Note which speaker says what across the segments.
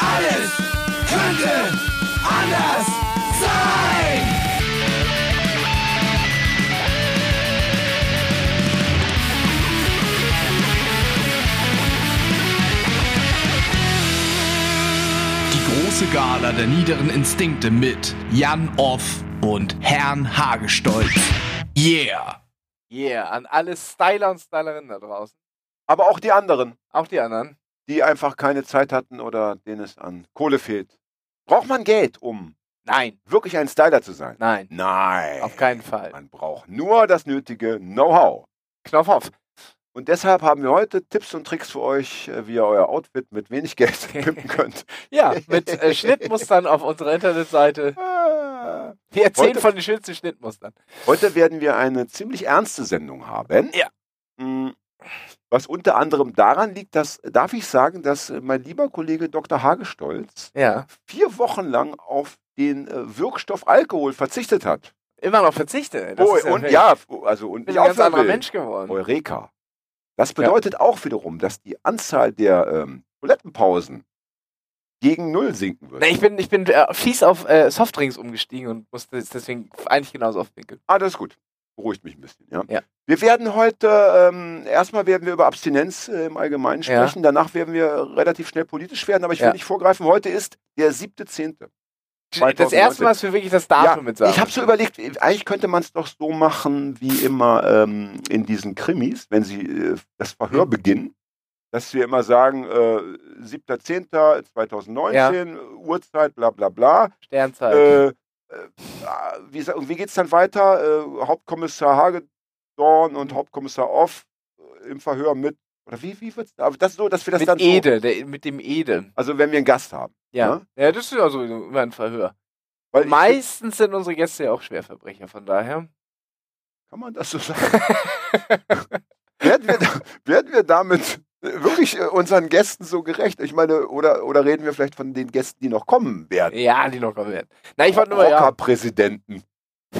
Speaker 1: Alles könnte anders sein. Die große Gala der niederen Instinkte mit Jan Off und Herrn Hagestolz. Yeah!
Speaker 2: Yeah, an alle Styler und Stylerinnen da draußen.
Speaker 3: Aber auch die anderen,
Speaker 2: Auch die anderen.
Speaker 3: Die einfach keine Zeit hatten oder denen es an Kohle fehlt. Braucht man Geld, um
Speaker 2: Nein,
Speaker 3: wirklich ein Styler zu sein?
Speaker 2: nein,
Speaker 3: Nein.
Speaker 2: auf keinen Fall.
Speaker 3: Man braucht nur das nötige Know-how.
Speaker 2: Knopf auf.
Speaker 3: Und deshalb haben wir heute Tipps und Tricks für euch, äh, wie ihr euer Outfit mit wenig Geld pimpen könnt.
Speaker 2: Ja, mit äh, Schnittmustern auf unserer Internetseite.
Speaker 3: Ah.
Speaker 2: Wir erzählen
Speaker 3: Heute-
Speaker 2: von den schönsten Schnittmustern.
Speaker 3: Heute werden wir eine ziemlich ernste Sendung haben.
Speaker 2: Ja.
Speaker 3: Was unter anderem daran liegt, dass, darf ich sagen, dass äh, mein lieber Kollege Dr. Hagestolz
Speaker 2: Ja.
Speaker 3: vier Wochen lang auf den äh, Wirkstoff Alkohol verzichtet hat.
Speaker 2: Immer noch verzichte. Das
Speaker 3: oh,
Speaker 2: ist
Speaker 3: und ja, also und
Speaker 2: ich bin ein ganz anderer. Mensch geworden.
Speaker 3: Eureka. Das bedeutet auch wiederum, dass die Anzahl der ähm, Toilettenpausen gegen Null sinken wird.
Speaker 2: Na, ich bin, ich bin äh, fies auf äh, Softdrinks umgestiegen und musste deswegen eigentlich genauso aufwinkeln.
Speaker 3: Ah, das ist gut. Beruhigt mich ein bisschen. Ja.
Speaker 2: Ja.
Speaker 3: Wir werden heute, ähm, erstmal werden wir über Abstinenz äh, im Allgemeinen
Speaker 2: Ja.
Speaker 3: sprechen. Danach werden wir relativ schnell politisch werden, aber ich will
Speaker 2: Ja.
Speaker 3: nicht vorgreifen. Heute ist der siebte Zehnte.
Speaker 2: Das
Speaker 3: 2019.
Speaker 2: erste Mal, dass wir wirklich das Datum mit sagen.
Speaker 3: ich habe so überlegt, eigentlich könnte man es doch so machen wie immer ähm, in diesen Krimis, wenn sie äh, das Verhör
Speaker 2: Mhm.
Speaker 3: beginnen, dass wir immer sagen, äh, 7.10.2019, Uhrzeit, bla bla bla.
Speaker 2: Sternzeit.
Speaker 3: Äh, äh, wie, sa- und wie geht es dann weiter? Äh, Hauptkommissar Hagedorn und Hauptkommissar Off äh, im Verhör mit, oder wie, wie wird's? Aber das so, dass wir das
Speaker 2: mit
Speaker 3: dann so,
Speaker 2: Ede, der, mit dem Ede.
Speaker 3: also wenn wir einen Gast haben.
Speaker 2: Ja. ja. das ist ja so immer ein Verhör.
Speaker 3: Weil ich-
Speaker 2: Meistens sind unsere Gäste ja auch Schwerverbrecher, von daher.
Speaker 3: Kann man das so sagen? werden, wir, werden wir damit äh, wirklich äh, unseren Gästen so gerecht? Ich meine, oder, oder reden wir vielleicht von den Gästen, die noch kommen werden?
Speaker 2: Ja, die noch kommen werden. Na, ich wollte nur mal, ja,
Speaker 3: Rockerpräsidenten.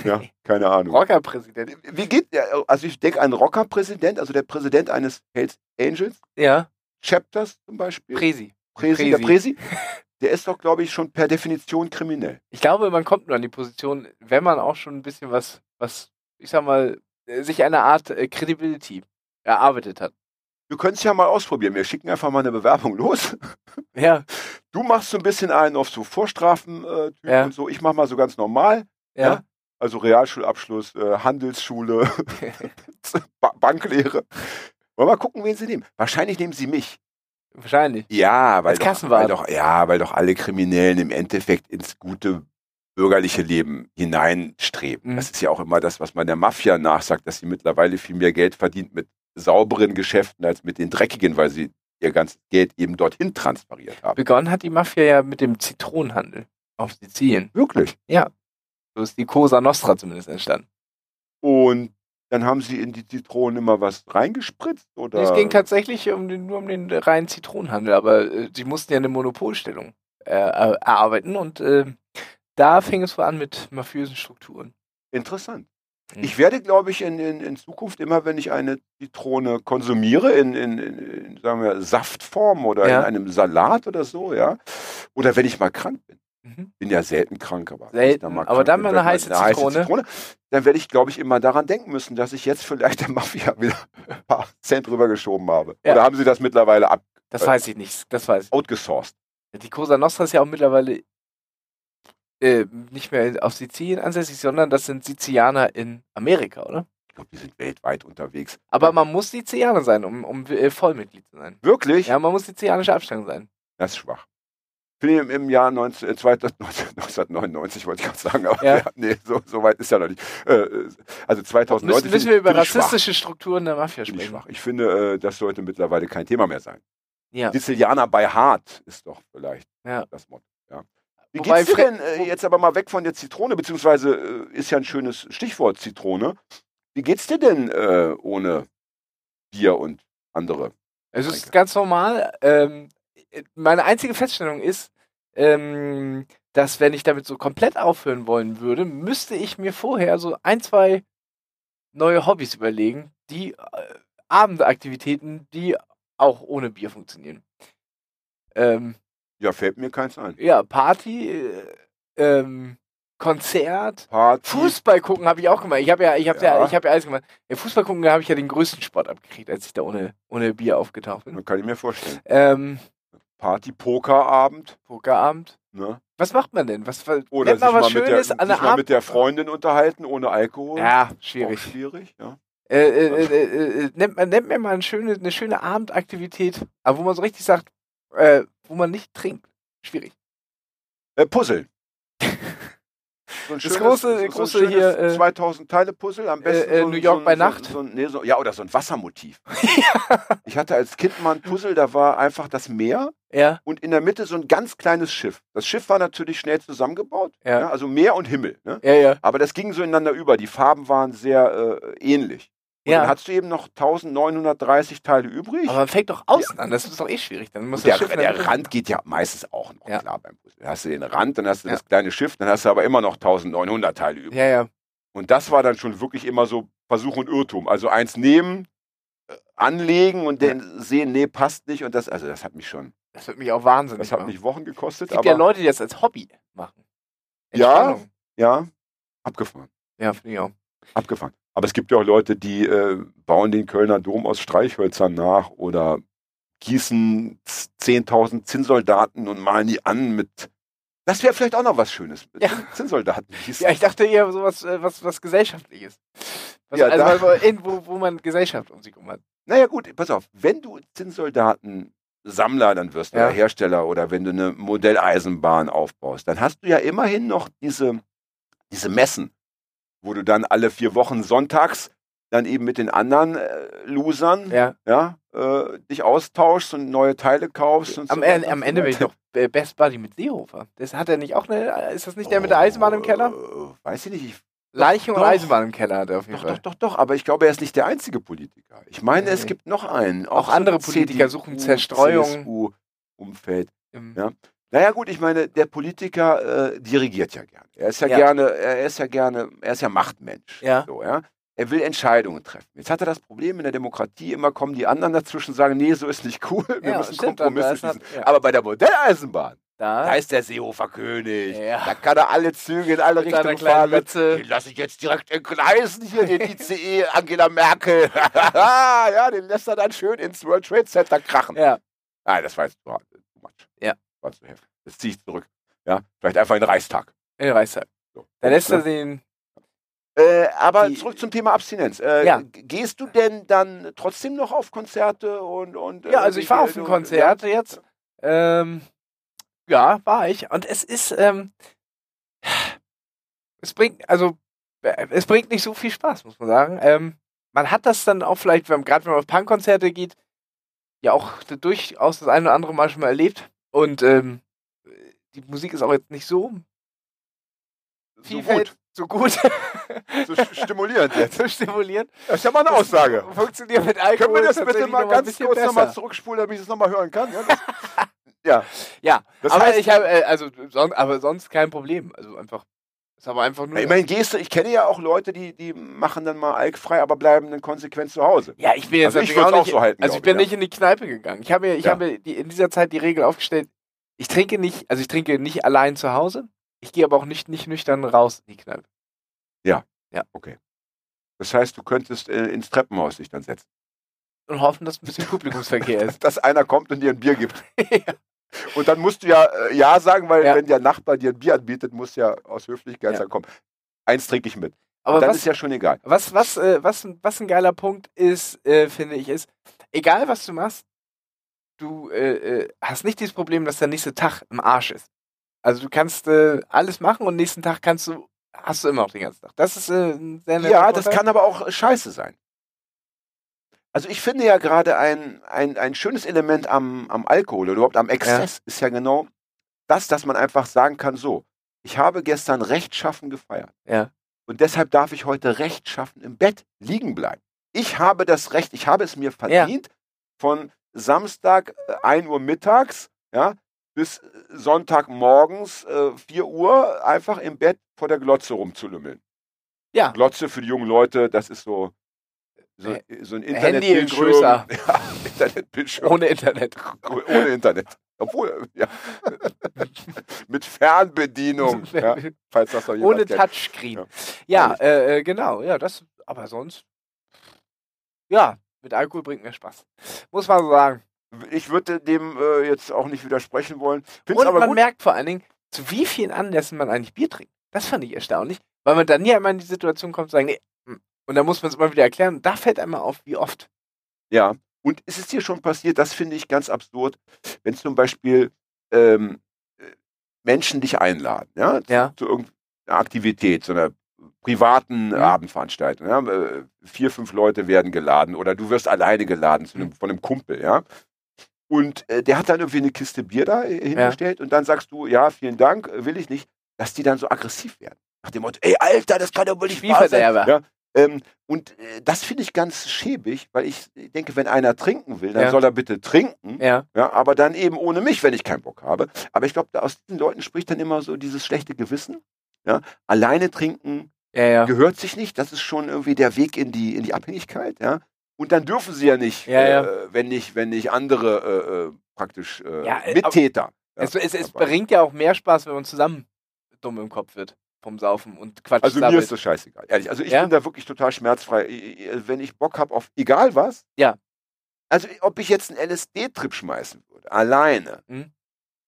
Speaker 3: Ja, keine Ahnung.
Speaker 2: Rockerpräsident.
Speaker 3: Wie geht der, also ich denke an Rockerpräsident, also der Präsident eines Hells Angels
Speaker 2: Ja,
Speaker 3: Chapters zum Beispiel.
Speaker 2: Presi.
Speaker 3: Presi, der
Speaker 2: Presi.
Speaker 3: Presi, der ist doch, glaube ich, schon per Definition kriminell.
Speaker 2: Ich glaube, man kommt nur an die Position, wenn man auch schon ein bisschen was, was, ich sag mal, äh, sich eine Art äh, Credibility erarbeitet hat.
Speaker 3: Du könntest ja mal ausprobieren. Wir schicken einfach mal eine Bewerbung los.
Speaker 2: Ja,
Speaker 3: Du machst so ein bisschen einen auf so Vorstrafen äh,
Speaker 2: Ja.
Speaker 3: und so. Ich mach mal so ganz normal.
Speaker 2: ja.
Speaker 3: Ja. Also Realschulabschluss, äh, Handelsschule, ba Banklehre. Wollen wir mal gucken, wen sie nehmen. Wahrscheinlich nehmen sie mich.
Speaker 2: Wahrscheinlich.
Speaker 3: Ja, weil
Speaker 2: Als
Speaker 3: doch, weil doch, ja, weil doch alle Kriminellen im Endeffekt ins gute bürgerliche Leben hineinstreben.
Speaker 2: Mhm.
Speaker 3: Das ist ja auch immer das, was man der Mafia nachsagt, dass sie mittlerweile viel mehr Geld verdient mit sauberen Geschäften als mit den dreckigen, weil sie ihr ganzes Geld eben dorthin transferiert haben.
Speaker 2: Begonnen hat die Mafia ja mit dem Zitronenhandel auf Sizilien.
Speaker 3: Wirklich.
Speaker 2: So ist die Cosa Nostra zumindest entstanden.
Speaker 3: Und dann haben sie in die Zitronen immer was reingespritzt oder?
Speaker 2: Es ging tatsächlich um den, nur um den reinen Zitronenhandel, aber äh, sie mussten ja eine Monopolstellung äh, er- erarbeiten und äh, da fing es so an mit mafiösen Strukturen.
Speaker 3: Interessant.
Speaker 2: Mhm.
Speaker 3: Ich werde, glaube ich, in, in, in Zukunft immer, wenn ich eine Zitrone konsumiere, in, in, in, sagen wir, Saftform oder
Speaker 2: Ja.
Speaker 3: in einem Salat oder so, ja. Oder wenn ich mal krank bin.
Speaker 2: Mhm.
Speaker 3: Bin ja selten krank, aber
Speaker 2: Selten,
Speaker 3: mal
Speaker 2: aber dann mal eine
Speaker 3: wird
Speaker 2: heiße Zitrone.
Speaker 3: dann werde ich, glaube ich, immer daran denken müssen, dass ich jetzt vielleicht der Mafia wieder ein paar Cent rübergeschoben habe.
Speaker 2: Ja.
Speaker 3: Oder haben sie das mittlerweile ab
Speaker 2: Das weiß ich nicht. Das weiß ich.
Speaker 3: outgesourced?
Speaker 2: Die Cosa Nostra ist ja auch mittlerweile äh, nicht mehr auf Sizilien ansässig, sondern das sind Sizilianer in Amerika, oder?
Speaker 3: Ich glaube, die sind weltweit unterwegs.
Speaker 2: Aber man muss Sizilianer sein, um, um äh, Vollmitglied zu sein.
Speaker 3: Wirklich?
Speaker 2: Ja, man muss sizilianische Abstammung sein.
Speaker 3: Das ist schwach. Finde ich im, im Jahr 19, äh, 1999, wollte ich gerade sagen, aber
Speaker 2: Ja.
Speaker 3: ja. nee, so, so weit ist ja noch nicht. Äh, äh, also 2009
Speaker 2: Müssen, müssen wir über
Speaker 3: ich
Speaker 2: rassistische Strukturen der Mafia
Speaker 3: ich
Speaker 2: sprechen?
Speaker 3: schwach. Ich finde, äh, das sollte mittlerweile kein Thema mehr sein.
Speaker 2: Ja.
Speaker 3: Sizilianer bei Hart ist doch vielleicht
Speaker 2: Ja.
Speaker 3: das Motto. Wie
Speaker 2: Wobei
Speaker 3: geht's dir denn äh, jetzt aber mal weg von der Zitrone, beziehungsweise äh, ist ja ein schönes Stichwort Zitrone. Wie geht's dir denn äh, ohne Bier und andere?
Speaker 2: Es ist
Speaker 3: Danke.
Speaker 2: ganz normal. Ähm, meine einzige Feststellung ist, ähm, dass wenn ich damit so komplett aufhören wollen würde, müsste ich mir vorher so ein, zwei neue Hobbys überlegen, die äh, Abendaktivitäten, die auch ohne Bier funktionieren. Ähm,
Speaker 3: Ja, fällt mir keins ein.
Speaker 2: Ja, Party, äh, ähm, Konzert,
Speaker 3: Party.
Speaker 2: Fußball gucken habe ich auch gemacht. Ich habe ja, ich habe ja.
Speaker 3: Ja.
Speaker 2: ich habe ja alles gemacht. Ja, Fußball gucken habe ich ja den größten Sport abgekriegt, als ich da ohne, ohne Bier aufgetaucht bin.
Speaker 3: Kann ich mir vorstellen.
Speaker 2: Ähm,
Speaker 3: Party, Pokerabend.
Speaker 2: Pokerabend.
Speaker 3: Ne?
Speaker 2: Was macht man denn? Was, was
Speaker 3: Oder sich,
Speaker 2: man was
Speaker 3: mal mit, der,
Speaker 2: Schönes
Speaker 3: sich mal mit der Freundin unterhalten, ohne Alkohol.
Speaker 2: Ja,
Speaker 3: Auch
Speaker 2: schwierig.
Speaker 3: schwierig, ja.
Speaker 2: Äh, äh, äh, äh, äh, nennt, man, nennt mir mal eine schöne, eine schöne Abendaktivität, aber wo man so richtig sagt, äh, wo man nicht trinkt. Schwierig.
Speaker 3: Äh, Puzzle. So ein
Speaker 2: Das große- große
Speaker 3: schönes
Speaker 2: hier, äh,
Speaker 3: 2000 Teile Puzzle am besten.
Speaker 2: äh,
Speaker 3: so, ein-
Speaker 2: New York
Speaker 3: so, ein-
Speaker 2: bei
Speaker 3: so,
Speaker 2: Nacht?
Speaker 3: So, ein- nee, so, ja, oder so ein Wassermotiv. Ich hatte als Kind mal ein Puzzle, da war einfach das Meer
Speaker 2: Ja,
Speaker 3: und in der Mitte so ein ganz kleines Schiff. Das Schiff war natürlich schnell zusammengebaut,
Speaker 2: Ja.
Speaker 3: ja, also Meer und Himmel. Ne?
Speaker 2: ja, ja.
Speaker 3: Aber das ging so ineinander über. Die Farben waren sehr äh, ähnlich. Und
Speaker 2: ja.
Speaker 3: dann hast du eben noch 1930 Teile übrig.
Speaker 2: Aber man fängt doch außen an, das ist doch eh schwierig. Dann muss
Speaker 3: der,
Speaker 2: das Schiff
Speaker 3: der Rand geht ja meistens auch noch
Speaker 2: Ja.
Speaker 3: klar beim Puzzle. Dann hast du den Rand, dann hast du
Speaker 2: Ja.
Speaker 3: das kleine Schiff, dann hast du aber immer noch 1900 Teile übrig.
Speaker 2: Ja, ja.
Speaker 3: Und das war dann schon wirklich immer so Versuch und Irrtum. Also eins nehmen, äh, anlegen und dann sehen, nee, passt nicht. Und das, also das hat mich schon,
Speaker 2: Das wird mich auch wahnsinnig
Speaker 3: das hat mich Wochen gekostet.
Speaker 2: Es gibt ja Leute, die das als Hobby machen.
Speaker 3: Ja. Ja, abgefahren.
Speaker 2: Ja, finde ich auch.
Speaker 3: Abgefahren. Aber es gibt ja auch Leute, die äh, bauen den Kölner Dom aus Streichhölzern nach oder gießen z- 10.000 Zinnsoldaten und malen die an mit. Das wäre vielleicht auch noch was Schönes. mit
Speaker 2: Ja.
Speaker 3: Zinnsoldaten gießen.
Speaker 2: Ja, ich dachte eher sowas, äh, was, was gesellschaftliches. Was,
Speaker 3: Ja,
Speaker 2: also,
Speaker 3: da-
Speaker 2: also irgendwo, wo man Gesellschaft um sich herum hat.
Speaker 3: Naja, gut, pass auf. Wenn du Zinnsoldaten Sammler dann wirst
Speaker 2: Ja.
Speaker 3: oder Hersteller oder wenn du eine Modelleisenbahn aufbaust, dann hast du ja immerhin noch diese, diese Messen, wo du dann alle vier Wochen sonntags dann eben mit den anderen äh, Losern
Speaker 2: Ja.
Speaker 3: ja, äh, dich austauschst und neue Teile kaufst. Und
Speaker 2: Am,
Speaker 3: so
Speaker 2: äh, am
Speaker 3: und
Speaker 2: Ende bin ich doch äh, Best Buddy mit Seehofer. Das hat er nicht auch eine, ist das nicht der mit der Eisenbahn im Keller?
Speaker 3: Oh, weiß ich nicht. Ich,
Speaker 2: Leiche und
Speaker 3: doch.
Speaker 2: Eisenbahn im Keller hat er auf jeden
Speaker 3: doch,
Speaker 2: Fall.
Speaker 3: doch, doch, doch. Aber ich glaube, er ist nicht der einzige Politiker. Ich meine,
Speaker 2: Nee.
Speaker 3: es gibt noch einen.
Speaker 2: Auch
Speaker 3: so
Speaker 2: andere Politiker suchen Zerstreuung.
Speaker 3: CSU-Umfeld.
Speaker 2: Im-
Speaker 3: Ja. Naja gut, ich meine, der Politiker äh, dirigiert ja gerne. Er ist ja,
Speaker 2: Ja.
Speaker 3: gerne, er ist ja gerne, er ist ja Machtmensch.
Speaker 2: Ja.
Speaker 3: So, ja. Er will Entscheidungen treffen. Jetzt hat er das Problem in der Demokratie, immer kommen die anderen dazwischen und sagen, nee, so ist nicht cool, wir
Speaker 2: Ja,
Speaker 3: müssen
Speaker 2: stimmt,
Speaker 3: Kompromisse schließen.
Speaker 2: ja.
Speaker 3: Aber bei der Modelleisenbahn, da
Speaker 2: Da,
Speaker 3: ist der Seehofer König.
Speaker 2: Ja.
Speaker 3: Da kann er alle Züge in alle
Speaker 2: Mit
Speaker 3: Richtungen fahren.
Speaker 2: Mütze.
Speaker 3: Den lasse ich jetzt direkt entgleisen, hier den ICE Angela Merkel. ja, den lässt er dann schön ins World Trade Center krachen.
Speaker 2: ja.
Speaker 3: Nein, das war jetzt much.
Speaker 2: Ja.
Speaker 3: War zu heftig. Das ziehe ich zurück. Ja, vielleicht einfach in den Reichstag.
Speaker 2: in den Reichstag.
Speaker 3: So.
Speaker 2: Da lässt er
Speaker 3: Ne?
Speaker 2: den,
Speaker 3: Äh, aber
Speaker 2: Die-
Speaker 3: zurück zum Thema Abstinenz. Äh,
Speaker 2: Ja.
Speaker 3: Gehst du denn dann trotzdem noch auf Konzerte und. und
Speaker 2: ja, also ich war auf ein Konzert jetzt. Ähm, ja, war ich. Und es ist, ähm, es bringt, also, äh, es bringt nicht so viel Spaß, muss man sagen. Ähm, man hat das dann auch vielleicht, gerade wenn man auf Punkkonzerte geht, ja auch durchaus das eine oder andere Mal schon mal erlebt. Und ähm, die Musik ist auch jetzt nicht so
Speaker 3: So gut.
Speaker 2: so gut,
Speaker 3: So st- stimulierend jetzt.
Speaker 2: so stimulierend.
Speaker 3: Das ist ja mal eine Aussage.
Speaker 2: Funktioniert mit Alkohol.
Speaker 3: Können wir das bitte mal ganz kurz nochmal zurückspulen, damit ich es nochmal hören kann? Ja, das, ja.
Speaker 2: Ja,
Speaker 3: Das
Speaker 2: aber
Speaker 3: heißt,
Speaker 2: ich habe, äh, also, aber sonst kein Problem. Also einfach, ist aber einfach nur.
Speaker 3: ich meine, gehst du, ich kenne ja auch Leute, die, die machen dann mal alkfrei, aber bleiben dann konsequent zu Hause.
Speaker 2: ja, ich bin jetzt
Speaker 3: Also ich
Speaker 2: auch nicht,
Speaker 3: so halten,
Speaker 2: Also ich bin
Speaker 3: ich,
Speaker 2: nicht in die Kneipe gegangen. Ich habe, mir- ich
Speaker 3: Ja.
Speaker 2: habe die, in dieser Zeit die Regel aufgestellt. Ich trinke nicht, also ich trinke nicht allein zu Hause. Ich gehe aber auch nicht, nicht nüchtern raus in die Kneipe.
Speaker 3: Das heißt, du könntest äh, ins Treppenhaus dich dann setzen.
Speaker 2: Und hoffen, dass ein bisschen Publikumsverkehr ist.
Speaker 3: Dass einer kommt und dir ein Bier gibt. Und dann musst du ja äh, Ja sagen, weil
Speaker 2: Ja.
Speaker 3: wenn der Nachbar dir ein Bier anbietet, musst du ja aus Höflichkeit
Speaker 2: Ja.
Speaker 3: sagen, komm, eins trinke ich mit.
Speaker 2: Aber
Speaker 3: Und dann
Speaker 2: was,
Speaker 3: ist ja schon egal.
Speaker 2: was, was, äh, was, was ein geiler Punkt ist, äh, finde ich, ist, egal was du machst, du äh, äh, hast nicht dieses Problem, dass der nächste Tag im Arsch ist. Also du kannst äh, alles machen und nächsten Tag kannst du, hast du immer noch den ganzen Tag. Das ist ein sehr
Speaker 3: Ja, das kann aber auch scheiße sein. Also ich finde ja gerade ein, ein, ein schönes Element am, am Alkohol oder überhaupt am Exzess ist ja genau das, dass man einfach sagen kann, so, ich habe gestern rechtschaffen gefeiert.
Speaker 2: Ja.
Speaker 3: Und deshalb darf ich heute rechtschaffen im Bett liegen bleiben. Ich habe das Recht, ich habe es mir verdient, von Samstag äh, 1 Uhr mittags ja, bis äh, Sonntagmorgens äh, 4 Uhr einfach im Bett vor der Glotze rumzulümmeln.
Speaker 2: Ja.
Speaker 3: Glotze für die jungen Leute, das ist so, so,
Speaker 2: Äh,
Speaker 3: so ein
Speaker 2: Handy in
Speaker 3: Internetbildschirm.
Speaker 2: größer.
Speaker 3: Ja, Internetbildschirm.
Speaker 2: Ohne Internet.
Speaker 3: Ohne Internet. Obwohl, ja. Mit Fernbedienung. ja, falls das noch jemand
Speaker 2: Ohne
Speaker 3: kennt.
Speaker 2: Touchscreen.
Speaker 3: Ja.
Speaker 2: Ja, äh, äh, genau. Ja, das, aber sonst, ja, mit Alkohol bringt mir Spaß. Muss man so sagen.
Speaker 3: Ich würde dem äh, jetzt auch nicht widersprechen wollen. Find's
Speaker 2: Und
Speaker 3: aber
Speaker 2: man
Speaker 3: gut.
Speaker 2: merkt vor allen Dingen, zu wie vielen Anlässen man eigentlich Bier trinkt. Das fand ich erstaunlich, weil man dann nie einmal in die Situation kommt, zu sagen, nee, mm. Und dann muss man es immer wieder erklären. Da fällt einem auf, wie oft.
Speaker 3: Ja. Und es ist dir schon passiert, das finde ich ganz absurd, wenn zum Beispiel ähm, äh, Menschen dich einladen, ja,
Speaker 2: Ja.
Speaker 3: zu irgendeiner Aktivität, zu einer privaten
Speaker 2: Mhm.
Speaker 3: Abendveranstaltung. Ja? äh, Vier, fünf Leute werden geladen oder du wirst alleine geladen zu einem,
Speaker 2: Mhm.
Speaker 3: von einem Kumpel, ja. Und äh, der hat dann irgendwie eine Kiste Bier da äh, hingestellt und dann sagst du, ja, vielen Dank, will ich nicht, dass die dann so aggressiv werden. Nach dem Motto, ey, Alter, das kann doch wohl nicht wahr sein. Ja, ähm, und äh, das finde ich ganz schäbig, weil ich denke, wenn einer trinken will, dann
Speaker 2: Ja.
Speaker 3: soll er bitte trinken.
Speaker 2: Ja.
Speaker 3: Ja, aber dann eben ohne mich, wenn ich keinen Bock habe. Aber ich glaube, aus diesen Leuten spricht dann immer so dieses schlechte Gewissen. Ja, alleine trinken
Speaker 2: Ja,
Speaker 3: gehört sich nicht. Das ist schon irgendwie der Weg in die, in die Abhängigkeit. Ja, und dann dürfen sie ja nicht. Äh, wenn nicht, wenn nicht andere äh, äh, praktisch äh,
Speaker 2: äh,
Speaker 3: Mittäter.
Speaker 2: Es, es, es bringt ja auch mehr Spaß, wenn man zusammen dumm im Kopf wird vom Saufen und Quatsch
Speaker 3: also mir
Speaker 2: sammelt.
Speaker 3: ist das scheißegal. Ehrlich, also ich
Speaker 2: Ja?
Speaker 3: bin da wirklich total schmerzfrei. Wenn ich Bock habe auf egal was.
Speaker 2: Ja.
Speaker 3: Also ob ich jetzt einen LSD-Trip schmeißen würde, alleine,
Speaker 2: Mhm.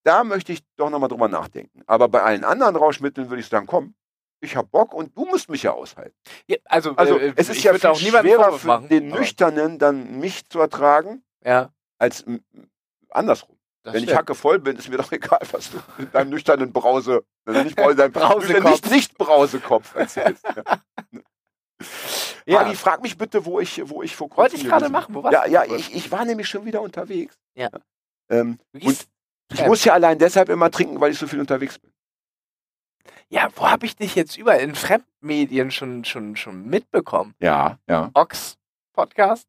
Speaker 3: da möchte ich doch nochmal drüber nachdenken. Aber bei allen anderen Rauschmitteln würde ich sagen, komm, ich hab Bock und du musst mich ja aushalten.
Speaker 2: Ja, also,
Speaker 3: Also
Speaker 2: äh,
Speaker 3: es ist ja viel
Speaker 2: auch
Speaker 3: schwerer für
Speaker 2: machen,
Speaker 3: den Nüchternen dann mich zu ertragen,
Speaker 2: Ja,
Speaker 3: als andersrum.
Speaker 2: Das
Speaker 3: Wenn ich hacke voll bin, ist mir doch egal, was du mit deinem nüchternen Brause, also nicht Brause, deinem
Speaker 2: Brausekopf.
Speaker 3: nicht, nicht Brausekopf erzählst. Ja. Agi, frag mich bitte, wo ich, wo ich vor kurzem
Speaker 2: Wollte ich gerade machen. Wo warst
Speaker 3: Ja,
Speaker 2: du?
Speaker 3: ja, ich, ich war nämlich schon wieder unterwegs.
Speaker 2: Ja.
Speaker 3: Ähm,
Speaker 2: gehst-
Speaker 3: ich muss ja allein deshalb immer trinken, weil ich so viel unterwegs bin.
Speaker 2: ja, wo habe ich dich jetzt überall in Fremdmedien schon, schon, schon mitbekommen?
Speaker 3: Ja, ja.
Speaker 2: Ox Podcast.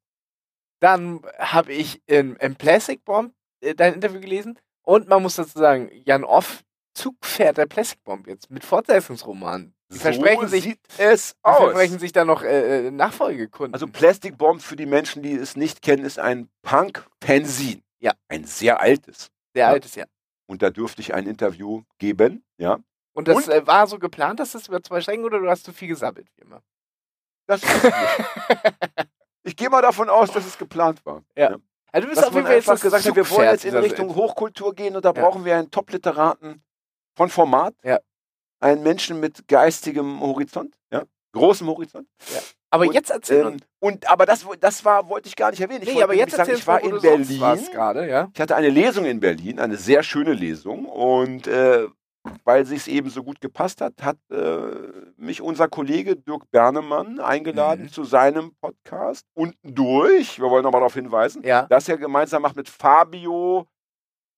Speaker 2: Dann habe ich in, im Plastic Bomb dein Interview gelesen. Und man muss dazu sagen, Jan Off, Zugpferd der Plastic Bomb jetzt mit Fortsetzungsroman. Die versprechen
Speaker 3: so
Speaker 2: sich,
Speaker 3: sieht es aus.
Speaker 2: versprechen sich da noch äh, äh, Nachfolgekunden.
Speaker 3: Also Plastic Bomb für die Menschen, die es nicht kennen, ist ein Punk-Fanzine.
Speaker 2: Ja.
Speaker 3: Ein sehr altes.
Speaker 2: sehr
Speaker 3: ja.
Speaker 2: altes Jahr.
Speaker 3: Und da dürfte ich ein Interview geben. Ja.
Speaker 2: Und das
Speaker 3: Und?
Speaker 2: Äh, war so geplant, dass das über zwei Strecken oder du hast zu viel gesammelt, wie immer?
Speaker 3: Das ich nicht. Ich gehe mal davon aus, dass es geplant war.
Speaker 2: Also du bist
Speaker 3: Dass
Speaker 2: auf jeden Fall jetzt das
Speaker 3: gesagt hat, wir wollen jetzt in Richtung Hochkultur gehen und da
Speaker 2: Ja.
Speaker 3: brauchen wir einen Top-Literaten von Format.
Speaker 2: Ja.
Speaker 3: Einen Menschen mit geistigem Horizont, ja, großem Horizont.
Speaker 2: Aber
Speaker 3: Und,
Speaker 2: jetzt erzähl
Speaker 3: Ähm, und aber das, das war, wollte ich gar nicht erwähnen. Ich
Speaker 2: Nee, aber jetzt
Speaker 3: sagen, ich war in Berlin.
Speaker 2: gerade, ja?
Speaker 3: Ich hatte eine Lesung in Berlin, eine sehr schöne Lesung. Und äh, weil sich es eben so gut gepasst hat, hat äh, mich unser Kollege Dirk Bernemann eingeladen
Speaker 2: Mhm.
Speaker 3: zu seinem Podcast. Unten durch, wir wollen nochmal darauf hinweisen,
Speaker 2: Ja.
Speaker 3: das er gemeinsam macht mit Fabio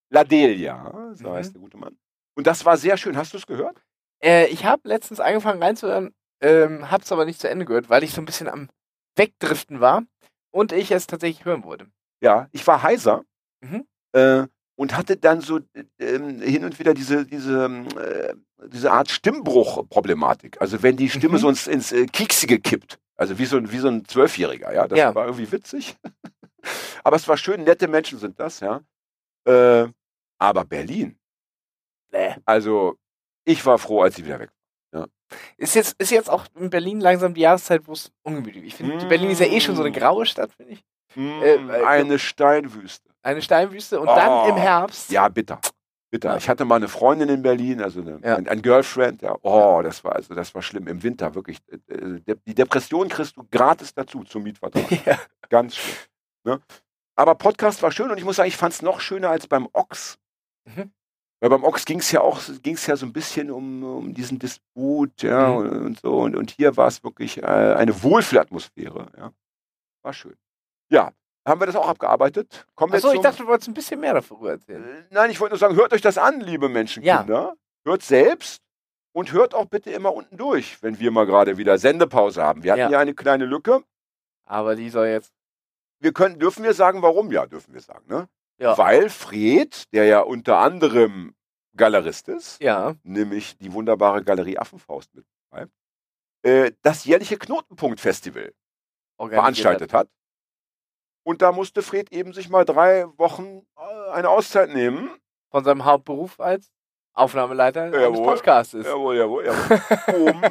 Speaker 3: Ladelia, so
Speaker 2: Mhm.
Speaker 3: heißt der gute Mann. Und das war sehr schön. Hast du es gehört?
Speaker 2: Äh, ich habe letztens angefangen reinzuhören, ähm, hab's aber nicht zu Ende gehört, weil ich so ein bisschen am Wegdriften war und ich es tatsächlich hören wollte.
Speaker 3: Ja, ich war heiser
Speaker 2: Mhm.
Speaker 3: äh, und hatte dann so äh, ähm, hin und wieder diese, diese, ähm, äh, diese Art Stimmbruch-Problematik. Also wenn die Stimme
Speaker 2: Mhm.
Speaker 3: so ins, ins äh, Kieksige kippt. Also wie so ein, wie so ein Zwölfjähriger, ja. Das
Speaker 2: Ja.
Speaker 3: war irgendwie witzig. aber es war schön, nette Menschen sind das, ja. Äh, aber Berlin,
Speaker 2: Bäh.
Speaker 3: also ich war froh, als sie wieder weg
Speaker 2: Ist jetzt, ist jetzt auch in Berlin langsam die Jahreszeit, wo es ungemütlich ist. Ich finde,
Speaker 3: Mm.
Speaker 2: Berlin ist ja eh schon so eine graue Stadt, finde ich.
Speaker 3: war.
Speaker 2: Äh, äh,
Speaker 3: eine Steinwüste.
Speaker 2: Eine Steinwüste und
Speaker 3: Oh.
Speaker 2: dann im Herbst.
Speaker 3: Ja, bitter. Bitter.
Speaker 2: Ja.
Speaker 3: Ich hatte mal eine Freundin in Berlin, also eine,
Speaker 2: Ja.
Speaker 3: ein, ein Girlfriend, ja. Oh, das war also das war schlimm im Winter, wirklich. Äh, äh, Die Depression kriegst du gratis dazu zum Mietvertrag.
Speaker 2: Ja.
Speaker 3: Ganz schlimm. Ne? Aber Podcast war schön und ich muss sagen, ich fand es noch schöner als beim Ochs.
Speaker 2: Mhm.
Speaker 3: Weil beim Ochs ging es ja auch ging's ja so ein bisschen um, um diesen Disput, ja,
Speaker 2: Mhm.
Speaker 3: und, und so. Und, und hier war es wirklich äh, eine Wohlfühlatmosphäre, ja. War schön. Ja, haben wir das auch abgearbeitet? Kommen
Speaker 2: Achso, ich dachte, du wolltest ein bisschen mehr darüber erzählen.
Speaker 3: äh, Nein, ich wollte nur sagen, hört euch das an, liebe Menschenkinder. Hört selbst und hört auch bitte immer unten durch, wenn wir mal gerade wieder Sendepause haben. Wir hatten
Speaker 2: Ja.
Speaker 3: ja, eine kleine Lücke.
Speaker 2: Aber die soll jetzt.
Speaker 3: Wir können, dürfen wir sagen, warum? Ja, dürfen wir sagen. Ne?
Speaker 2: Ja.
Speaker 3: Weil Fred, der ja unter anderem Galerist ist,
Speaker 2: Ja.
Speaker 3: nämlich die wunderbare Galerie Affenfaust mitbetreibt, äh, das jährliche Knotenpunkt-Festival veranstaltet hat. Und da musste Fred eben sich mal drei Wochen äh, eine Auszeit nehmen
Speaker 2: von seinem Hauptberuf als Aufnahmeleiter eines
Speaker 3: Jawohl.
Speaker 2: Podcasts ist.
Speaker 3: Jawohl, jawohl, jawohl. Um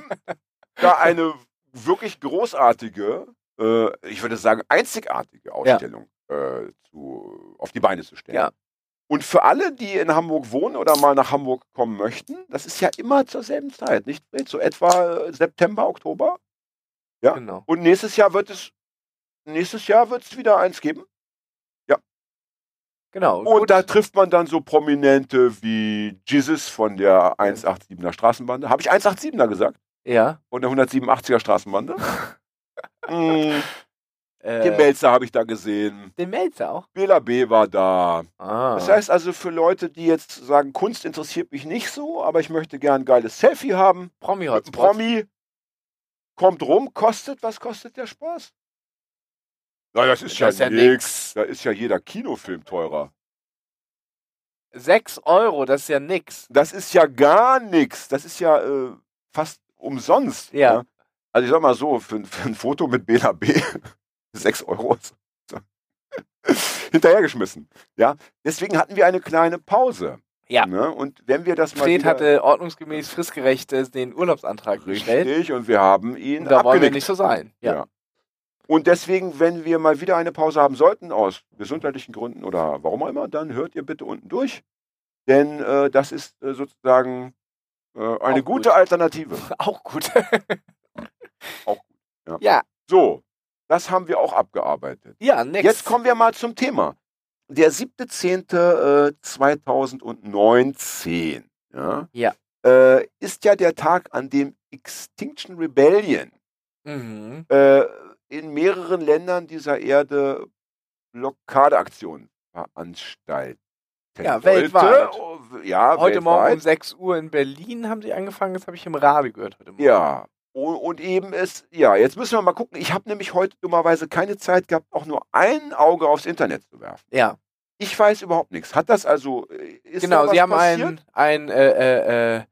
Speaker 3: da eine wirklich großartige, äh, ich würde sagen einzigartige Ausstellung äh, zu, auf die Beine zu stellen.
Speaker 2: Ja.
Speaker 3: Und für alle, die in Hamburg wohnen oder mal nach Hamburg kommen möchten, das ist ja immer zur selben Zeit, nicht? Fred? So etwa September, Oktober. Ja.
Speaker 2: Genau.
Speaker 3: Und nächstes Jahr wird es, nächstes Jahr wird es wieder eins geben.
Speaker 2: Genau.
Speaker 3: Und da trifft man dann so Prominente wie Jesus von der 187er Straßenbande. Habe ich 187er gesagt?
Speaker 2: ja.
Speaker 3: Von der 187er Straßenbande? mm,
Speaker 2: Äh,
Speaker 3: den Melzer habe ich da gesehen.
Speaker 2: den Melzer auch.
Speaker 3: Bela B. war da.
Speaker 2: Ah.
Speaker 3: Das heißt also für Leute, die jetzt sagen, Kunst interessiert mich nicht so, aber ich möchte gern ein geiles Selfie haben.
Speaker 2: Promi Hotspot.
Speaker 3: Promi kommt rum, kostet, was kostet der Spaß? Na, das ist
Speaker 2: Das
Speaker 3: ja,
Speaker 2: ist ja
Speaker 3: nix.
Speaker 2: nix.
Speaker 3: Da ist ja jeder Kinofilm teurer.
Speaker 2: 6 Euro, das ist ja nix.
Speaker 3: Das ist ja gar nichts. Das ist ja äh, fast umsonst.
Speaker 2: Ja.
Speaker 3: Also ich sag mal so, für, für ein Foto mit Bela B. 6 Euro. Hinterhergeschmissen. Ja. Deswegen hatten wir eine kleine Pause.
Speaker 2: Ja.
Speaker 3: Ne? Und wenn wir das mal
Speaker 2: Fred hatte ordnungsgemäß fristgerecht äh, den Urlaubsantrag gestellt.
Speaker 3: richtig und wir haben ihn
Speaker 2: Und da wollen wir
Speaker 3: abgenickt.
Speaker 2: nicht so sein. Ja.
Speaker 3: Ja. Und deswegen, wenn wir mal wieder eine Pause haben sollten, aus gesundheitlichen Gründen oder warum auch immer, dann hört ihr bitte unten durch. Denn äh, das ist äh, sozusagen äh, eine
Speaker 2: Auch
Speaker 3: gute
Speaker 2: gut.
Speaker 3: Alternative.
Speaker 2: Auch gut.
Speaker 3: Auch gut, ja.
Speaker 2: Ja,
Speaker 3: So, das haben wir auch abgearbeitet.
Speaker 2: ja, next.
Speaker 3: Jetzt kommen wir mal zum Thema. Der 7.10.2019 ja,
Speaker 2: Ja.
Speaker 3: Äh, ist ja der Tag, an dem Extinction Rebellion
Speaker 2: Mhm.
Speaker 3: Äh, in mehreren Ländern dieser Erde Blockadeaktionen veranstalten.
Speaker 2: Ja,
Speaker 3: wollte.
Speaker 2: weltweit.
Speaker 3: Oh, Ja,
Speaker 2: Heute Morgen um
Speaker 3: weltweit.
Speaker 2: 6 Uhr in Berlin haben sie angefangen, das habe ich im Radio gehört heute Morgen.
Speaker 3: Ja. Und, eben ist, ja, jetzt müssen wir mal gucken. Ich habe nämlich heute dummerweise keine Zeit gehabt, auch nur ein Auge aufs Internet zu werfen.
Speaker 2: Ja,
Speaker 3: Ich weiß überhaupt nichts. Hat das also, äh, ist
Speaker 2: genau, sie haben
Speaker 3: passiert?
Speaker 2: einen ein, äh, äh, äh,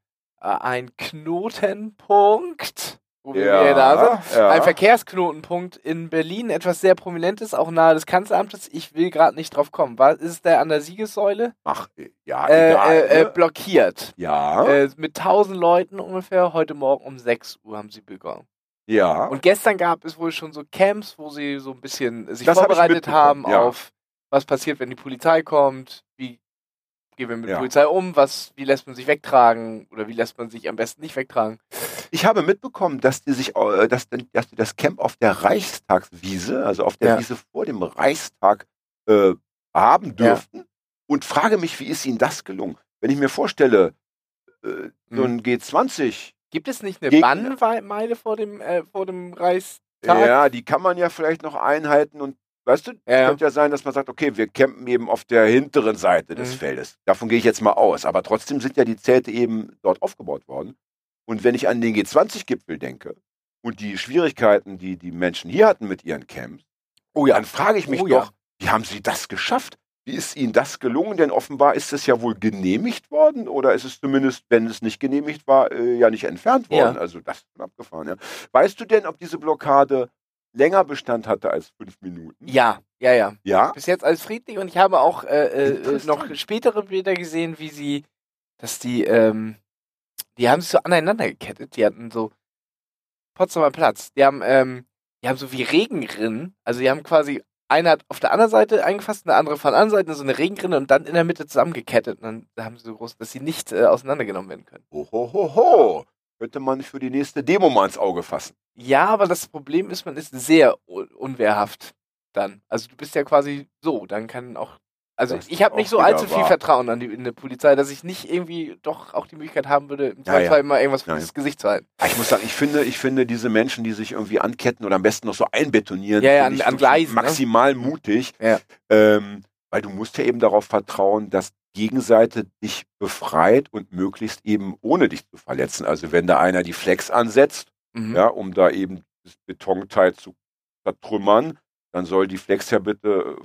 Speaker 2: ein Knotenpunkt, wo wir
Speaker 3: ja,
Speaker 2: da sind.
Speaker 3: ja.
Speaker 2: Ein Verkehrsknotenpunkt in Berlin, etwas sehr Prominentes, auch nahe des Kanzleramtes. Ich will gerade nicht drauf kommen. Was ist der an der Siegessäule?
Speaker 3: Ach, äh, ja,
Speaker 2: Äh,
Speaker 3: egal.
Speaker 2: äh, äh,
Speaker 3: ne?
Speaker 2: blockiert.
Speaker 3: ja,
Speaker 2: Äh, mit 1000 Leuten ungefähr. Heute Morgen um 6 Uhr haben sie begonnen.
Speaker 3: ja.
Speaker 2: Und gestern gab es wohl schon so Camps, wo sie so ein bisschen sich
Speaker 3: Das hab
Speaker 2: vorbereitet
Speaker 3: mitbekommen,
Speaker 2: haben
Speaker 3: ja.
Speaker 2: auf, was passiert, wenn die Polizei kommt, gehen wir mit
Speaker 3: Ja.
Speaker 2: der Polizei um, was, wie lässt man sich wegtragen oder wie lässt man sich am besten nicht wegtragen.
Speaker 3: Ich habe mitbekommen, dass die sich, äh, dass, dass die das Camp auf der Reichstagswiese, also auf der
Speaker 2: Ja.
Speaker 3: Wiese vor dem Reichstag, äh, haben
Speaker 2: Ja.
Speaker 3: dürften. Und frage mich, wie ist ihnen das gelungen? Wenn ich mir vorstelle, äh, so
Speaker 2: Hm.
Speaker 3: ein G20,
Speaker 2: Gibt es nicht eine Bannmeile vor dem, äh, vor dem Reichstag?
Speaker 3: ja, die kann man ja vielleicht noch einhalten und weißt du,
Speaker 2: Ja.
Speaker 3: könnte ja sein, dass man sagt, okay, wir campen eben auf der hinteren Seite des
Speaker 2: Mhm.
Speaker 3: Feldes. Davon gehe ich jetzt mal aus. Aber trotzdem sind ja die Zelte eben dort aufgebaut worden. Und wenn ich an den G20-Gipfel denke und die Schwierigkeiten, die die Menschen hier hatten mit ihren Camps,
Speaker 2: Oh
Speaker 3: dann frage ich mich
Speaker 2: Oh ja.
Speaker 3: doch, wie haben sie das geschafft? Wie ist ihnen das gelungen? Denn offenbar ist es ja wohl genehmigt worden oder ist es zumindest, wenn es nicht genehmigt war, äh, ja nicht entfernt worden.
Speaker 2: Ja.
Speaker 3: Also das ist schon abgefahren. Ja. Weißt du denn, ob diese Blockade länger Bestand hatte als fünf Minuten?
Speaker 2: Ja, ja, ja.
Speaker 3: Ja?
Speaker 2: Bis jetzt alles friedlich und ich habe auch äh, äh, noch spätere Bilder gesehen, wie sie, dass die, ähm, die haben sich so aneinander gekettet. Die hatten so Potsdamer Platz. Die haben, ähm, die haben so wie Regenrinnen. Also die haben quasi einer hat auf der anderen Seite eingefasst, eine andere von der anderen Seite so eine Regenrinne und dann in der Mitte zusammengekettet. Und dann haben sie so groß, dass sie nicht äh, auseinandergenommen werden können.
Speaker 3: Hohoho. Könnte man für die nächste Demo mal ins Auge fassen.
Speaker 2: Ja, aber das Problem ist, man ist sehr un unwehrhaft dann. Also du bist ja quasi so, dann kann auch. Also
Speaker 3: Das
Speaker 2: ich habe nicht so allzu viel
Speaker 3: wahr.
Speaker 2: Vertrauen an die in der Polizei, dass ich nicht irgendwie doch auch die Möglichkeit haben würde, im
Speaker 3: Ja,
Speaker 2: Zweifelsfall
Speaker 3: ja.
Speaker 2: mal irgendwas
Speaker 3: Ja, ja.
Speaker 2: Gesicht zu halten.
Speaker 3: Ah, Ich muss sagen, ich finde, ich finde diese Menschen, die sich irgendwie anketten oder am besten noch so einbetonieren,
Speaker 2: Ja, ja, an- an Gleisen, ne?
Speaker 3: maximal mutig.
Speaker 2: Ja.
Speaker 3: Ähm, weil du musst ja eben darauf vertrauen, dass die Gegenseite dich befreit und möglichst eben ohne dich zu verletzen. Also wenn da einer die Flex ansetzt,
Speaker 2: Mhm.
Speaker 3: ja, um da eben das Betonteil zu zertrümmern, dann soll die Flex ja bitte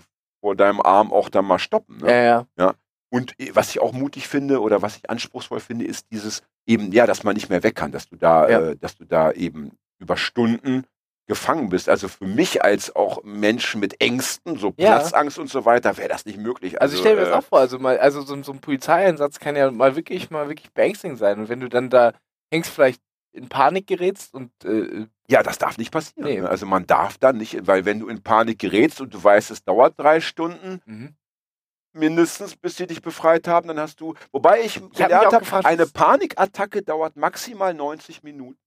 Speaker 3: vor deinem Arm auch dann mal stoppen. Ne?
Speaker 2: ja, ja.
Speaker 3: Und äh, was ich auch mutig finde oder was ich anspruchsvoll finde, ist dieses eben, ja, dass man nicht mehr weg kann, dass du da,
Speaker 2: Ja.
Speaker 3: äh, dass du da eben über Stunden gefangen bist. Also für mich als auch Mensch mit Ängsten, so
Speaker 2: Ja.
Speaker 3: Platzangst und so weiter, wäre das nicht möglich.
Speaker 2: Also, ich stelle mir das
Speaker 3: äh,
Speaker 2: auch vor, also mal, also so, so ein Polizeieinsatz kann ja mal wirklich, mal wirklich beängstigend sein. Und wenn du dann da hängst, vielleicht in Panik gerätst und äh,
Speaker 3: Ja, das darf nicht passieren.
Speaker 2: Nee.
Speaker 3: ne? Also man darf dann nicht, weil wenn du in Panik gerätst und du weißt, es dauert drei Stunden
Speaker 2: mhm.
Speaker 3: mindestens, bis sie dich befreit haben, dann hast du, wobei ich
Speaker 2: auch
Speaker 3: gelernt habe,
Speaker 2: gefragt,
Speaker 3: eine Panikattacke dauert maximal 90 Minuten.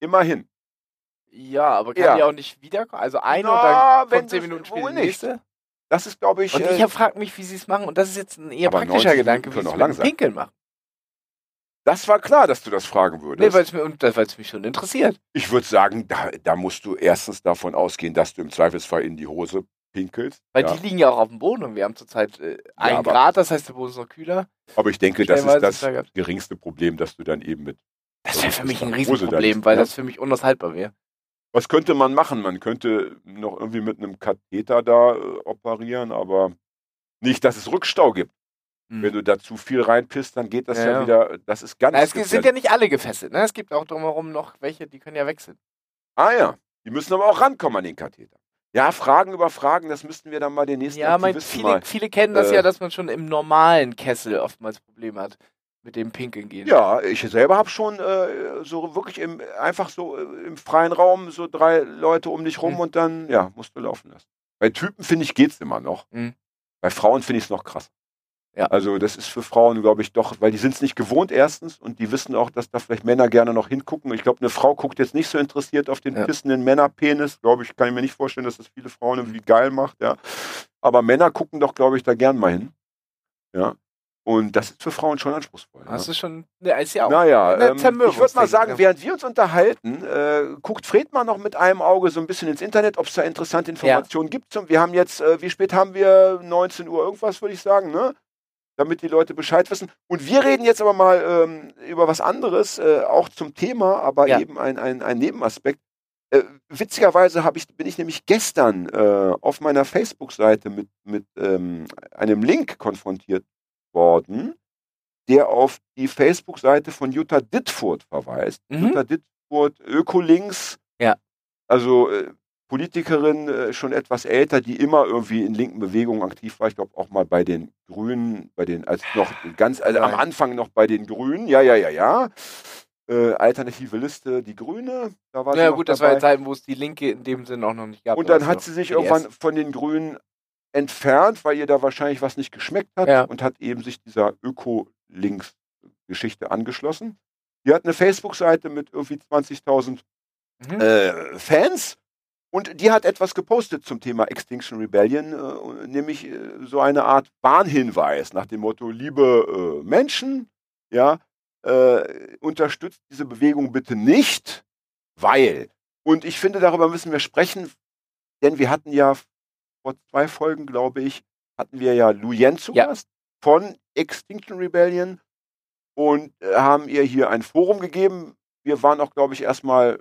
Speaker 3: Immerhin.
Speaker 2: Ja, aber kann
Speaker 3: Ja.
Speaker 2: die auch nicht wiederkommen? Also eine
Speaker 3: Na,
Speaker 2: und dann kommt zehn Minuten später die
Speaker 3: nicht.
Speaker 2: nächste.
Speaker 3: Das ist, glaube ich,
Speaker 2: Und
Speaker 3: äh,
Speaker 2: ich frage mich, wie sie es machen. Und das ist jetzt ein eher praktischer
Speaker 3: 90
Speaker 2: Gedanke, wie sie es. Pinkeln machen.
Speaker 3: das war klar, dass du das fragen würdest.
Speaker 2: Nee, weil es es mich schon interessiert.
Speaker 3: ich würde sagen, da, da musst du erstens davon ausgehen, dass du im Zweifelsfall in die Hose pinkelst.
Speaker 2: Weil
Speaker 3: ja.
Speaker 2: die liegen ja auch auf dem Boden und wir haben zurzeit äh, ein
Speaker 3: aber-
Speaker 2: Grad, das heißt, der Boden ist noch kühler.
Speaker 3: Aber ich denke, das ist das geringste Problem, dass du dann eben mit.
Speaker 2: Das wäre für mich ein Riesenproblem, weil
Speaker 3: ja.
Speaker 2: das für mich unaushaltbar wäre.
Speaker 3: Was könnte man machen? Man könnte noch irgendwie mit einem Katheter da äh, operieren, aber nicht, dass es Rückstau gibt.
Speaker 2: Hm.
Speaker 3: Wenn du da zu viel reinpisst, dann geht das ja,
Speaker 2: Ja,
Speaker 3: wieder. Das ist ganz.
Speaker 2: Na, es sind
Speaker 3: gefährlich.
Speaker 2: ja nicht alle gefesselt, ne? Es gibt auch drumherum noch welche, die können ja wechseln.
Speaker 3: ah ja, die müssen aber auch rankommen an den Katheter. Ja, Fragen über Fragen, das müssten wir dann mal den nächsten
Speaker 2: Ja, mein, viele,
Speaker 3: mal.
Speaker 2: viele kennen das
Speaker 3: Äh,
Speaker 2: ja, dass man schon im normalen Kessel oftmals Probleme hat mit dem Pinkeln gehen.
Speaker 3: Ja, ich selber habe schon äh, so wirklich im, einfach so äh, im freien Raum so drei Leute um dich rum
Speaker 2: Mhm.
Speaker 3: und dann, ja, musst du laufen lassen. Bei Typen, finde ich, geht's immer noch.
Speaker 2: Mhm.
Speaker 3: Bei Frauen finde ich es noch krass.
Speaker 2: Ja.
Speaker 3: Also das ist für Frauen, glaube ich, doch, weil die sind es nicht gewohnt erstens und die wissen auch, dass da vielleicht Männer gerne noch hingucken. Ich glaube, eine Frau guckt jetzt nicht so interessiert auf den
Speaker 2: Ja.
Speaker 3: pissenden Männerpenis. Glaube ich, kann ich mir nicht vorstellen, dass das viele Frauen irgendwie geil macht, ja. Aber Männer gucken doch, glaube ich, da gern mal hin. Ja. Und das ist für Frauen schon anspruchsvoll. ja.
Speaker 2: Das ist schon, ne, ist ja auch.
Speaker 3: Naja, ähm, ich würde mal sagen,
Speaker 2: ja.
Speaker 3: während wir uns unterhalten, äh, guckt Fred mal noch mit einem Auge so ein bisschen ins Internet, ob es da interessante Informationen gibt. Zum- Wir haben jetzt, äh, wie spät haben wir? 19 Uhr irgendwas, würde ich sagen, ne? Damit die Leute Bescheid wissen. Und wir reden jetzt aber mal ähm, über was anderes, äh, auch zum Thema, aber
Speaker 2: Ja.
Speaker 3: eben ein, ein, ein Nebenaspekt. Äh, witzigerweise ich, bin ich nämlich gestern äh, auf meiner Facebook-Seite mit, mit ähm, einem Link konfrontiert worden, der auf die Facebook-Seite von Jutta Dittfurt verweist.
Speaker 2: Mhm.
Speaker 3: Jutta Dittfurt, Ökolinks,
Speaker 2: Ja.
Speaker 3: also äh, Politikerin, äh, schon etwas älter, die immer irgendwie in linken Bewegungen aktiv war. Ich glaube auch mal bei den Grünen, bei den, als noch ganz, also am. Anfang noch bei den Grünen, ja, ja, ja, ja. Äh, Alternative Liste, die Grüne, da war sie
Speaker 2: Ja, gut, das war
Speaker 3: dabei.
Speaker 2: ja Zeiten, wo es die Linke in dem Sinne auch noch nicht gab.
Speaker 3: Und
Speaker 2: Da
Speaker 3: dann
Speaker 2: war
Speaker 3: hat sie sich irgendwann von den Grünen entfernt, weil ihr da wahrscheinlich was nicht geschmeckt hat
Speaker 2: Ja.
Speaker 3: und hat eben sich dieser Öko-Links-Geschichte angeschlossen. Die hat eine Facebook-Seite mit irgendwie 20.000
Speaker 2: Mhm.
Speaker 3: äh, Fans und die hat etwas gepostet zum Thema Extinction Rebellion, äh, nämlich äh, so eine Art Warnhinweis nach dem Motto, liebe äh, Menschen, ja, äh, unterstützt diese Bewegung bitte nicht, weil. Und ich finde, darüber müssen wir sprechen, denn wir hatten ja vor zwei Folgen, glaube ich, hatten wir ja Lu Yen zu
Speaker 2: Ja.
Speaker 3: Gast von Extinction Rebellion und äh, haben ihr hier ein Forum gegeben. Wir waren auch, glaube ich, erstmal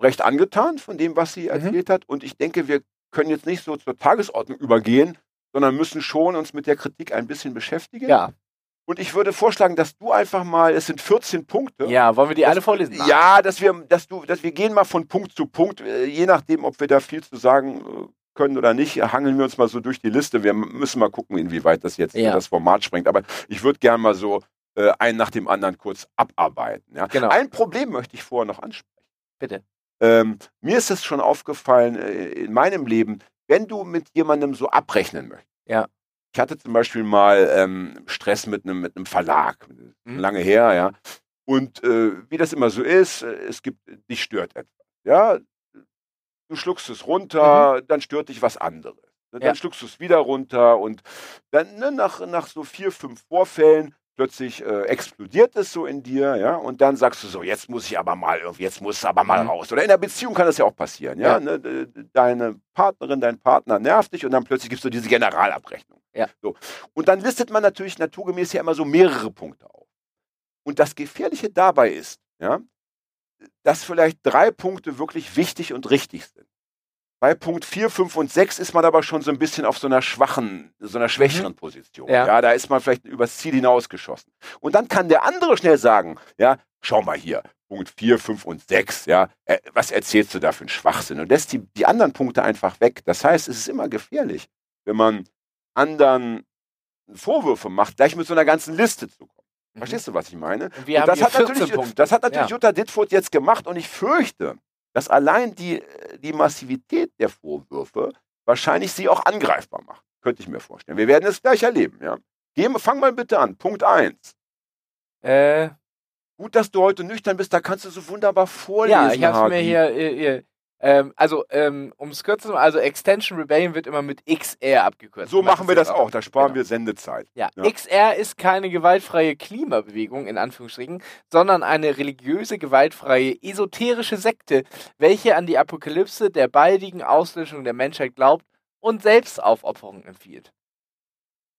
Speaker 3: recht angetan von dem, was sie
Speaker 2: Mhm.
Speaker 3: erzählt hat. Und ich denke, wir können jetzt nicht so zur Tagesordnung übergehen, sondern müssen schon uns mit der Kritik ein bisschen beschäftigen.
Speaker 2: Ja.
Speaker 3: Und ich würde vorschlagen, dass du einfach mal, es sind 14 Punkte.
Speaker 2: ja, wollen wir die
Speaker 3: Das-
Speaker 2: alle vorlesen?
Speaker 3: Ja, dass wir, dass du, dass wir gehen mal von Punkt zu Punkt, äh, je nachdem, ob wir da viel zu sagen äh, können oder nicht, hangeln wir uns mal so durch die Liste. Wir müssen mal gucken, inwieweit das jetzt
Speaker 2: Ja.
Speaker 3: das Format sprengt. Aber ich würde gerne mal so äh, einen nach dem anderen kurz abarbeiten. Ja?
Speaker 2: Genau.
Speaker 3: Ein Problem möchte ich vorher noch ansprechen.
Speaker 2: Bitte.
Speaker 3: Ähm, mir ist es schon aufgefallen äh, in meinem Leben, wenn du mit jemandem so abrechnen möchtest.
Speaker 2: Ja.
Speaker 3: Ich hatte zum Beispiel mal ähm, Stress mit einem mit einem Verlag,
Speaker 2: Mhm.
Speaker 3: lange her, ja. Und äh, wie das immer so ist, äh, es gibt, dich stört etwas. Ja, du schluckst es runter, dann stört dich was anderes. Dann
Speaker 2: Mhm. Ja.
Speaker 3: schluckst du es wieder runter und dann ne, nach, nach so vier, fünf Vorfällen plötzlich äh, explodiert es so in dir, ja, und dann sagst du so, jetzt muss ich aber mal irgendwie, jetzt muss es aber mal
Speaker 2: Mhm.
Speaker 3: raus. Oder in der Beziehung kann das ja auch passieren, ja.
Speaker 2: Ja.
Speaker 3: Ne, de- de- deine Partnerin, dein Partner nervt dich und dann plötzlich gibst du diese Generalabrechnung.
Speaker 2: Ja.
Speaker 3: So. Und dann listet man natürlich naturgemäß ja immer so mehrere Punkte auf. Und das Gefährliche dabei ist, ja, dass vielleicht drei Punkte wirklich wichtig und richtig sind. Bei Punkt 4, 5 und 6 ist man aber schon so ein bisschen auf so einer schwachen, so einer schwächeren Position.
Speaker 2: Ja.
Speaker 3: Ja. da ist man vielleicht übers Ziel hinausgeschossen. Und dann kann der andere schnell sagen, ja, schau mal hier, Punkt 4, 5 und 6, ja, äh, was erzählst du da für einen Schwachsinn? Und lässt die, die anderen Punkte einfach weg. Das heißt, es ist immer gefährlich, wenn man anderen Vorwürfe macht, gleich mit so einer ganzen Liste zu kommen.
Speaker 2: Mhm.
Speaker 3: Verstehst du, was ich meine?
Speaker 2: Und
Speaker 3: Und das, hat
Speaker 2: 14
Speaker 3: natürlich, das hat natürlich
Speaker 2: Ja.
Speaker 3: Jutta Dittfurt jetzt gemacht und ich fürchte, dass allein die, die Massivität der Vorwürfe wahrscheinlich sie auch angreifbar macht. Könnte ich mir vorstellen. Wir werden es gleich erleben. Ja? Gehen, fang mal bitte an. Punkt 1.
Speaker 2: Äh,
Speaker 3: Gut, dass du heute nüchtern bist, da kannst du so wunderbar vorlesen.
Speaker 2: ja, ich habe mir hier, hier ähm, also ähm, um es kürzer zu machen, also Extension Rebellion wird immer mit XR abgekürzt.
Speaker 3: So machen wir das auch, da sparen
Speaker 2: Genau.
Speaker 3: wir Sendezeit.
Speaker 2: Ja.
Speaker 3: Ja.
Speaker 2: XR ist keine gewaltfreie Klimabewegung, in Anführungsstrichen, sondern eine religiöse, gewaltfreie, esoterische Sekte, welche an die Apokalypse der baldigen Auslöschung der Menschheit glaubt und Selbstaufopferung empfiehlt.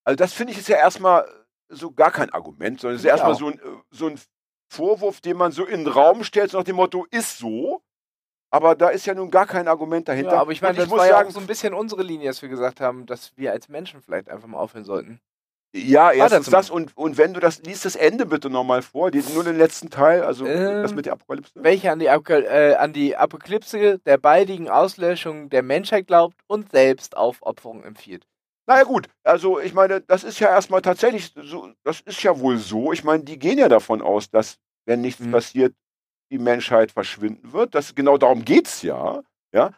Speaker 3: Also das finde ich ist ja erstmal so gar kein Argument, sondern es ist
Speaker 2: Ich
Speaker 3: erstmal so ein, äh, so ein Vorwurf, den man so in den Raum stellt, so nach dem Motto, ist so. Aber da ist ja nun gar kein Argument dahinter.
Speaker 2: Ja, aber ich meine, das
Speaker 3: muss
Speaker 2: war ja
Speaker 3: sagen,
Speaker 2: auch so ein bisschen unsere Linie, dass wir gesagt haben, dass wir als Menschen vielleicht einfach mal aufhören sollten.
Speaker 3: Ja, erstens das und, und wenn du das liest, das Ende bitte nochmal vor, die, nur den letzten Teil, also
Speaker 2: Ähm,
Speaker 3: das mit der Apokalypse.
Speaker 2: Welche an die, Apokal äh, an die Apokalypse der baldigen Auslöschung der Menschheit glaubt und Selbstaufopferung empfiehlt.
Speaker 3: Naja gut, also ich meine, das ist ja erstmal tatsächlich so, das ist ja wohl so. Ich meine, die gehen ja davon aus, dass, wenn nichts
Speaker 2: Mhm.
Speaker 3: passiert, die Menschheit verschwinden wird. Das, genau darum geht's ja, ja.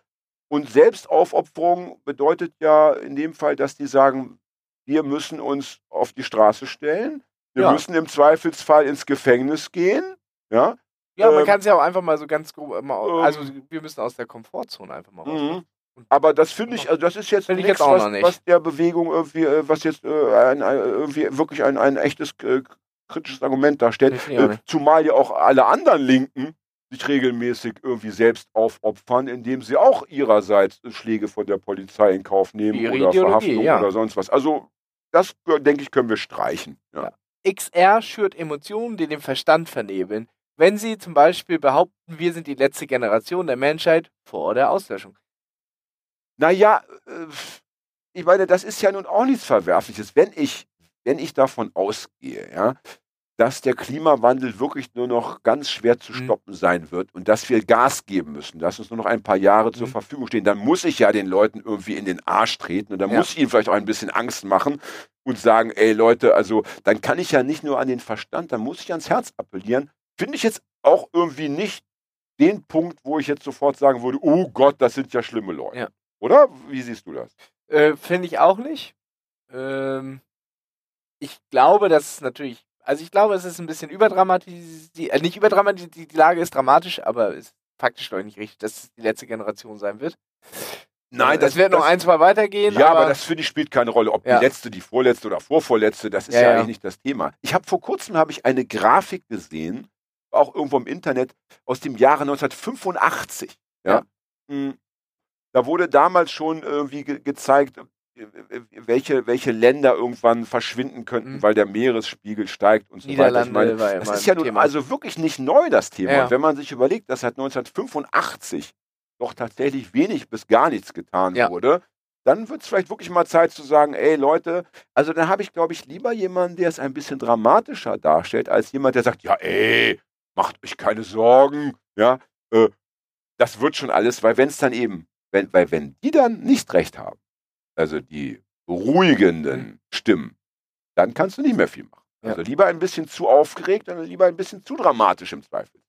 Speaker 3: Und Selbstaufopferung bedeutet ja in dem Fall, dass die sagen, wir müssen uns auf die Straße stellen, wir
Speaker 2: Ja.
Speaker 3: müssen im Zweifelsfall ins Gefängnis gehen, ja.
Speaker 2: Ja, man
Speaker 3: Ähm,
Speaker 2: kann es ja auch einfach mal so ganz grob, mal,
Speaker 3: ähm,
Speaker 2: also wir müssen aus der Komfortzone einfach mal raus.
Speaker 3: Mhm. Aber das finde ich, also das ist jetzt nichts, was, was der Bewegung irgendwie, äh, was jetzt äh, ein, ein, irgendwie wirklich ein, ein echtes äh, kritisches Argument darstellt. Äh, zumal ja auch alle anderen Linken sich regelmäßig irgendwie selbst aufopfern, indem sie auch ihrerseits Schläge von der Polizei in Kauf nehmen
Speaker 2: Ihre
Speaker 3: oder
Speaker 2: Ideologie,
Speaker 3: Verhaftung
Speaker 2: ja.
Speaker 3: oder sonst was. Also das, äh, denke ich, können wir streichen. Ja.
Speaker 2: Ja. XR schürt Emotionen, die den Verstand vernebeln. Wenn sie zum Beispiel behaupten, wir sind die letzte Generation der Menschheit vor der Auslöschung.
Speaker 3: Naja, äh, ich meine, das ist ja nun auch nichts Verwerfliches. Wenn ich, wenn ich davon ausgehe, ja, dass der Klimawandel wirklich nur noch ganz schwer zu
Speaker 2: Mhm.
Speaker 3: stoppen sein wird und dass wir Gas geben müssen, dass uns nur noch ein paar Jahre zur
Speaker 2: Mhm.
Speaker 3: Verfügung stehen, dann muss ich ja den Leuten irgendwie in den Arsch treten und dann
Speaker 2: Ja.
Speaker 3: muss ich ihnen vielleicht auch ein bisschen Angst machen und sagen, ey Leute, also dann kann ich ja nicht nur an den Verstand, dann muss ich ans Herz appellieren. Finde ich jetzt auch irgendwie nicht den Punkt, wo ich jetzt sofort sagen würde, oh Gott, das sind ja schlimme Leute.
Speaker 2: Ja.
Speaker 3: Oder? Wie siehst du das?
Speaker 2: Äh, Finde ich auch nicht. Ähm, ich glaube, dass es natürlich, also ich glaube, es ist ein bisschen überdramatisiert, äh, nicht überdramatisiert, die, die Lage ist dramatisch, aber ist faktisch doch nicht richtig, dass es die letzte Generation sein wird.
Speaker 3: Nein,
Speaker 2: das, wird noch ein, zwei weitergehen.
Speaker 3: Ja, aber,
Speaker 2: aber
Speaker 3: das finde ich spielt keine Rolle, ob
Speaker 2: Ja.
Speaker 3: die letzte, die vorletzte oder vorvorletzte, das ist
Speaker 2: Ja,
Speaker 3: ja,
Speaker 2: ja.
Speaker 3: eigentlich nicht das Thema. Ich habe vor kurzem habe ich eine Grafik gesehen, auch irgendwo im Internet aus dem Jahre 1985. Ja. Mm. Da wurde damals schon irgendwie ge gezeigt, äh, welche, welche Länder irgendwann verschwinden könnten,
Speaker 2: Mhm.
Speaker 3: weil der Meeresspiegel steigt und so weiter. Ich meine, das ist ja nun
Speaker 2: Thema.
Speaker 3: also wirklich nicht neu, das Thema.
Speaker 2: Ja.
Speaker 3: Und wenn man sich überlegt, dass seit 1985 doch tatsächlich wenig bis gar nichts getan
Speaker 2: Ja.
Speaker 3: wurde, dann wird es vielleicht wirklich mal Zeit zu sagen, ey Leute, also dann habe ich, glaube ich, lieber jemanden, der es ein bisschen dramatischer darstellt, als jemand, der sagt, ja, ey, macht euch keine Sorgen, ja, äh, das wird schon alles, weil wenn es dann eben, wenn, weil wenn die dann nicht recht haben, also die beruhigenden Stimmen, dann kannst du nicht mehr viel machen.
Speaker 2: Ja.
Speaker 3: Also lieber ein bisschen zu aufgeregt und lieber ein bisschen zu dramatisch im Zweifel.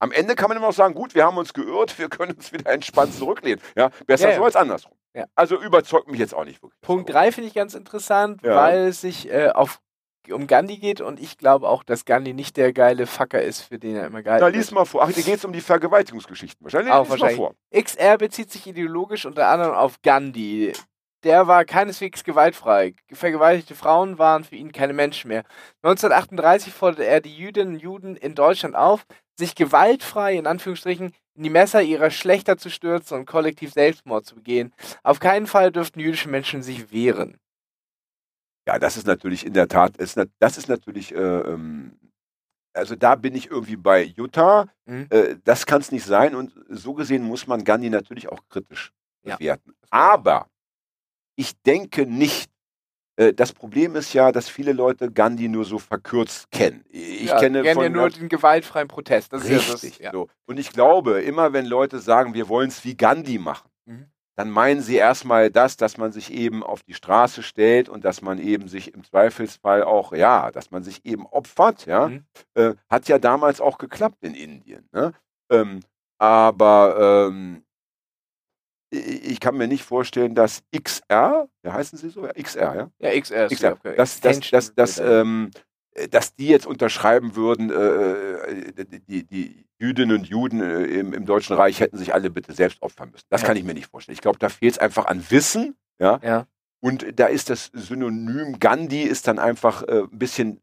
Speaker 3: Am Ende kann man immer noch sagen, gut, wir haben uns geirrt, wir können uns wieder entspannt zurücklehnen. Ja, besser
Speaker 2: Ja,
Speaker 3: so als andersrum. Also überzeugt mich jetzt auch nicht wirklich.
Speaker 2: Punkt 3 finde ich ganz interessant, weil es sich äh, auf, um Gandhi geht und ich glaube auch, dass Gandhi nicht der geile Fucker ist, für den er immer gehalten
Speaker 3: Na,
Speaker 2: wird.
Speaker 3: lies mal vor. Ach, dir geht es um die Vergewaltigungsgeschichten wahrscheinlich.
Speaker 2: Auch
Speaker 3: lies
Speaker 2: wahrscheinlich.
Speaker 3: mal vor.
Speaker 2: XR bezieht sich ideologisch unter anderem auf Gandhi. Der war keineswegs gewaltfrei. Vergewaltigte Frauen waren für ihn keine Menschen mehr. 1938 forderte er die Jüdinnen und Juden in Deutschland auf, sich gewaltfrei, in Anführungsstrichen, in die Messer ihrer Schlechter zu stürzen und kollektiv Selbstmord zu begehen. Auf keinen Fall dürften jüdische Menschen sich wehren.
Speaker 3: Ja, das ist natürlich in der Tat, ist, das ist natürlich, äh, ähm, also da bin ich irgendwie bei Jutta.
Speaker 2: Mhm.
Speaker 3: Äh, das kann es nicht sein und so gesehen muss man Gandhi natürlich auch kritisch
Speaker 2: Ja.
Speaker 3: bewerten. Aber ich denke nicht, Äh, das Problem ist ja, dass viele Leute Gandhi nur so verkürzt kennen. Ich
Speaker 2: ja,
Speaker 3: kenne
Speaker 2: gerne
Speaker 3: von
Speaker 2: ja nur den gewaltfreien Protest. Das
Speaker 3: Richtig.
Speaker 2: ist ja das, ja.
Speaker 3: So. Und ich glaube, immer wenn Leute sagen, wir wollen es wie Gandhi machen,
Speaker 2: Mhm.
Speaker 3: dann meinen sie erstmal das, dass man sich eben auf die Straße stellt und dass man eben sich im Zweifelsfall auch, ja, dass man sich eben opfert, ja.
Speaker 2: Mhm.
Speaker 3: Äh, hat ja damals auch geklappt in Indien. Ne? Ähm, aber ähm, ich kann mir nicht vorstellen, dass XR, wie heißen sie so? Ja, XR, ja?
Speaker 2: Ja, XR. ist
Speaker 3: XR,
Speaker 2: okay.
Speaker 3: dass, dass, dass, dass, ähm, äh, dass die jetzt unterschreiben würden, äh, die, die, die Jüdinnen und Juden äh, im, im Deutschen Reich hätten sich alle bitte selbst opfern müssen. Das
Speaker 2: Ja.
Speaker 3: kann ich mir nicht vorstellen. Ich glaube, da fehlt es einfach an Wissen, ja.
Speaker 2: Ja.
Speaker 3: Und da ist das Synonym Gandhi ist dann einfach äh, ein bisschen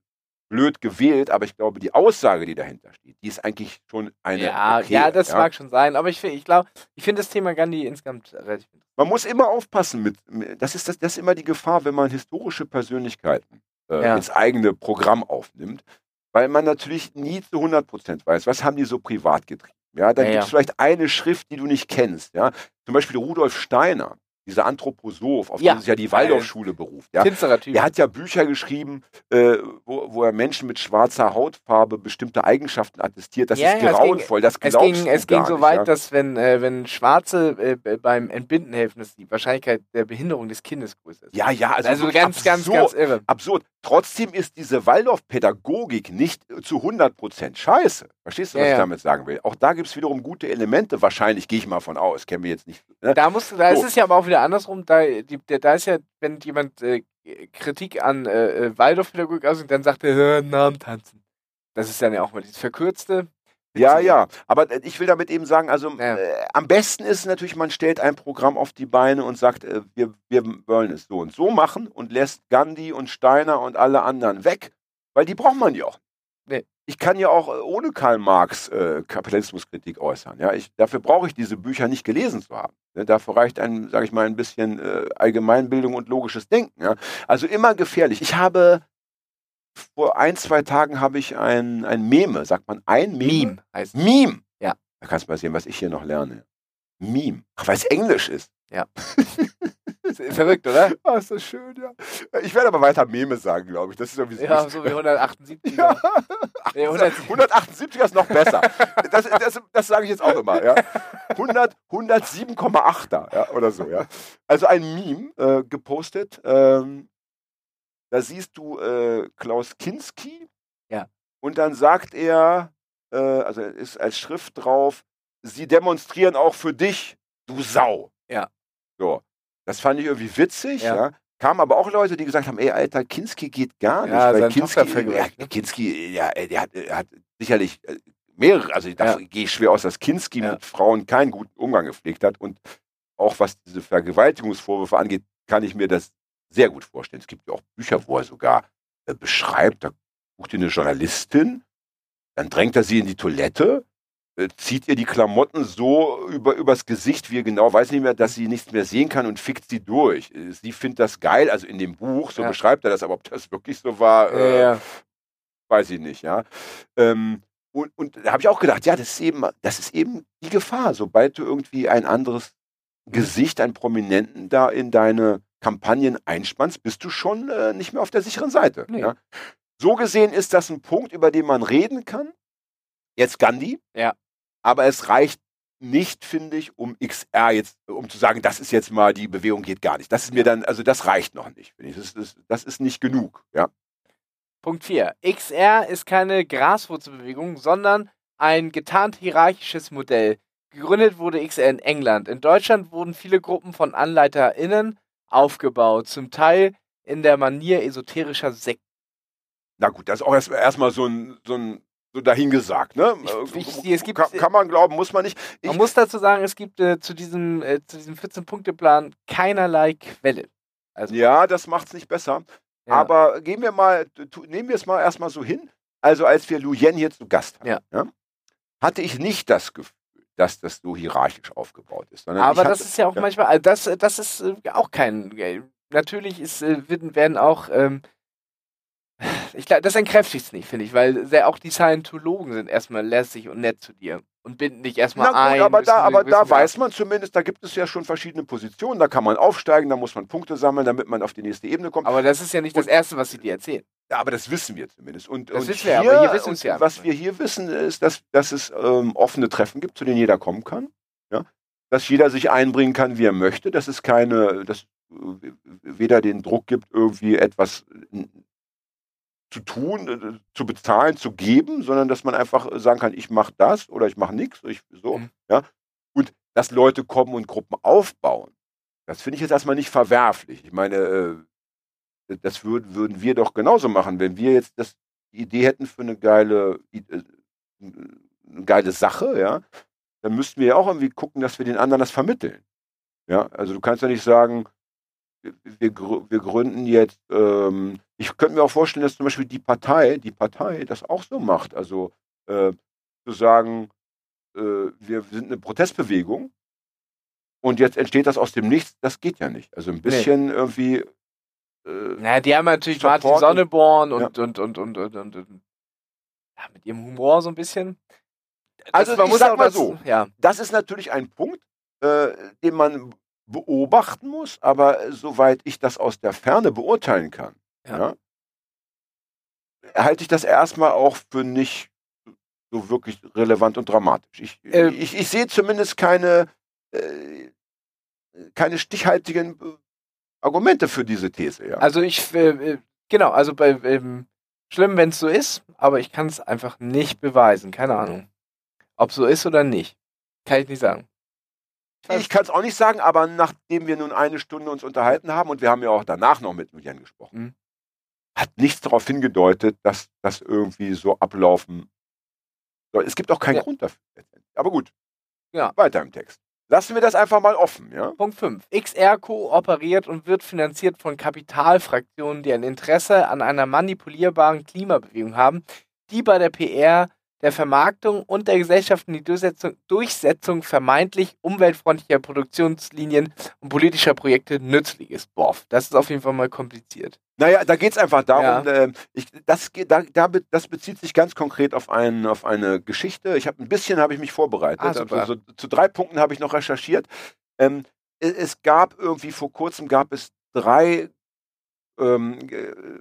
Speaker 3: blöd gewählt, aber ich glaube, die Aussage, die dahinter steht, die ist eigentlich schon eine.
Speaker 2: ja,
Speaker 3: okay,
Speaker 2: ja, das mag schon sein. Aber ich, ich glaube, ich finde das Thema Gandhi insgesamt relativ.
Speaker 3: Man muss immer aufpassen mit, das ist das, das ist immer die Gefahr, wenn man historische Persönlichkeiten äh,
Speaker 2: Ja.
Speaker 3: ins eigene Programm aufnimmt, weil man natürlich nie zu 100% weiß, was haben die so privat getrieben. Ja, da
Speaker 2: Ja,
Speaker 3: gibt es
Speaker 2: ja.
Speaker 3: vielleicht eine Schrift, die du nicht kennst. Ja, zum Beispiel Rudolf Steiner, dieser Anthroposoph, auf
Speaker 2: Ja.
Speaker 3: den sich ja die Waldorfschule beruft. Ja,
Speaker 2: Finsterer Typ.
Speaker 3: er hat ja Bücher geschrieben, äh, wo, wo er Menschen mit schwarzer Hautfarbe bestimmte Eigenschaften attestiert. Das
Speaker 2: Ja,
Speaker 3: ist
Speaker 2: ja, es
Speaker 3: grauenvoll, das
Speaker 2: es
Speaker 3: glaubst
Speaker 2: ging,
Speaker 3: du
Speaker 2: es ging so
Speaker 3: nicht,
Speaker 2: weit,
Speaker 3: ja?
Speaker 2: dass wenn, äh, wenn Schwarze äh, beim Entbinden helfen, dass die Wahrscheinlichkeit der Behinderung des Kindes größer ist.
Speaker 3: Ja, ja, also,
Speaker 2: Also, ganz, ganz,
Speaker 3: absurd.
Speaker 2: ganz irre.
Speaker 3: absurd. Trotzdem ist diese Waldorf-Pädagogik nicht zu 100% scheiße. Verstehst du, was ich damit sagen will? Auch da gibt es wiederum gute Elemente. Wahrscheinlich gehe ich mal von aus. Kennen wir jetzt nicht. Ne?
Speaker 2: Da musst du, da
Speaker 3: So.
Speaker 2: ist es ja aber auch wieder andersrum. Da, die, der, da ist ja, wenn jemand äh, Kritik an äh, äh, Waldorfpädagogik aussieht, dann sagt er, "Hör, Namen tanzen. Das ist dann ja auch mal dieses verkürzte.
Speaker 3: Ja, ja. Aber äh, ich will damit eben sagen, also
Speaker 2: Ja.
Speaker 3: äh, am besten ist natürlich, man stellt ein Programm auf die Beine und sagt, äh, wir, wir wollen es so und so machen und lässt Gandhi und Steiner und alle anderen weg, weil die braucht man ja auch. Ich kann ja auch äh, ohne Karl Marx äh, Kapitalismuskritik äußern. Ja? Ich, dafür brauche ich diese Bücher nicht gelesen zu haben. Ne? Dafür reicht ein, sage ich mal, ein bisschen äh, Allgemeinbildung und logisches Denken. Ja? Also immer gefährlich. Ich habe vor ein, zwei Tagen habe ich ein, ein Meme, sagt man ein Meme?
Speaker 2: Meme heißt es.
Speaker 3: Meme.
Speaker 2: Ja.
Speaker 3: Da kannst du mal sehen, was ich hier noch lerne. Meme. Ach, weil es Englisch ist.
Speaker 2: Verrückt, oder?
Speaker 3: Ah, ist das schön, ja. Ich werde aber weiter Meme sagen, glaube ich. Das ist irgendwie
Speaker 2: Ja, so wie 178.
Speaker 3: Ja.
Speaker 2: Nee, 100
Speaker 3: 178 ist noch besser. Das, das, das sage ich jetzt auch immer. Ja. 100, 107,8er ja, oder so. Ja. Also ein Meme äh, gepostet. Ähm, da siehst du äh, Klaus Kinski.
Speaker 2: Ja.
Speaker 3: Und dann sagt er, äh, also ist als Schrift drauf, sie demonstrieren auch für dich, du Sau.
Speaker 2: Ja.
Speaker 3: So. Das fand ich irgendwie witzig.
Speaker 2: Ja.
Speaker 3: Ja. Kamen aber auch Leute, die gesagt haben, ey, Alter, Kinski geht gar nicht.
Speaker 2: Ja,
Speaker 3: weil
Speaker 2: seine
Speaker 3: Kinski, ja,
Speaker 2: ne?
Speaker 3: Kinski, ja, der hat, er hat sicherlich äh, mehrere, also da
Speaker 2: Ja.
Speaker 3: gehe ich schwer aus, dass Kinski mit Frauen keinen guten Umgang gepflegt hat. Und auch was diese Vergewaltigungsvorwürfe angeht, kann ich mir das sehr gut vorstellen. Es gibt ja auch Bücher, wo er sogar äh, beschreibt, da sucht ihr eine Journalistin, dann drängt er sie in die Toilette, äh, zieht ihr die Klamotten so über, übers Gesicht, wie er genau weiß nicht mehr, dass sie nichts mehr sehen kann und fickt sie durch. Äh, Sie findet das geil, also in dem Buch, so
Speaker 2: Ja.
Speaker 3: beschreibt er das, aber ob das wirklich so war,
Speaker 2: Ja,
Speaker 3: äh,
Speaker 2: ja.
Speaker 3: weiß ich nicht, ja. Ähm, und, und da habe ich auch gedacht, ja, das ist eben, das ist eben die Gefahr, sobald du irgendwie ein anderes Gesicht, einen Prominenten da in deine Kampagnen einspannst, bist du schon äh, nicht mehr auf der sicheren Seite.
Speaker 2: Nee.
Speaker 3: So gesehen ist das ein Punkt, über den man reden kann. Jetzt Gandhi.
Speaker 2: Ja.
Speaker 3: Aber es reicht nicht, finde ich, um XR jetzt, um zu sagen, das ist jetzt mal, die Bewegung geht gar nicht. Das ist mir dann, also das reicht noch nicht, finde ich. Das ist, das ist nicht genug, ja.
Speaker 2: Punkt 4. XR ist keine Graswurzelbewegung, sondern ein getarnt hierarchisches Modell. Gegründet wurde XR in England. In Deutschland wurden viele Gruppen von AnleiterInnen aufgebaut, zum Teil in der Manier esoterischer Sekten.
Speaker 3: Na gut, das ist auch erst- erstmal so ein, so ein so dahingesagt, ne?
Speaker 2: Ich- ich- es gibt-
Speaker 3: kann, kann man glauben, muss man nicht. Ich,
Speaker 2: Man muss dazu sagen, es gibt äh, zu diesem, äh, zu diesem 14-Punkte-Plan keinerlei Quelle. Also,
Speaker 3: ja, das macht's nicht besser.
Speaker 2: ja.
Speaker 3: Aber gehen wir mal, nehmen wir es mal erstmal so hin. Also als wir Lu Yen hier zu Gast hatten,
Speaker 2: Ja.
Speaker 3: hatte ich nicht das Gefühl, dass das so hierarchisch aufgebaut ist.
Speaker 2: Aber das
Speaker 3: hatte,
Speaker 2: ist ja auch
Speaker 3: ja.
Speaker 2: manchmal, also das, das ist äh, auch kein. äh, Natürlich ist, äh, werden, werden auch. Ähm, ich glaube, das entkräftigt es nicht, finde ich, weil sehr, auch die Scientologen sind erstmal lässig und nett zu dir. und binden dich erstmal
Speaker 3: Na gut,
Speaker 2: ein.
Speaker 3: aber da, aber da weiß man zumindest, da gibt es ja schon verschiedene Positionen, da kann man aufsteigen, da muss man Punkte sammeln, damit man auf die nächste Ebene kommt.
Speaker 2: Aber das ist ja nicht das
Speaker 3: Und-
Speaker 2: Erste, was sie dir erzählen.
Speaker 3: Ja, aber das wissen wir zumindest. Und,
Speaker 2: Das
Speaker 3: und
Speaker 2: wissen wir, aber hier wissen
Speaker 3: und
Speaker 2: ja.
Speaker 3: Was wir hier wissen, ist, dass, dass es ähm, offene Treffen gibt, zu denen jeder kommen kann. Ja? Dass jeder sich einbringen kann, wie er möchte. Dass es keine, dass äh, weder den Druck gibt, irgendwie etwas zu tun, äh, zu bezahlen, zu geben, sondern dass man einfach sagen kann, ich mache das oder ich mache nichts. Ich, so,
Speaker 2: Mhm.
Speaker 3: ja? Und dass Leute kommen und Gruppen aufbauen. Das finde ich jetzt erstmal nicht verwerflich. Ich meine, äh, das würden, würden wir doch genauso machen, wenn wir jetzt das, die Idee hätten für eine geile, äh, eine geile Sache, ja, dann müssten wir ja auch irgendwie gucken, dass wir den anderen das vermitteln. Ja, also du kannst ja nicht sagen, wir, wir grü- wir gründen jetzt, ähm, ich könnte mir auch vorstellen, dass zum Beispiel die Partei, die Partei das auch so macht. Also äh, zu sagen, äh, wir sind eine Protestbewegung und jetzt entsteht das aus dem Nichts, das geht ja nicht. Also ein bisschen irgendwie äh,
Speaker 2: Naja, die haben natürlich
Speaker 3: Support
Speaker 2: Martin Sonneborn und,
Speaker 3: Ja.
Speaker 2: und, und, und, und, und, und ja, mit ihrem Humor so ein bisschen.
Speaker 3: Also
Speaker 2: Das- man
Speaker 3: ich
Speaker 2: muss
Speaker 3: sag
Speaker 2: auch
Speaker 3: mal
Speaker 2: das-
Speaker 3: so.
Speaker 2: Ja,
Speaker 3: Das ist natürlich ein Punkt, äh, den man beobachten muss, aber soweit ich das aus der Ferne beurteilen kann,
Speaker 2: Ja.
Speaker 3: ja. halte ich das erstmal auch für nicht so wirklich relevant und dramatisch. Ich,
Speaker 2: Ähm.
Speaker 3: ich, ich sehe zumindest keine, äh, keine stichhaltigen äh, Argumente für diese These. Ja.
Speaker 2: also ich, äh, äh, genau, also bei, ähm, schlimm, wenn es so ist, aber ich kann es einfach nicht beweisen, keine Ahnung. Ob so ist oder nicht, kann ich nicht sagen.
Speaker 3: Ich kann es auch nicht sagen, aber nachdem wir nun eine Stunde uns unterhalten haben und wir haben ja auch danach noch mit Julian gesprochen,
Speaker 2: Mhm.
Speaker 3: hat nichts darauf hingedeutet, dass das irgendwie so ablaufen soll. Es gibt auch keinen
Speaker 2: Ja.
Speaker 3: Grund dafür. letztendlich. Aber gut,
Speaker 2: Ja.
Speaker 3: weiter im Text. Lassen wir das einfach mal offen, ja?
Speaker 2: Punkt 5. XR kooperiert und wird finanziert von Kapitalfraktionen, die ein Interesse an einer manipulierbaren Klimabewegung haben, die bei der PR, der Vermarktung und der Gesellschaft in die Durchsetzung, Durchsetzung vermeintlich umweltfreundlicher Produktionslinien und politischer Projekte nützlich ist. Boah, das ist auf jeden Fall mal kompliziert.
Speaker 3: Naja, da geht es einfach darum,
Speaker 2: Ja.
Speaker 3: ähm, ich, das, da, da, das bezieht sich ganz konkret auf, ein, auf eine Geschichte. Ich habe ein bisschen habe ich mich vorbereitet.
Speaker 2: Ah,
Speaker 3: also, so, zu drei Punkten habe ich noch recherchiert. Ähm, es, es gab irgendwie vor kurzem gab es drei äh,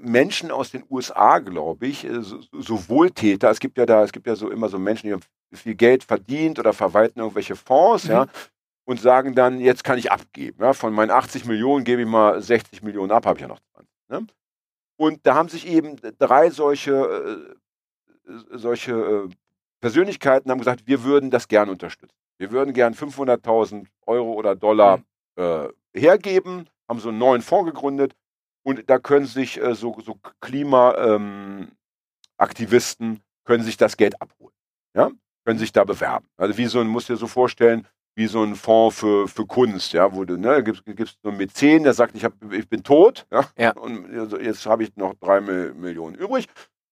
Speaker 3: Menschen aus den USA, glaube ich, äh, so, so Wohltäter. Es gibt ja da, es gibt ja so immer so Menschen, die haben viel Geld verdient oder verwalten irgendwelche Fonds,
Speaker 2: Mhm.
Speaker 3: ja, und sagen dann, jetzt kann ich abgeben. Ja, von meinen 80 Millionen gebe ich mal 60 Millionen ab, habe ich ja noch 20. Ne? Und da haben sich eben drei solche, äh, solche äh, Persönlichkeiten haben gesagt, wir würden das gern unterstützen. Wir würden gern 500.000 Euro oder Dollar äh, hergeben, haben so einen neuen Fonds gegründet und da können sich äh, so, so Klimaaktivisten ähm, können sich das Geld abholen. Ja? Können sich da bewerben. Also wie so ein, musst dir so vorstellen, wie so ein Fonds für, für Kunst, ja, wo du, ne, gibt es so einen Mäzen, der sagt, ich, hab, ich bin tot, ja,
Speaker 2: Ja.
Speaker 3: und also jetzt habe ich noch drei Mil- Millionen übrig.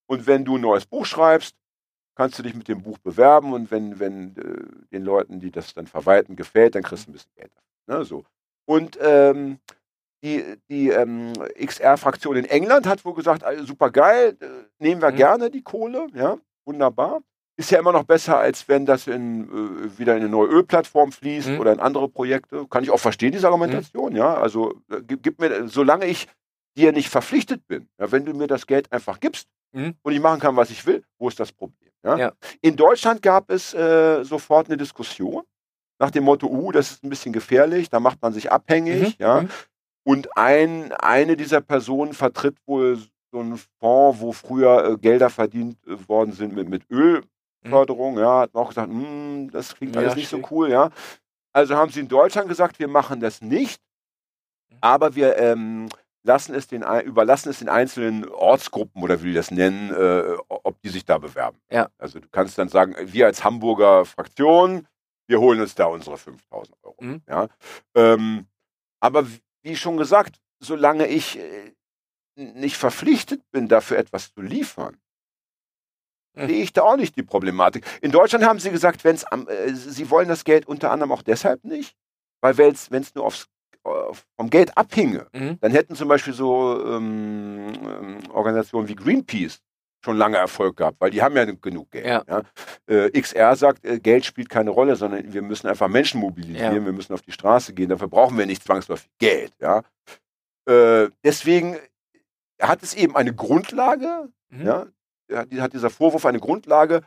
Speaker 3: Und wenn du ein neues Buch schreibst, kannst du dich mit dem Buch bewerben und wenn, wenn äh, den Leuten, die das dann verwalten, gefällt, dann kriegst du ein bisschen Geld. dafür, Ne, so. Und ähm, die, die ähm, XR-Fraktion in England hat wohl gesagt, also super geil, äh, nehmen wir
Speaker 2: Mhm.
Speaker 3: gerne die Kohle, ja, wunderbar. Ist ja immer noch besser, als wenn das in, äh, wieder in eine neue Ölplattform fließt
Speaker 2: Mhm.
Speaker 3: oder in andere Projekte. Kann ich auch verstehen, diese Argumentation, ja. Also äh, gib, gib mir, solange ich dir nicht verpflichtet bin, ja, wenn du mir das Geld einfach gibst
Speaker 2: Mhm.
Speaker 3: und ich machen kann, was ich will, wo ist das Problem? Ja?
Speaker 2: Ja.
Speaker 3: In Deutschland gab es äh, sofort eine Diskussion nach dem Motto, uh, das ist ein bisschen gefährlich, da macht man sich abhängig,
Speaker 2: Mhm.
Speaker 3: ja.
Speaker 2: Mhm.
Speaker 3: Und ein, eine dieser Personen vertritt wohl so einen Fonds, wo früher äh, Gelder verdient äh, worden sind mit, mit Ölförderung. Ja, hat man auch gesagt, "Hm, das klingt
Speaker 2: Ja,
Speaker 3: alles nicht so
Speaker 2: schwierig.
Speaker 3: cool. Ja, also haben sie in Deutschland gesagt, wir machen das nicht,
Speaker 2: Mhm.
Speaker 3: aber wir ähm, lassen es den, überlassen es den einzelnen Ortsgruppen oder wie die das nennen, äh, ob die sich da bewerben.
Speaker 2: Ja.
Speaker 3: Also du kannst dann sagen, wir als Hamburger Fraktion, wir holen uns da unsere 5000 Euro.
Speaker 2: Mhm.
Speaker 3: Ja. Ähm, aber wie schon gesagt, solange ich äh, nicht verpflichtet bin, dafür etwas zu liefern,
Speaker 2: Mhm.
Speaker 3: sehe ich da auch nicht die Problematik. In Deutschland haben sie gesagt, wenn's am, äh, sie wollen das Geld unter anderem auch deshalb nicht, weil wenn es nur aufs, auf, vom Geld abhinge,
Speaker 2: Mhm.
Speaker 3: dann hätten zum Beispiel so ähm, ähm, Organisationen wie Greenpeace schon lange Erfolg gehabt, weil die haben ja genug Geld.
Speaker 2: Ja.
Speaker 3: Ja. Äh, XR sagt, äh, Geld spielt keine Rolle, sondern wir müssen einfach Menschen mobilisieren,
Speaker 2: Ja.
Speaker 3: wir müssen auf die Straße gehen, dafür brauchen wir nicht zwangsläufig Geld. Ja. Äh, deswegen hat es eben eine Grundlage,
Speaker 2: Mhm.
Speaker 3: ja, hat, dieser Vorwurf eine Grundlage,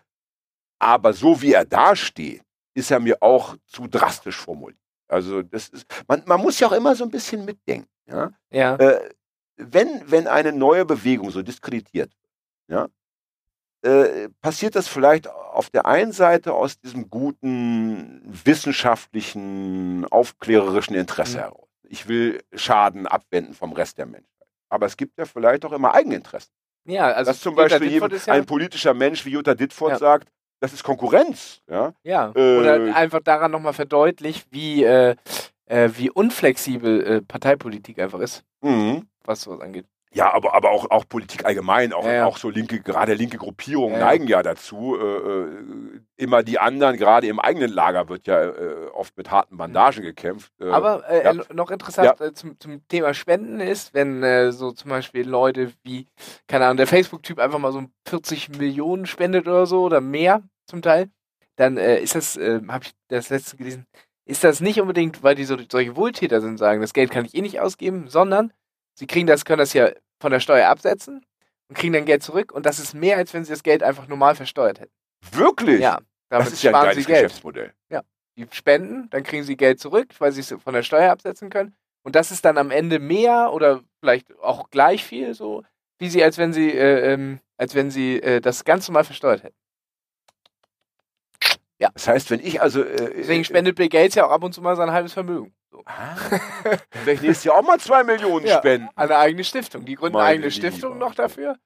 Speaker 3: aber so wie er dasteht, ist er mir auch zu drastisch formuliert. Also das ist, man, man muss ja auch immer so ein bisschen mitdenken. Ja?
Speaker 2: Ja.
Speaker 3: Äh, wenn, wenn eine neue Bewegung so diskreditiert wird, ja, äh, passiert das vielleicht auf der einen Seite aus diesem guten wissenschaftlichen, aufklärerischen Interesse
Speaker 2: Mhm.
Speaker 3: heraus. Ich will Schaden abwenden vom Rest der Menschheit. Aber es gibt ja vielleicht auch immer Eigeninteressen.
Speaker 2: Ja, also
Speaker 3: Dass zum Beispiel
Speaker 2: ist ja,
Speaker 3: ein politischer Mensch wie Jutta Dittfurt
Speaker 2: Ja.
Speaker 3: sagt, das ist Konkurrenz. Ja?
Speaker 2: ja.
Speaker 3: äh,
Speaker 2: oder einfach daran nochmal verdeutlicht, wie, äh, äh, wie unflexibel äh, Parteipolitik einfach ist,
Speaker 3: Mhm.
Speaker 2: was sowas angeht.
Speaker 3: Ja, aber, aber auch, auch Politik allgemein, auch,
Speaker 2: Ja,
Speaker 3: auch so linke, gerade linke Gruppierungen
Speaker 2: Ja,
Speaker 3: neigen ja dazu. Äh, äh, immer die anderen, gerade im eigenen Lager wird ja äh, oft mit harten Bandagen gekämpft. Äh,
Speaker 2: Aber äh,
Speaker 3: ja.
Speaker 2: n- noch interessant äh, zum, zum Thema Spenden ist, wenn äh, so zum Beispiel Leute wie, keine Ahnung, der Facebook-Typ einfach mal so 40 Millionen spendet oder so oder mehr zum Teil, dann äh, ist das, äh, habe ich das letzte gelesen, ist das nicht unbedingt, weil die so, solche Wohltäter sind, sagen, das Geld kann ich eh nicht ausgeben, sondern sie kriegen das, können das ja von der Steuer absetzen und kriegen dann Geld zurück und das ist mehr, als wenn sie das Geld einfach normal versteuert hätten.
Speaker 3: wirklich?
Speaker 2: Ja, damit
Speaker 3: das ist ja ein
Speaker 2: sparen
Speaker 3: geiles
Speaker 2: sie Geld.
Speaker 3: Geschäftsmodell.
Speaker 2: die spenden, dann kriegen sie Geld zurück, weil sie es von der Steuer absetzen können. Und das ist dann am Ende mehr oder vielleicht auch gleich viel, so wie sie, als wenn sie, äh, ähm, als wenn sie äh, das ganz normal versteuert hätten.
Speaker 3: Das heißt, wenn ich also. Äh,
Speaker 2: Deswegen
Speaker 3: äh,
Speaker 2: spendet Bill Gates ja auch ab und zu mal sein halbes Vermögen. So.
Speaker 3: Ah, vielleicht nächstes Jahr auch mal zwei Millionen
Speaker 2: Ja.
Speaker 3: spenden.
Speaker 2: Eine eigene Stiftung. Die gründen eine eigene Stiftung
Speaker 3: Liebe.
Speaker 2: noch dafür.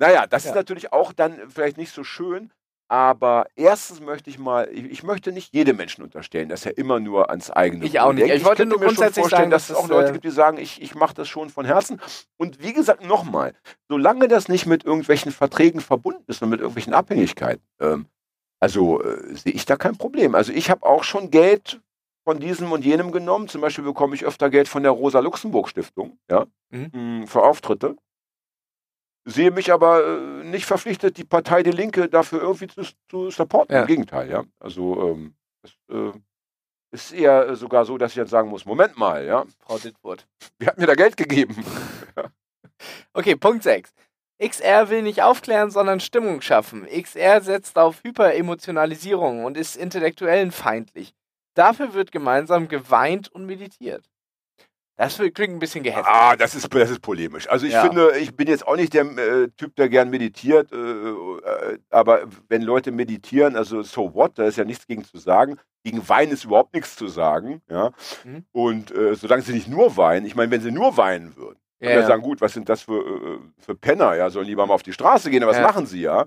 Speaker 3: Naja, das
Speaker 2: Ja.
Speaker 3: ist natürlich auch dann vielleicht nicht so schön. Aber erstens möchte ich mal, ich, ich möchte nicht jedem Menschen unterstellen, dass er immer nur ans eigene
Speaker 2: Ich auch nicht.
Speaker 3: denkt.
Speaker 2: Ich wollte nur
Speaker 3: mir schon
Speaker 2: grundsätzlich
Speaker 3: vorstellen,
Speaker 2: sagen,
Speaker 3: dass es auch Leute
Speaker 2: äh,
Speaker 3: gibt, die sagen, ich, ich mache das schon von Herzen. Und wie gesagt, nochmal, solange das nicht mit irgendwelchen Verträgen verbunden ist und mit irgendwelchen Abhängigkeiten, ähm, also äh, sehe ich da kein Problem. Also ich habe auch schon Geld von diesem und jenem genommen. Zum Beispiel bekomme ich öfter Geld von der Rosa-Luxemburg-Stiftung, ja,
Speaker 2: Mhm.
Speaker 3: mh, für Auftritte. Sehe mich aber äh, nicht verpflichtet, die Partei Die Linke dafür irgendwie zu, zu supporten.
Speaker 2: Ja.
Speaker 3: Im Gegenteil, ja. Also ähm, das äh, ist eher sogar so, dass ich jetzt sagen muss, Moment mal, ja,
Speaker 2: Frau Dittwurt.
Speaker 3: wer hat mir da Geld gegeben?
Speaker 2: Okay, Punkt 6. XR will nicht aufklären, sondern Stimmung schaffen. XR setzt auf Hyperemotionalisierung und ist intellektuellenfeindlich. Dafür wird gemeinsam geweint und meditiert. Das wird- klingt ein bisschen gehässig.
Speaker 3: Ah, das ist, das ist polemisch. Also ich
Speaker 2: Ja.
Speaker 3: finde, ich bin jetzt auch nicht der äh, Typ, der gern meditiert, äh, äh, aber wenn Leute meditieren, also so what, da ist ja nichts gegen zu sagen. Gegen Wein ist überhaupt nichts zu sagen, ja.
Speaker 2: Mhm.
Speaker 3: Und äh, solange sie nicht nur weinen, ich meine, wenn sie nur weinen würden,
Speaker 2: Ja,
Speaker 3: ja, sagen, gut, was sind das für, äh, für Penner, ja, sollen lieber mal auf die Straße gehen, aber was
Speaker 2: Ja.
Speaker 3: machen sie, ja?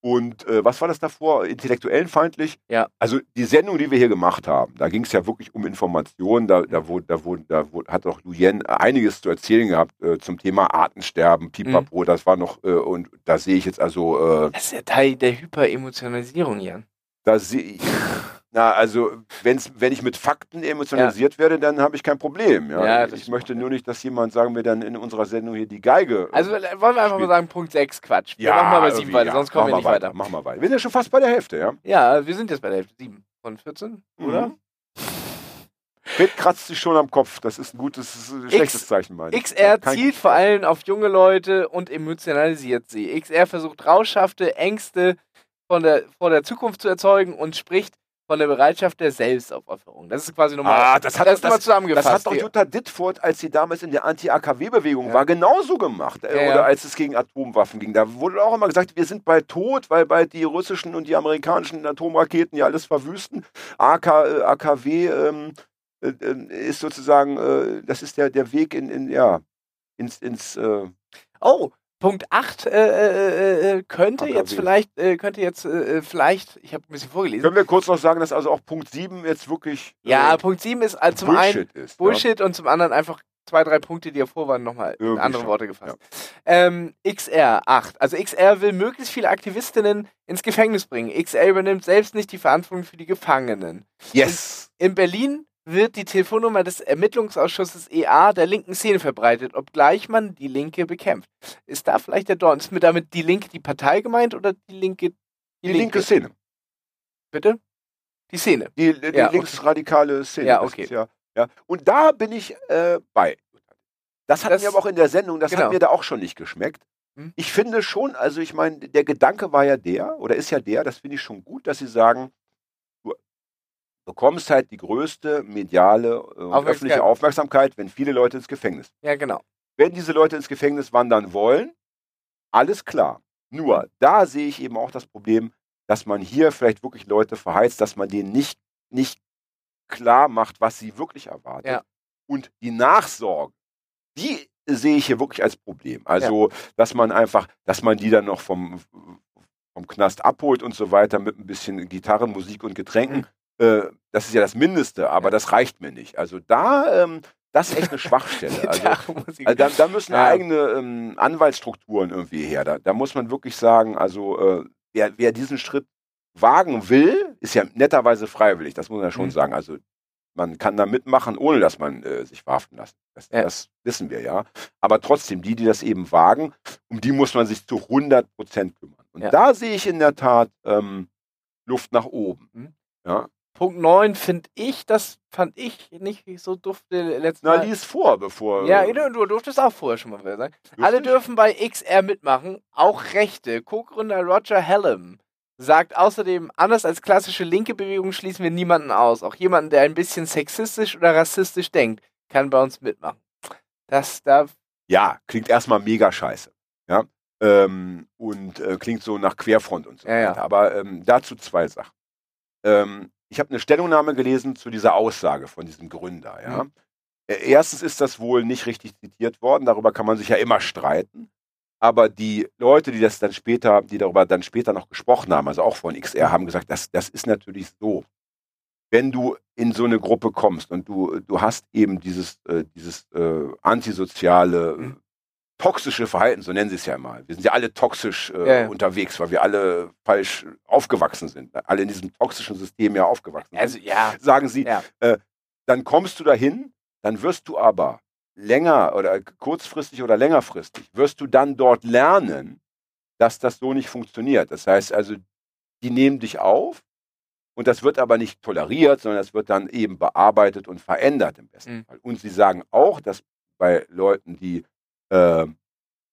Speaker 3: Und äh, was war das davor? Intellektuellenfeindlich?
Speaker 2: Ja.
Speaker 3: Also die Sendung, die wir hier gemacht haben, da ging es ja wirklich um Informationen. Da, da, wurde, da, wurde, da wurde, hat auch Luyen einiges zu erzählen gehabt äh, zum Thema Artensterben, Pipapo. Das war noch, äh, und da sehe ich jetzt also, äh,
Speaker 2: Das ist ja Teil der Hyperemotionalisierung, Jan.
Speaker 3: da sehe ich, na, also wenn's, wenn ich mit Fakten emotionalisiert werde, dann habe ich kein Problem. Ja?
Speaker 2: Ja,
Speaker 3: ich möchte nur nicht, dass jemand sagen wir dann in unserer Sendung hier die Geige.
Speaker 2: Also wollen wir einfach mal
Speaker 3: Spiel-
Speaker 2: sagen, Punkt 6, Quatsch. Wir machen mal bei 7
Speaker 3: irgendwie,
Speaker 2: weiter,
Speaker 3: ja.
Speaker 2: sonst kommen wir nicht
Speaker 3: mal
Speaker 2: weiter.
Speaker 3: Machen wir weiter. Wir sind ja schon fast bei der Hälfte, ja?
Speaker 2: Ja, wir sind jetzt bei der Hälfte. 7 von 14, oder?
Speaker 3: Mhm. Fred kratzt sich schon am Kopf. Das ist ein gutes, ein schlechtes Zeichen, meine ich.
Speaker 2: XR
Speaker 3: Ja, kein
Speaker 2: zielt vor allem auf junge Leute und emotionalisiert sie. XR versucht rauschhafte Ängste von der, vor der Zukunft zu erzeugen und spricht von der Bereitschaft der Selbstaufopferung. Das ist quasi nochmal,
Speaker 3: Ah, das hat-
Speaker 2: das
Speaker 3: das-
Speaker 2: zusammengefasst.
Speaker 3: Das hat doch. Jutta Dittfurt, als sie damals in der Anti-AKW-Bewegung
Speaker 2: Ja.
Speaker 3: war, genauso gemacht. Äh,
Speaker 2: ja.
Speaker 3: Oder als es gegen Atomwaffen ging. Da wurde auch immer gesagt, wir sind bald tot, weil bald die russischen und die amerikanischen Atomraketen ja alles verwüsten. AK, äh, AKW ähm, äh, äh, ist sozusagen, äh, das ist der, der Weg in, in ja, ins, ins äh,
Speaker 2: Oh, Punkt 8 äh, äh, äh, könnte
Speaker 3: AKW.
Speaker 2: jetzt vielleicht, äh, könnte jetzt äh, vielleicht, ich habe ein bisschen vorgelesen.
Speaker 3: Können wir kurz noch sagen, dass also auch Punkt 7 jetzt wirklich
Speaker 2: Ja,
Speaker 3: äh,
Speaker 2: Punkt 7 ist äh, zum einen
Speaker 3: Bullshit ist.
Speaker 2: Bullshit und zum anderen einfach zwei, drei Punkte, die davor waren, nochmal in andere
Speaker 3: schon,
Speaker 2: Worte gefasst. Ähm, XR 8. Also XR will möglichst viele Aktivistinnen ins Gefängnis bringen. XR übernimmt selbst nicht die Verantwortung für die Gefangenen.
Speaker 3: Ja. Yes!
Speaker 2: In Berlin wird die Telefonnummer des Ermittlungsausschusses EA der linken Szene verbreitet, obgleich man die Linke bekämpft. Ist da vielleicht der Dorn? Ist mit damit die Linke die Partei gemeint oder die Linke
Speaker 3: die, die linke Szene?
Speaker 2: Bitte? Die Szene.
Speaker 3: Die, die ja, linksradikale Szene.
Speaker 2: Ja, okay.
Speaker 3: Ja, ja. Und da bin ich äh, bei. Das hatten das, wir aber auch in der Sendung, das genau. hat mir da auch schon nicht geschmeckt. Hm? Ich finde schon, also ich meine, der Gedanke war ja der, oder ist ja der, das finde ich schon gut, dass sie sagen, bekommst halt die größte mediale und öffentliche Aufmerksamkeit, wenn viele Leute ins Gefängnis.
Speaker 2: Ja, genau.
Speaker 3: Wenn diese Leute ins Gefängnis wandern wollen, alles klar. Nur, da sehe ich eben auch das Problem, dass man hier vielleicht wirklich Leute verheizt, dass man denen nicht, nicht klar macht, was sie wirklich erwartet.
Speaker 2: Ja.
Speaker 3: Und die Nachsorge, die sehe ich hier wirklich als Problem. Also, ja. dass man einfach, dass man die dann noch vom, vom Knast abholt und so weiter mit ein bisschen Gitarrenmusik und Getränken. Mhm. Äh, das ist ja das Mindeste, aber das reicht mir nicht. Also da, ähm, das ist echt eine Schwachstelle. Also, also da, da, müssen ja. eigene ähm, Anwaltsstrukturen irgendwie her. Da, da, muss man wirklich sagen, also äh, wer, wer diesen Schritt wagen will, ist ja netterweise freiwillig, das muss man ja schon mhm. sagen. Also man kann da mitmachen, ohne dass man äh, sich verhaften lässt. Das, ja. das, wissen wir ja. Aber trotzdem, die, die das eben wagen, um die muss man sich zu 100 Prozent kümmern. Und ja. da sehe ich in der Tat ähm, Luft nach oben. Mhm. Ja.
Speaker 2: Punkt 9 finde ich, das fand ich nicht so dufte letztes
Speaker 3: Mal. Na, lies vor, bevor.
Speaker 2: Ja, du, du durftest auch vorher schon mal sagen. Alle dürfen bei XR mitmachen, auch Rechte. Co-Gründer Roger Hallam sagt außerdem, anders als klassische linke Bewegungen schließen wir niemanden aus. Auch jemanden, der ein bisschen sexistisch oder rassistisch denkt, kann bei uns mitmachen. Das da.
Speaker 3: Ja, klingt erstmal mega scheiße. Ja. Ähm, und äh, klingt so nach Querfront und so
Speaker 2: ja,
Speaker 3: weiter. Ja. Aber ähm, dazu zwei Sachen. Ähm, ich habe eine Stellungnahme gelesen zu dieser Aussage von diesem Gründer. Ja. Mhm. Erstens ist das wohl nicht richtig zitiert worden, darüber kann man sich ja immer streiten. Aber die Leute, die das dann später, die darüber dann später noch gesprochen haben, also auch von XR, haben gesagt, das, das ist natürlich so. Wenn du in so eine Gruppe kommst und du, du hast eben dieses, äh, dieses äh, antisoziale, mhm. Toxische Verhalten, so nennen sie es ja mal. Wir sind ja alle toxisch äh, ja. unterwegs, weil wir alle falsch aufgewachsen sind. Alle in diesem toxischen System ja aufgewachsen sind.
Speaker 2: Also, ja.
Speaker 3: Sagen sie, ja. Äh, dann kommst du dahin, dann wirst du aber länger oder kurzfristig oder längerfristig, wirst du dann dort lernen, dass das so nicht funktioniert. Das heißt also, die nehmen dich auf und das wird aber nicht toleriert, sondern das wird dann eben bearbeitet und verändert im besten mhm. Fall. Und sie sagen auch, dass bei Leuten, die, äh,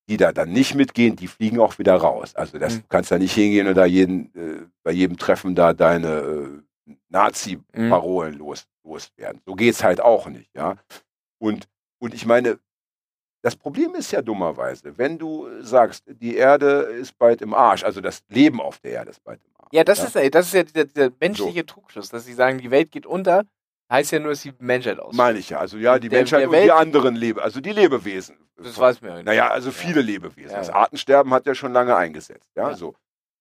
Speaker 3: die da dann nicht mitgehen, die fliegen auch wieder raus. Also das, mhm. du kannst da nicht hingehen und da jeden, äh, bei jedem Treffen da deine äh, Nazi-Parolen mhm. los, loswerden. So geht's halt auch nicht, ja. Und und ich meine, das Problem ist ja dummerweise, wenn du sagst, die Erde ist bald im Arsch, also das Leben auf der Erde ist bald im Arsch.
Speaker 2: Ja, das, ja? Ist, das ist ja der, der menschliche so. Trugschluss, dass sie sagen, die Welt geht unter, heißt ja nur, dass die Menschheit aus.
Speaker 3: Meine ich ja, also ja, die der, Menschheit der und die anderen Leben, also die Lebewesen.
Speaker 2: Das weiß mir
Speaker 3: nicht. Naja, also viele ja. Lebewesen. Ja. Das Artensterben hat ja schon lange eingesetzt, ja, ja, so.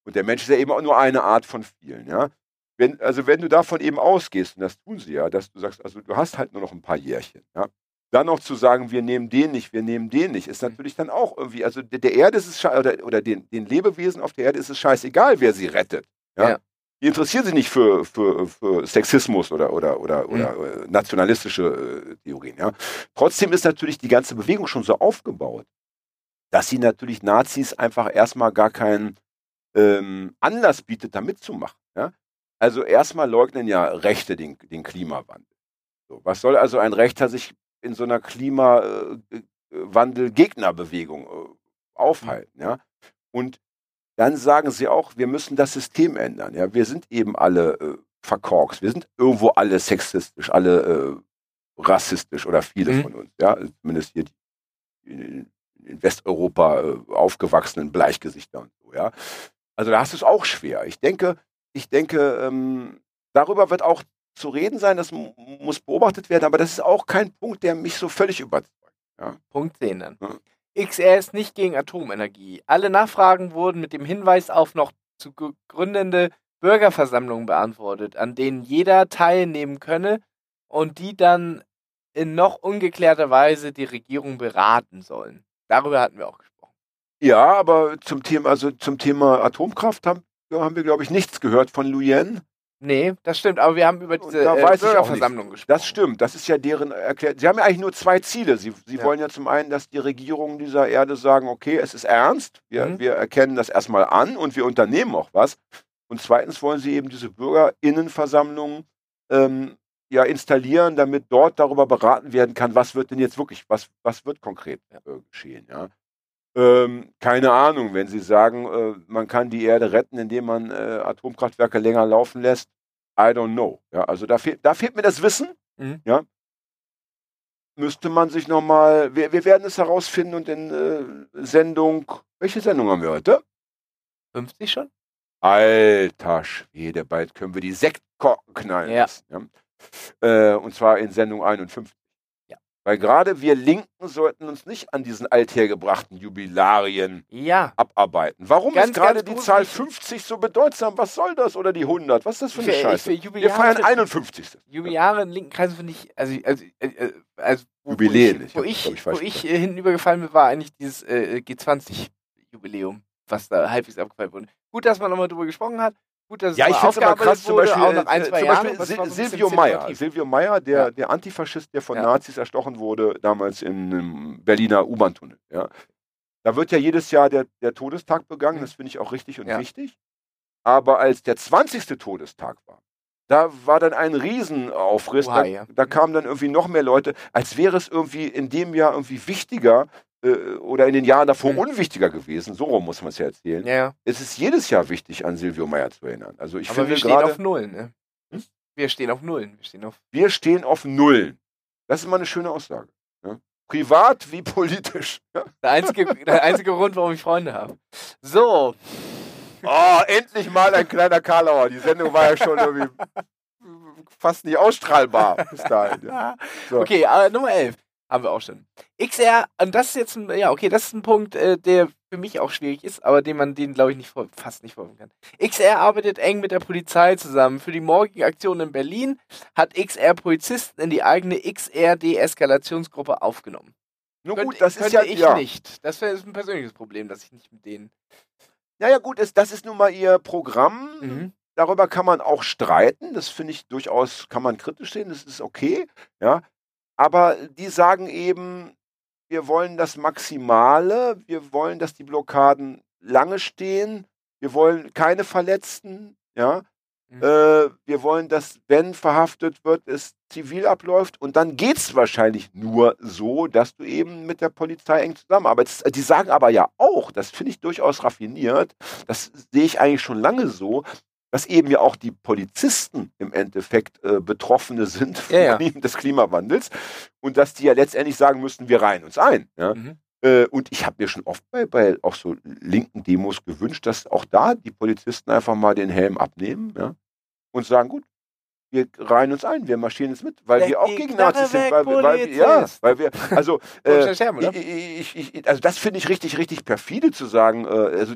Speaker 3: Und der Mensch ist ja eben auch nur eine Art von vielen, ja. Wenn, also wenn du davon eben ausgehst, und das tun sie ja, dass du sagst, also du hast halt nur noch ein paar Jährchen, ja dann noch zu sagen, wir nehmen den nicht, wir nehmen den nicht, ist mhm. natürlich dann auch irgendwie, also der, der Erde ist es oder, oder den, den Lebewesen auf der Erde ist es scheißegal, wer sie rettet. Ja? ja. Die interessieren sich nicht für, für, für Sexismus oder, oder, oder, mhm. oder äh, nationalistische äh, Theorien. Ja? Trotzdem ist natürlich die ganze Bewegung schon so aufgebaut, dass sie natürlich Nazis einfach erstmal gar keinen ähm, Anlass bietet, da mitzumachen. Ja? Also erstmal leugnen ja Rechte den, den Klimawandel. So, was soll also ein Rechter sich in so einer Klimawandel-Gegnerbewegung äh, aufhalten. Ja? Und dann sagen sie auch, wir müssen das System ändern. Ja? Wir sind eben alle äh, verkorkst. Wir sind irgendwo alle sexistisch, alle äh, rassistisch oder viele mhm. von uns. Ja? Zumindest hier die, in, in Westeuropa äh, aufgewachsenen Bleichgesichter und so. Ja? Also da hast du es auch schwer. Ich denke, ich denke, ähm, darüber wird auch zu reden sein, das muss beobachtet werden, aber das ist auch kein Punkt, der mich so völlig überzeugt. Ja.
Speaker 2: Punkt 10 dann. Ja. XR ist nicht gegen Atomenergie. Alle Nachfragen wurden mit dem Hinweis auf noch zu gründende Bürgerversammlungen beantwortet, an denen jeder teilnehmen könne und die dann in noch ungeklärter Weise die Regierung beraten sollen. Darüber hatten wir auch gesprochen.
Speaker 3: Ja, aber zum Thema, also zum Thema Atomkraft haben, haben wir, glaube ich, nichts gehört von Luyen.
Speaker 2: Nee, das stimmt, aber wir haben über diese
Speaker 3: da
Speaker 2: äh, Bürgerversammlung gesprochen.
Speaker 3: Das stimmt, das ist ja deren Erklärung. Sie haben ja eigentlich nur zwei Ziele. Sie, sie
Speaker 2: Ja.
Speaker 3: wollen ja zum einen, dass die Regierungen dieser Erde sagen, okay, es ist ernst, wir,
Speaker 2: Mhm.
Speaker 3: wir erkennen das erstmal an und wir unternehmen auch was. Und zweitens wollen sie eben diese Bürgerinnenversammlungen ähm, ja installieren, damit dort darüber beraten werden kann, was wird denn jetzt wirklich, was, was wird konkret äh, geschehen. Ja? Ähm, keine Ahnung, wenn Sie sagen, äh, man kann die Erde retten, indem man äh, Atomkraftwerke länger laufen lässt, I don't know. Ja, also da, fehl, da fehlt mir das Wissen.
Speaker 2: Mhm.
Speaker 3: Ja. Müsste man sich nochmal, wir, wir werden es herausfinden und in äh, Sendung, welche Sendung haben wir heute?
Speaker 2: 50 schon?
Speaker 3: Alter Schwede, bald können wir die Sektkorken knallen
Speaker 2: Ja.
Speaker 3: lassen. Ja? Äh, und zwar in Sendung 51. Weil gerade wir Linken sollten uns nicht an diesen althergebrachten Jubilarien
Speaker 2: Ja.
Speaker 3: abarbeiten. Warum
Speaker 2: Ganz,
Speaker 3: ist gerade die. Zahl 50 so bedeutsam? Was soll das? Oder die 100? Was ist das für
Speaker 2: Ich
Speaker 3: eine
Speaker 2: ich
Speaker 3: Scheiße?
Speaker 2: will
Speaker 3: Wir feiern
Speaker 2: für-
Speaker 3: 51.
Speaker 2: Jubiläare in linken Kreisen finde ich, also, also, äh, also wo,
Speaker 3: Jubiläen, ich
Speaker 2: wo ich, wo
Speaker 3: ich,
Speaker 2: ich, wo ich äh, hinübergefallen bin, war eigentlich dieses äh, G20-Jubiläum, was da halbwegs abgefeiert wurde. Gut, dass man nochmal drüber gesprochen hat. Gut, dass
Speaker 3: Ja, ich
Speaker 2: mal
Speaker 3: finde es
Speaker 2: aufgearbeitet
Speaker 3: krass, zum Beispiel,
Speaker 2: auch nach ein,
Speaker 3: äh,
Speaker 2: zwei Jahren.
Speaker 3: Beispiel
Speaker 2: aber
Speaker 3: Silvio Meyer. Silvio Meyer, der,
Speaker 2: Ja.
Speaker 3: der Antifaschist, der von
Speaker 2: Ja.
Speaker 3: Nazis erstochen wurde, damals in einem Berliner U-Bahn-Tunnel. Ja. Da wird ja jedes Jahr der, der Todestag begangen,
Speaker 2: Mhm.
Speaker 3: das finde ich auch richtig und wichtig. Aber als der 20. Todestag war, da war dann ein Riesenaufriss. Da, da kamen dann irgendwie noch mehr Leute, als wäre es irgendwie in dem Jahr irgendwie wichtiger äh, oder in den Jahren davor
Speaker 2: Mhm.
Speaker 3: unwichtiger gewesen. So rum muss man es ja erzählen.
Speaker 2: Ja.
Speaker 3: Es ist jedes Jahr wichtig, an Silvio Meyer zu erinnern. Also ich
Speaker 2: aber
Speaker 3: finde
Speaker 2: wir stehen auf Nullen, ne?
Speaker 3: Hm?
Speaker 2: Wir stehen auf Nullen. Wir stehen auf.
Speaker 3: Wir stehen auf Nullen. Das ist mal eine schöne Aussage. Ja? Privat wie politisch. Ja?
Speaker 2: Der einzige, der einzige Grund, warum ich Freunde habe. So.
Speaker 3: Oh, endlich mal ein kleiner Karlauer. Die Sendung war ja schon irgendwie fast nicht ausstrahlbar bis dahin. Ja. So.
Speaker 2: Okay, Nummer 11 haben wir auch schon. XR, und das ist jetzt ein, ja, okay, das ist ein Punkt, äh, der für mich auch schwierig ist, aber den man den, glaube ich, nicht fast nicht vorwerfen kann. XR arbeitet eng mit der Polizei zusammen. Für die morgige Aktion in Berlin hat XR Polizisten in die eigene XR-Deeskalationsgruppe aufgenommen.
Speaker 3: Nun
Speaker 2: Könnte-
Speaker 3: gut, das ist ja.
Speaker 2: ich
Speaker 3: ja.
Speaker 2: nicht. Das wäre ein persönliches Problem, dass ich nicht mit denen.
Speaker 3: Ja, ja, gut, ist, das ist nun mal ihr Programm.
Speaker 2: Mhm.
Speaker 3: Darüber kann man auch streiten. Das finde ich durchaus, kann man kritisch sehen. Das ist okay. Ja. Aber die sagen eben, wir wollen das Maximale. Wir wollen, dass die Blockaden lange stehen. Wir wollen keine Verletzten. Ja.
Speaker 2: Mhm.
Speaker 3: Äh, wir wollen, dass, wenn verhaftet wird, es zivil abläuft. Und dann geht es wahrscheinlich nur so, dass du eben mit der Polizei eng zusammenarbeitest. Die sagen aber ja auch, das finde ich durchaus raffiniert, das sehe ich eigentlich schon lange so, dass eben ja auch die Polizisten im Endeffekt äh, Betroffene sind vom
Speaker 2: Ja, ja.
Speaker 3: Des Klimawandels und dass die ja letztendlich sagen müssten, wir reihen uns ein. Ja?
Speaker 2: Mhm.
Speaker 3: Äh, und ich habe mir schon oft bei, bei auch so linken Demos gewünscht, dass auch da die Polizisten einfach mal den Helm abnehmen ja? und sagen, gut, wir reihen uns ein, wir marschieren jetzt mit, weil
Speaker 2: Leg
Speaker 3: wir auch gegen
Speaker 2: Knarre
Speaker 3: Nazis sind,
Speaker 2: weg,
Speaker 3: weil, wir- weil, wir- ja,
Speaker 2: Polizist.
Speaker 3: weil wir, also
Speaker 2: Äh,
Speaker 3: ich, ich, ich, also das finde ich richtig, richtig perfide zu sagen, äh, also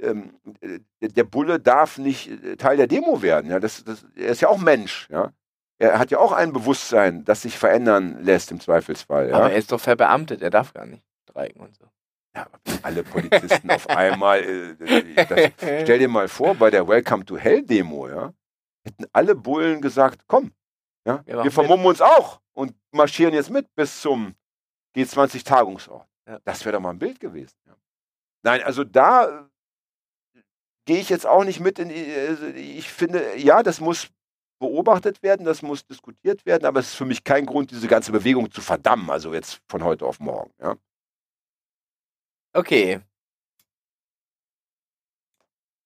Speaker 3: ähm, äh, der Bulle darf nicht äh, Teil der Demo werden. Ja? Das, das, er ist ja auch Mensch. Ja? Er hat ja auch ein Bewusstsein, das sich verändern lässt im Zweifelsfall. Ja?
Speaker 2: Aber er ist doch verbeamtet, er darf gar nicht streiken und so.
Speaker 3: Ja, alle Polizisten auf einmal. Äh, das, stell dir mal vor, bei der Welcome to Hell Demo, ja, hätten alle Bullen gesagt, komm, ja,
Speaker 2: Wir
Speaker 3: wir vermummen uns auch und marschieren jetzt mit bis zum G20-Tagungsort.
Speaker 2: Ja.
Speaker 3: Das wäre doch mal ein Bild gewesen. Ja. Nein, also da äh, gehe ich jetzt auch nicht mit in die, also ich finde, ja, das muss beobachtet werden, das muss diskutiert werden, aber es ist für mich kein Grund, diese ganze Bewegung zu verdammen, also jetzt von heute auf morgen. Ja.
Speaker 2: Okay,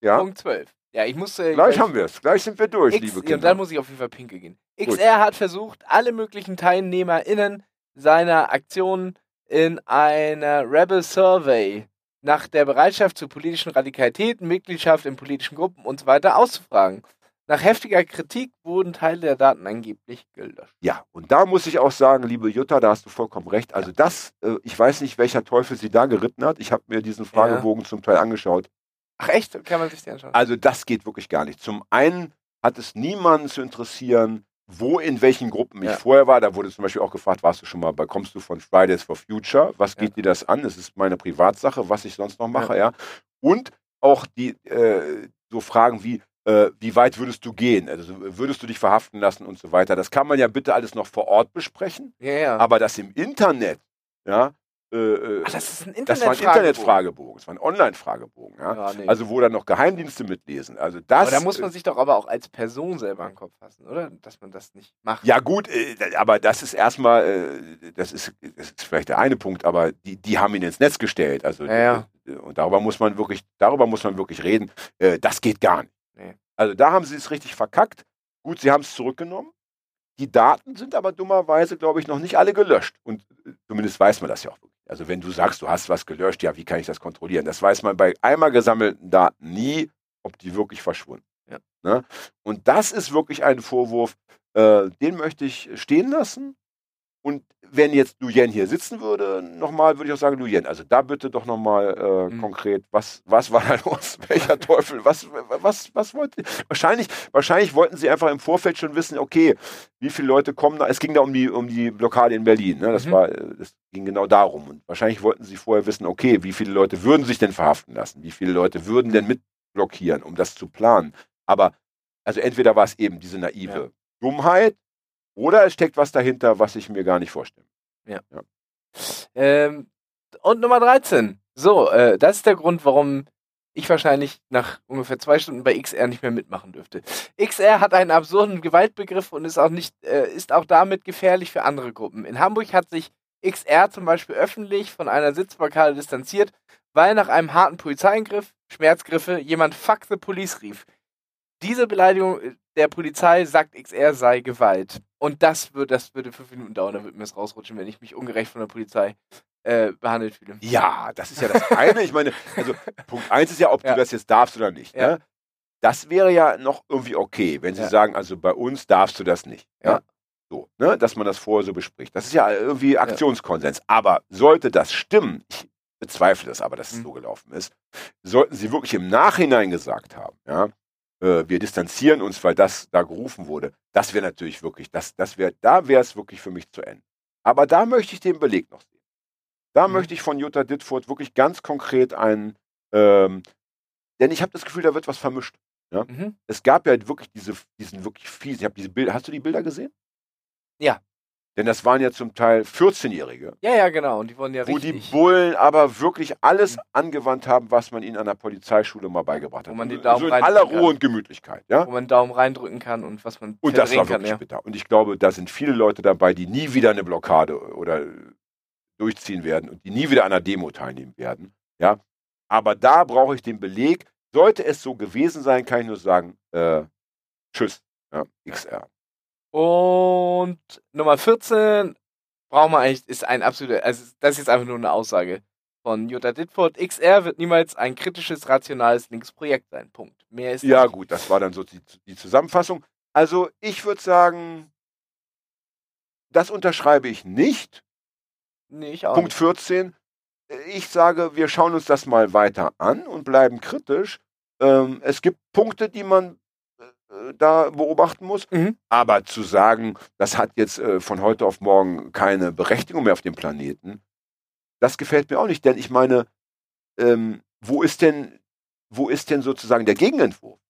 Speaker 3: Ja.
Speaker 2: Punkt 12. Ja, ich muss. Äh,
Speaker 3: Gleich haben wir es. Gleich sind wir durch,
Speaker 2: X,
Speaker 3: liebe
Speaker 2: ja,
Speaker 3: Kinder.
Speaker 2: und dann muss ich auf jeden Fall pinke gehen. XR hat versucht, alle möglichen TeilnehmerInnen seiner Aktion in einer Rebel Survey nach der Bereitschaft zur politischen Radikalität, Mitgliedschaft in politischen Gruppen und so weiter auszufragen. Nach heftiger Kritik wurden Teile der Daten angeblich gelöscht.
Speaker 3: ja, und da muss ich auch sagen, liebe Jutta, da hast du vollkommen recht. Also das, äh, ich weiß nicht, welcher Teufel sie da geritten hat. Ich habe mir diesen Fragebogen zum Teil angeschaut.
Speaker 2: Ach echt? Kann man sich den anschauen?
Speaker 3: Also das geht wirklich gar nicht. Zum einen hat es niemanden zu interessieren, wo in welchen Gruppen ich
Speaker 2: Ja.
Speaker 3: vorher war. Da wurde zum Beispiel auch gefragt, warst du schon mal bei, kommst du von Fridays for Future? Was
Speaker 2: Ja.
Speaker 3: geht dir das an? Es ist meine Privatsache, was ich sonst noch mache, ja. Und auch die äh, so Fragen wie, äh, wie weit würdest du gehen? Also würdest du dich verhaften lassen und so weiter. Das kann man ja bitte alles noch vor Ort besprechen.
Speaker 2: Ja, ja.
Speaker 3: Aber das im Internet, ja, äh, äh,
Speaker 2: Ach, das ist ein
Speaker 3: das war ein
Speaker 2: Internet-Fragebogen.
Speaker 3: Internet-Fragebogen, das war ein Online-Fragebogen. Ja?
Speaker 2: Ja, nee.
Speaker 3: Also wo dann noch Geheimdienste mitlesen. Also das.
Speaker 2: aber da muss man sich doch aber auch als Person selber an den Kopf fassen, oder? Dass man das nicht macht.
Speaker 3: Ja gut, äh, aber das ist erstmal, äh, das, ist, das ist vielleicht der eine Punkt, aber die, die haben ihn ins Netz gestellt. Also
Speaker 2: Ja,
Speaker 3: äh, und darüber muss man wirklich, darüber muss man wirklich reden. Äh, das geht gar nicht.
Speaker 2: Nee.
Speaker 3: Also da haben sie es richtig verkackt. Gut, sie haben es zurückgenommen. Die Daten sind aber dummerweise, glaube ich, noch nicht alle gelöscht. Und äh, zumindest weiß man das ja auch wirklich. Also wenn du sagst, du hast was gelöscht, ja, wie kann ich das kontrollieren? Das weiß man bei einmal gesammelten Daten nie, ob die wirklich verschwunden.
Speaker 2: Ja.
Speaker 3: Ne? Und das ist wirklich ein Vorwurf, äh, den möchte ich stehen lassen. Und wenn jetzt Luyen hier sitzen würde, nochmal, würde ich auch sagen, Luyen, also da bitte doch nochmal äh,
Speaker 2: Mhm.
Speaker 3: konkret, was, was war da los? Welcher Teufel? Was, was, was wollte wahrscheinlich, wahrscheinlich wollten sie einfach im Vorfeld schon wissen, okay, wie viele Leute kommen da? Es ging da um die, um die Blockade in Berlin. Ne? Das
Speaker 2: Mhm.
Speaker 3: war, äh, das ging genau darum. Und wahrscheinlich wollten sie vorher wissen, okay, wie viele Leute würden sich denn verhaften lassen? Wie viele Leute würden denn mitblockieren, um das zu planen? Aber, also entweder war es eben diese naive Dummheit oder es steckt was dahinter, was ich mir gar nicht vorstelle.
Speaker 2: Ähm, und Nummer 13. So, äh, das ist der Grund, warum ich wahrscheinlich nach ungefähr zwei Stunden bei XR nicht mehr mitmachen dürfte. XR hat einen absurden Gewaltbegriff und ist auch nicht, äh, ist auch damit gefährlich für andere Gruppen. In Hamburg hat sich XR zum Beispiel öffentlich von einer Sitzblockade distanziert, weil nach einem harten Polizeingriff, Schmerzgriffe, jemand Fuck the Police rief. Diese Beleidigung der Polizei sagt XR sei Gewalt. Und das wird, das würde fünf Minuten dauern, dann würde mir das rausrutschen, wenn ich mich ungerecht von der Polizei äh, behandelt fühle.
Speaker 3: Ja, das ist ja das eine. Ich meine, also Punkt eins ist ja, ob
Speaker 2: Ja.
Speaker 3: du das jetzt darfst oder nicht.
Speaker 2: Ja.
Speaker 3: Ne? Das wäre ja noch irgendwie okay, wenn sie
Speaker 2: Ja.
Speaker 3: sagen, also bei uns darfst du das nicht. Ja. So, ne? Dass man das vorher so bespricht. Das ist ja irgendwie Aktionskonsens. Aber sollte das stimmen, ich bezweifle das aber, dass es
Speaker 2: Mhm.
Speaker 3: so gelaufen ist, sollten sie wirklich im Nachhinein gesagt haben, ja, äh, wir distanzieren uns, weil das da gerufen wurde, das wäre natürlich wirklich, das, das wäre, da wäre es wirklich für mich zu Ende. Aber da möchte ich den Beleg noch sehen. Da
Speaker 2: Mhm.
Speaker 3: möchte ich von Jutta Dittfurt wirklich ganz konkret einen, ähm, denn ich habe das Gefühl, da wird was vermischt.
Speaker 2: Mhm.
Speaker 3: Es gab ja wirklich diese, diesen wirklich fiesen, ich habe diese Bilder, hast du die Bilder gesehen?
Speaker 2: Ja.
Speaker 3: Denn das waren ja zum Teil 14-Jährige,
Speaker 2: Ja, ja, genau. Und die wurden ja
Speaker 3: wo die. Bullen aber wirklich alles
Speaker 2: Mhm.
Speaker 3: angewandt haben, was man ihnen an der Polizeischule mal beigebracht hat.
Speaker 2: Wo man die
Speaker 3: so
Speaker 2: Daumen
Speaker 3: in
Speaker 2: rein-
Speaker 3: aller Ruhe und Gemütlichkeit, ja?
Speaker 2: wo man einen Daumen reindrücken kann und was man
Speaker 3: Und das war
Speaker 2: verdrehen
Speaker 3: wirklich
Speaker 2: kann.
Speaker 3: bitter. Und ich glaube, da sind viele Leute dabei, die nie wieder eine Blockade oder durchziehen werden und die nie wieder an einer Demo teilnehmen werden. Ja. Aber da brauche ich den Beleg. Sollte es so gewesen sein, kann ich nur sagen, äh, tschüss, ja, XR.
Speaker 2: Und Nummer 14 brauchen wir eigentlich, ist ein absoluter, also das ist jetzt einfach nur eine Aussage von Jutta Dittfurt. XR wird niemals ein kritisches, rationales Linksprojekt sein. Punkt. Mehr ist
Speaker 3: Ja,
Speaker 2: nicht.
Speaker 3: gut, das war dann so die, die Zusammenfassung. Also ich würde sagen, das unterschreibe ich nicht.
Speaker 2: Nee, ich auch
Speaker 3: Punkt
Speaker 2: nicht.
Speaker 3: 14. Ich sage, wir schauen uns das mal weiter an und bleiben kritisch. Ähm, es gibt Punkte, die man da beobachten muss.
Speaker 2: Mhm.
Speaker 3: Aber zu sagen, das hat jetzt äh, von heute auf morgen keine Berechtigung mehr auf dem Planeten, das gefällt mir auch nicht. Denn ich meine, ähm, wo ist denn, wo ist denn sozusagen der Gegenentwurf?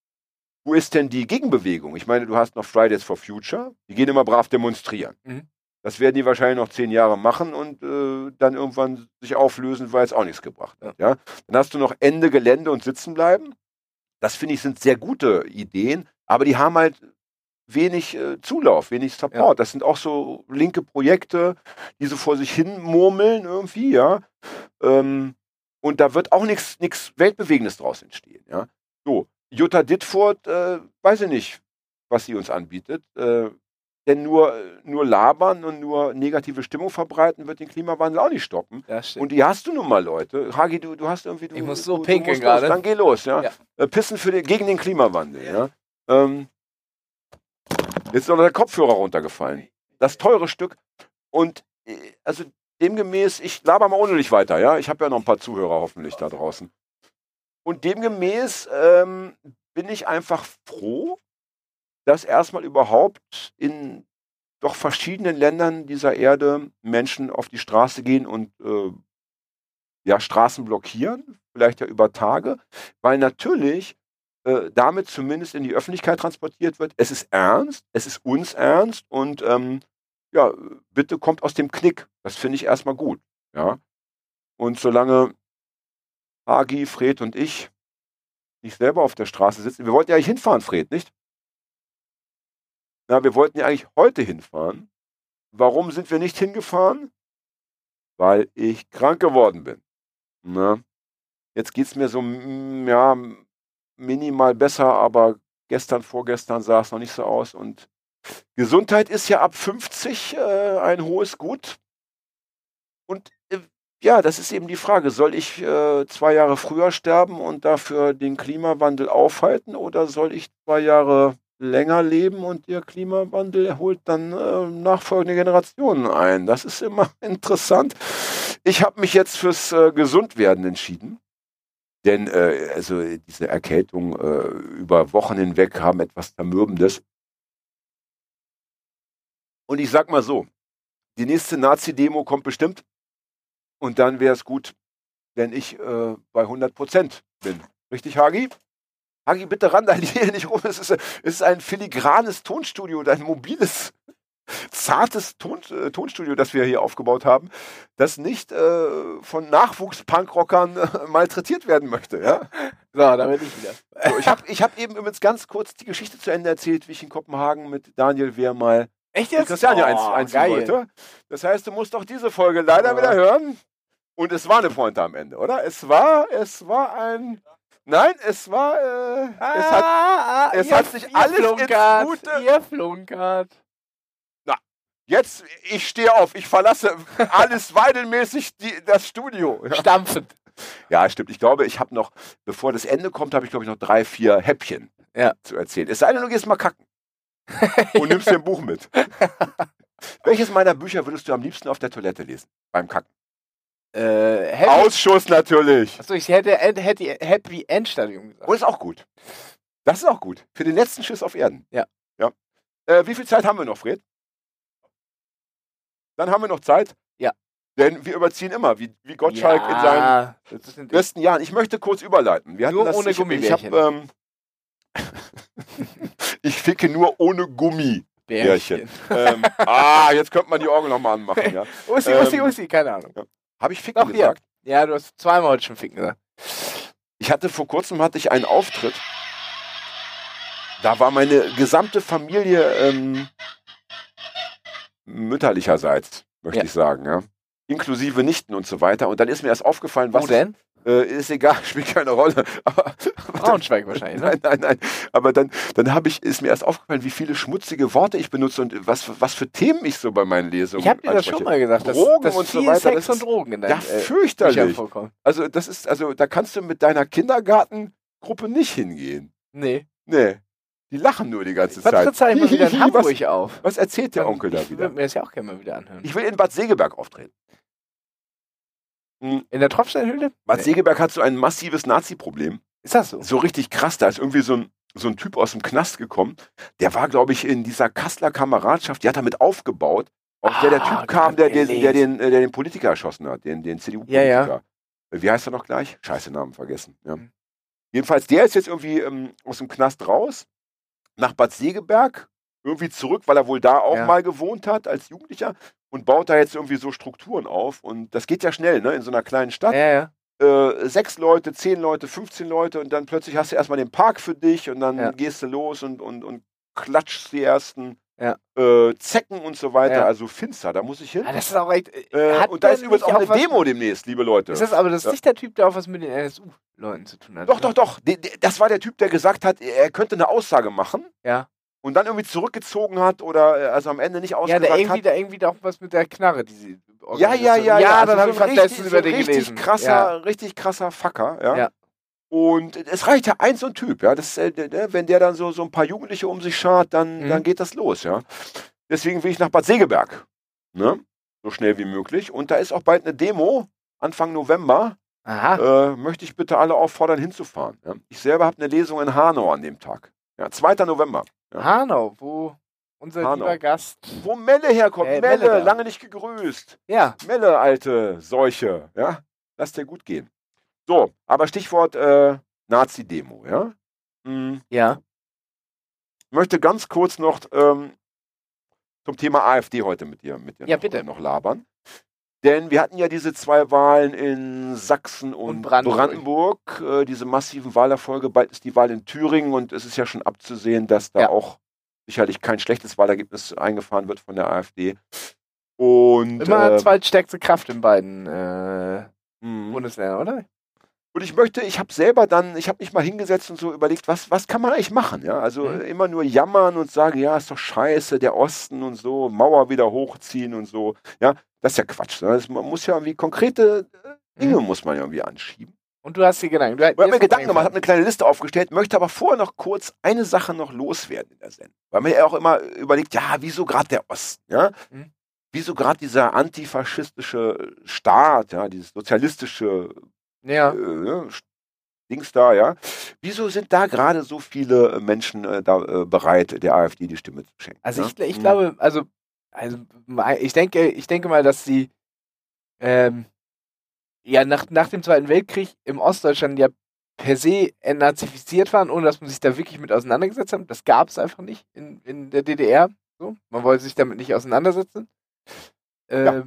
Speaker 3: Wo ist denn die Gegenbewegung? Ich meine, du hast noch Fridays for Future, die gehen immer brav demonstrieren.
Speaker 2: Mhm.
Speaker 3: Das werden die wahrscheinlich noch zehn Jahre machen und äh, dann irgendwann sich auflösen, weil es auch nichts gebracht hat. Ja. Dann hast du noch Ende Gelände und sitzen bleiben. Das finde ich sind sehr gute Ideen, aber die haben halt wenig äh, Zulauf, wenig Support. Das sind auch so linke Projekte, die so vor sich hin murmeln irgendwie, ja. Ähm, und da wird auch nichts Weltbewegendes draus entstehen, ja. So, Jutta Dittfurt, äh, weiß ich nicht, was sie uns anbietet. Äh, denn nur, nur labern und nur negative Stimmung verbreiten wird den Klimawandel auch nicht stoppen.
Speaker 2: Ja.
Speaker 3: Und die hast du nun mal, Leute. Hagi, du, du hast irgendwie. Du,
Speaker 2: Ich muss so
Speaker 3: du,
Speaker 2: pinkeln
Speaker 3: du
Speaker 2: gerade.
Speaker 3: los. Dann geh los, ja.
Speaker 2: Ja.
Speaker 3: Äh, Pissen für den, gegen den Klimawandel, ja. Ähm, jetzt ist noch der Kopfhörer runtergefallen. Das teure Stück. Und äh, also demgemäß, ich laber mal ohne dich weiter, ja. Ich habe ja noch ein paar Zuhörer hoffentlich da draußen. Und demgemäß ähm, bin ich einfach froh, dass erstmal überhaupt in doch verschiedenen Ländern dieser Erde Menschen auf die Straße gehen und äh, ja, Straßen blockieren, vielleicht ja über Tage, weil natürlich äh, damit zumindest in die Öffentlichkeit transportiert wird. Es ist ernst, es ist uns ernst und ähm, ja, bitte kommt aus dem Knick. Das finde ich erstmal gut. Ja. Und solange Hagi, Fred und ich nicht selber auf der Straße sitzen, wir wollten ja eigentlich hinfahren, Fred, nicht? Na, wir wollten ja eigentlich heute hinfahren. Warum sind wir nicht hingefahren? Weil ich krank geworden bin. Na, jetzt geht es mir so, ja, minimal besser, aber gestern, vorgestern sah es noch nicht so aus. Und Gesundheit ist ja ab 50 äh, ein hohes Gut. Und äh, ja, das ist eben die Frage. Soll ich äh, zwei Jahre früher sterben und dafür den Klimawandel aufhalten oder soll ich zwei Jahre länger leben und der Klimawandel holt dann äh, nachfolgende Generationen ein? Das ist immer interessant. Ich habe mich jetzt fürs äh, Gesundwerden entschieden. Denn äh, also diese Erkältung äh, über Wochen hinweg haben etwas Zermürbendes. Und ich sag mal so, die nächste Nazi-Demo kommt bestimmt. Und dann wäre es gut, wenn ich äh, bei 100 Prozent bin. Richtig, Hagi? Hagi, bitte randaliere nicht rum. Es ist, es ist ein filigranes Tonstudio und ein mobiles zartes Ton, äh, Tonstudio, das wir hier aufgebaut haben, das nicht äh, von Nachwuchs-Punkrockern äh, malträtiert werden möchte. Ja?
Speaker 2: So, da bin ich wieder.
Speaker 3: So, ich habe ich hab eben übrigens ganz kurz die Geschichte zu Ende erzählt, wie ich in Kopenhagen mit Daniel Wehr mal
Speaker 2: Echt jetzt?
Speaker 3: Christiane oh, einziehen wollte. Das heißt, du musst auch diese Folge leider oh. wieder hören. Und es war eine Pointe am Ende, oder? Es war, es war ein. Nein, es war. Äh, ah, es hat, ah, es hat sich alles
Speaker 2: flunkert, ins Gute. Ihr flunkert.
Speaker 3: Jetzt, ich stehe auf, ich verlasse alles weidelmäßig die, das Studio.
Speaker 2: Ja. Stampfend.
Speaker 3: Ja, stimmt. Ich glaube, ich habe noch, bevor das Ende kommt, habe ich, glaube ich, noch drei, vier Häppchen
Speaker 2: ja.
Speaker 3: zu erzählen. Es sei denn, du gehst mal kacken. und nimmst dir ein Buch mit. Welches meiner Bücher würdest du am liebsten auf der Toilette lesen? Beim Kacken?
Speaker 2: Äh,
Speaker 3: Ausschuss natürlich.
Speaker 2: Achso, ich hätte, hätte Happy End Stadium
Speaker 3: gesagt. Und ist auch gut. Das ist auch gut. Für den letzten Schiss auf Erden.
Speaker 2: Ja.
Speaker 3: ja. Äh, wie viel Zeit haben wir noch, Fred? Dann haben wir noch Zeit.
Speaker 2: Ja.
Speaker 3: Denn wir überziehen immer, wie, wie Gottschalk ja, in seinen besten Jahren. Ich möchte kurz überleiten. Wir
Speaker 2: nur das, ohne
Speaker 3: Gummibärchen. Ich, ähm, ich ficke nur ohne Gummibärchen. ähm, ah, jetzt könnte man die Orgel nochmal anmachen. Ja.
Speaker 2: Ussi, ähm, Ussi, Ussi, keine Ahnung. Ja.
Speaker 3: Habe ich ficken Doch, gesagt?
Speaker 2: Ja. ja, du hast zweimal heute schon ficken gesagt.
Speaker 3: Ich hatte vor kurzem hatte ich einen Auftritt. Da war meine gesamte Familie ähm, mütterlicherseits, möchte ja. ich sagen, ja. Inklusive Nichten und so weiter. Und dann ist mir erst aufgefallen, was.
Speaker 2: Wo denn?
Speaker 3: Äh, ist egal, spielt keine Rolle.
Speaker 2: Aber, Braunschweig dann, wahrscheinlich,
Speaker 3: ne? Nein, nein, nein. Aber dann, dann habe ich, ist mir erst aufgefallen, wie viele schmutzige Worte ich benutze und was, was für Themen ich so bei meinen Lesungen
Speaker 2: Ich habe dir das schon mal gesagt.
Speaker 3: Drogen dass, dass und so weiter.
Speaker 2: Sex das und Drogen in
Speaker 3: deinem, Ja, äh, fürchterlich. also, das ist, also, da kannst du mit deiner Kindergartengruppe nicht hingehen.
Speaker 2: Nee.
Speaker 3: Nee. Die lachen nur die ganze Zeit.
Speaker 2: Was mal wieder in Hamburg
Speaker 3: was,
Speaker 2: auf?
Speaker 3: Was erzählt der Onkel da wieder? Ich
Speaker 2: würde mir das ja auch gerne mal wieder anhören.
Speaker 3: Ich will in Bad Segeberg auftreten.
Speaker 2: Hm. In der Tropfsteinhöhle?
Speaker 3: Bad nee. Segeberg hat so ein massives Nazi-Problem.
Speaker 2: Ist das so?
Speaker 3: So richtig krass. Da ist irgendwie so ein, so ein Typ aus dem Knast gekommen. Der war, glaube ich, in dieser Kasseler Kameradschaft. Die hat damit aufgebaut. Auf ah, der der Typ kam, der den, der, den, der den Politiker erschossen hat. Den, den CDU-Politiker.
Speaker 2: Ja, ja.
Speaker 3: Wie heißt er noch gleich? Scheiße, Namen vergessen. Ja. Mhm. Jedenfalls, der ist jetzt irgendwie ähm, aus dem Knast raus nach Bad Segeberg, irgendwie zurück, weil er wohl da auch ja. mal gewohnt hat als Jugendlicher und baut da jetzt irgendwie so Strukturen auf. Und das geht ja schnell, ne? In so einer kleinen Stadt.
Speaker 2: Ja, ja.
Speaker 3: Äh, sechs Leute, zehn Leute, 15 Leute und dann plötzlich hast du erstmal den Park für dich und dann ja. gehst du los und, und, und klatschst die ersten
Speaker 2: ja.
Speaker 3: äh, Zecken und so weiter. Ja. Also finster, da muss ich hin.
Speaker 2: Ja, das ist auch echt,
Speaker 3: äh, und da ist übrigens auch eine Demo demnächst, liebe Leute.
Speaker 2: Ist das aber das ist nicht der Typ, der auch was mit den NSU-Leuten zu tun hat?
Speaker 3: Doch, oder? doch, doch. Das war der Typ, der gesagt hat, er könnte eine Aussage machen.
Speaker 2: Ja
Speaker 3: und dann irgendwie zurückgezogen hat oder äh, also am Ende nicht ausgesagt
Speaker 2: hat. Ja,
Speaker 3: der
Speaker 2: irgendwie,
Speaker 3: hat.
Speaker 2: da irgendwie auch was mit der Knarre, die sie
Speaker 3: Ja, ja, ja, ja.
Speaker 2: Ja, dann also habe ich fast
Speaker 3: über den richtig gelesen. Krasser. Richtig krasser Facker, ja. Und es reicht ja ein so ein Typ, ja. Das, äh, wenn der dann so, so ein paar Jugendliche um sich schart, dann, mhm. dann geht das los, ja. Deswegen will ich nach Bad Segeberg. Ne? So schnell wie möglich. Und da ist auch bald eine Demo, Anfang November.
Speaker 2: Aha.
Speaker 3: Äh, möchte ich bitte alle auffordern, hinzufahren. Ja? Ich selber habe eine Lesung in Hanau an dem Tag. Ja, 2. November. Ja.
Speaker 2: Hanau, wo unser Hanau. lieber Gast.
Speaker 3: Wo Melle herkommt. Äh, Melle, Melle lange nicht gegrüßt.
Speaker 2: Ja.
Speaker 3: Melle, alte Seuche. Ja, lass dir gut gehen. So, aber Stichwort äh, Nazi-Demo, ja. Mhm.
Speaker 2: Ja.
Speaker 3: Ich möchte ganz kurz noch ähm, zum Thema AfD heute mit dir, mit dir
Speaker 2: Ja,
Speaker 3: noch,
Speaker 2: bitte.
Speaker 3: noch labern. Denn wir hatten ja diese zwei Wahlen in Sachsen und,
Speaker 2: Und Brandenburg.
Speaker 3: Brandenburg, äh, diese massiven Wahlerfolge. Bald ist die Wahl in Thüringen und es ist ja schon abzusehen, dass da
Speaker 2: Ja.
Speaker 3: auch sicherlich kein schlechtes Wahlergebnis eingefahren wird von der AfD. Und,
Speaker 2: Immer
Speaker 3: äh,
Speaker 2: zweitstärkste Kraft in beiden äh,
Speaker 3: mh.
Speaker 2: Bundesländern, oder?
Speaker 3: Und ich möchte, ich habe selber dann, ich habe mich mal hingesetzt und so überlegt, was, was kann man eigentlich machen? Ja? Also
Speaker 2: Mhm.
Speaker 3: immer nur jammern und sagen, ja, ist doch scheiße, der Osten und so, Mauer wieder hochziehen und so. Ja, das ist ja Quatsch. Ne? Das, man muss ja irgendwie konkrete äh, Dinge
Speaker 2: Mhm.
Speaker 3: muss man ja irgendwie anschieben.
Speaker 2: Und du hast dir Gedanken. Du,
Speaker 3: Ich habe mir Gedanken gemacht, habe eine kleine Liste aufgestellt, möchte aber vorher noch kurz eine Sache noch loswerden in der Sendung. Weil man ja auch immer überlegt, ja, wieso gerade der Osten? Ja?
Speaker 2: Mhm.
Speaker 3: Wieso gerade dieser antifaschistische Staat, ja, dieses sozialistische
Speaker 2: Ja.
Speaker 3: äh, ne, Dings da, ja. Wieso sind da gerade so viele äh, Menschen äh, da äh, bereit, der AfD die Stimme zu schenken?
Speaker 2: Also
Speaker 3: ja?
Speaker 2: ich, ich
Speaker 3: Mhm.
Speaker 2: glaube, also, also ich denke, ich denke mal, dass sie ähm, ja nach, nach dem Zweiten Weltkrieg im Ostdeutschland ja per se entnazifiziert waren, ohne dass man sich da wirklich mit auseinandergesetzt hat. Das gab es einfach nicht in, in der DDR. So. Man wollte sich damit nicht auseinandersetzen. Ähm,
Speaker 3: Ja.